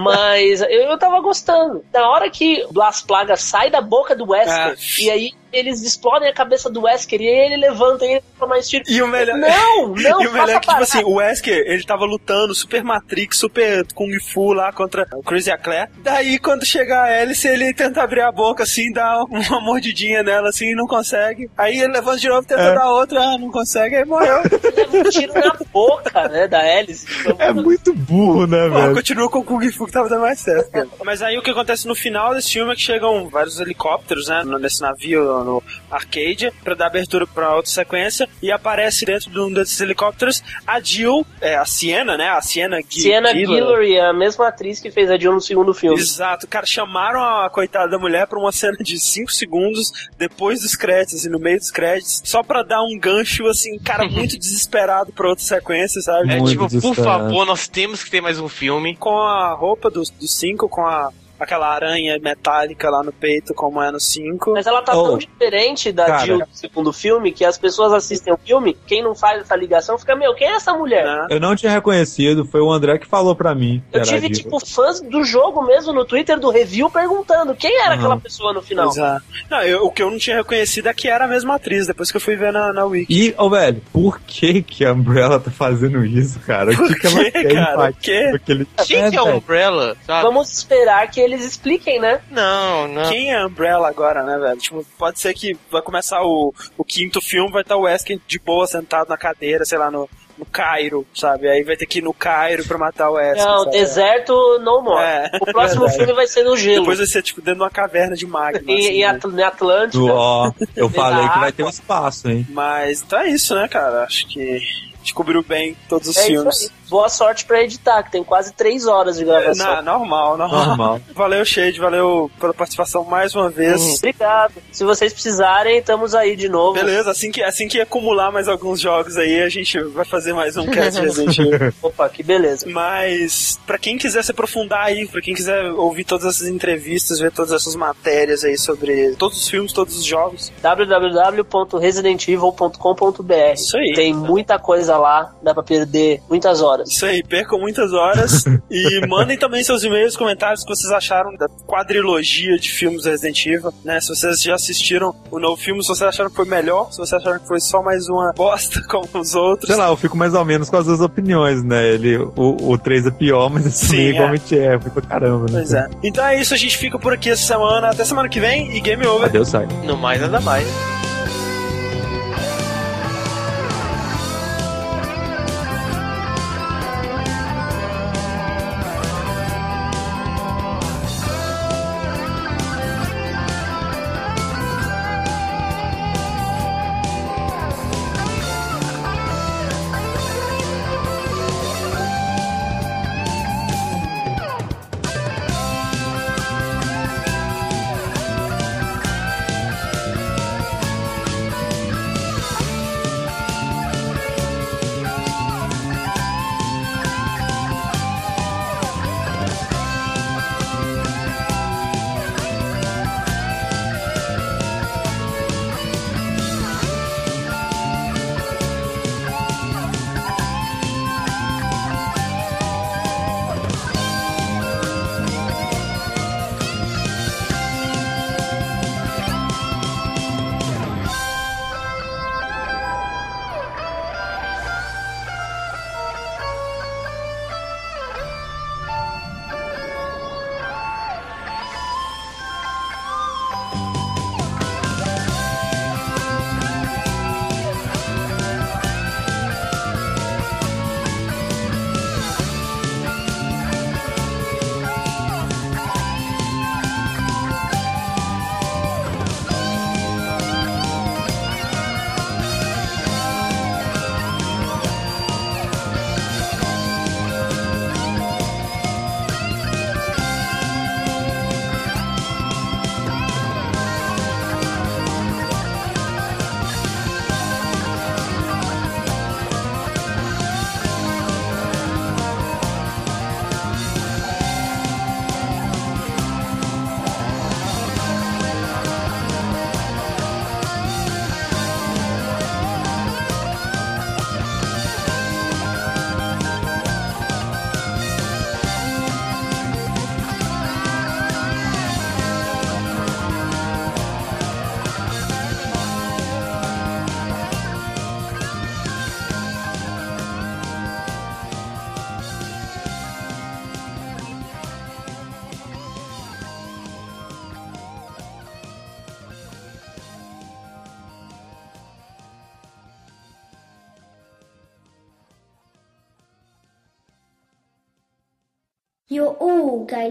Mas eu, eu tava gostando. Na hora que Blas Plaga sai da boca do Wesker, Ah. e aí eles explodem a cabeça do Wesker, e aí ele levanta e ele toma mais tiro. E o melhor. Não, não, e o melhor é que, tipo assim, o Wesker, ele tava lutando super Matrix, super Kung Fu lá contra o Chris e a Claire. Daí, quando chega a Alice, ele tenta abrir a boca, assim, dá uma mordidinha nela, assim, e não consegue. Aí ele levanta de novo, tenta É. dar outra, ah, não consegue, aí morreu. leva um tiro na boca, né, da Alice. É muito burro, né, Pô, velho? continua com o Kung Fu que tava dando mais certo, cara. Mas aí o que acontece no final desse filme é que chegam vários helicópteros, né, nesse navio no, no arcade pra dar abertura pra outra sequência e aparece dentro de um desses helicópteros a Jill, é, a Sienna, né? A Sienna Gi- Sienna Guillory. É a mesma atriz que fez a Jill no segundo filme. Exato, cara, chamaram a coitada da mulher pra uma cena de 5 segundos depois dos créditos e no meio dos créditos, só pra dar um gancho, assim, cara, muito desesperado pra outra sequência, sabe? É tipo, por favor, nós temos que ter mais um filme. Com a roupa dos do 5, com a aquela aranha metálica lá no peito, como é no 5. Mas ela tá Oh. tão diferente da Cara. Jill do segundo filme que as pessoas assistem o filme, quem não faz essa ligação fica, meu, quem é essa mulher? Eu não tinha reconhecido, foi o André que falou pra mim. que Eu tive, a Jill. tipo, fãs do jogo mesmo no Twitter do review perguntando quem era Aham. aquela pessoa no final. Pois é. Não, eu- o que eu não tinha reconhecido é que era a mesma atriz, depois que eu fui ver na, na Wiki. E, ô velho, por que que a Umbrella tá fazendo isso, cara? O que, Por que ela quer cara? Por com aquele- Quem É, que é velho. Umbrella? Sabe? Vamos esperar que eles expliquem, né? Não, não. Quem é a Umbrella agora, né, velho? Tipo, pode ser que vai começar o, o quinto filme, vai estar o Wesker de boa sentado na cadeira, sei lá, no, no Cairo, sabe? Aí vai ter que ir no Cairo pra matar o Wesker. Não, sabe? deserto no more. É. O próximo Verdade. filme vai ser no gelo. Depois vai ser, tipo, dentro de uma caverna de magma. em, assim, né? Atl- em Atlântida. Ó, eu falei que vai ter um espaço, hein? Mas então é isso, né, cara? Acho que descobriu bem todos os É isso filmes. Boa sorte pra editar, que tem quase três horas de gravação. Na, normal, normal, Normal. Valeu, Shade, valeu pela participação mais uma vez. Obrigado. Se vocês precisarem, estamos aí de novo. Beleza, assim que, assim que acumular mais alguns jogos aí, a gente vai fazer mais um cast Resident Evil. Opa, que beleza. Mas, pra quem quiser se aprofundar aí, pra quem quiser ouvir todas essas entrevistas, ver todas essas matérias aí sobre todos os filmes, todos os jogos, www.residentevil.com.br Isso aí. Tem muita coisa lá, dá pra perder muitas horas. Isso aí, percam muitas horas e mandem também seus e-mails, comentários que vocês acharam da quadrilogia de filmes Resident Evil, né? Se vocês já assistiram o novo filme, se vocês acharam que foi melhor, se vocês acharam que foi só mais uma bosta como os outros. Sei lá, eu fico mais ou menos com as duas opiniões, né? Ele, o, o 3 é pior, mas esse Sim, é. igualmente é. Eu fico caramba, né? Pois é. Então é isso, a gente fica por aqui essa semana. Até semana que vem e game over. Adeus, sai. No mais, nada mais.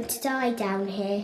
To die down here.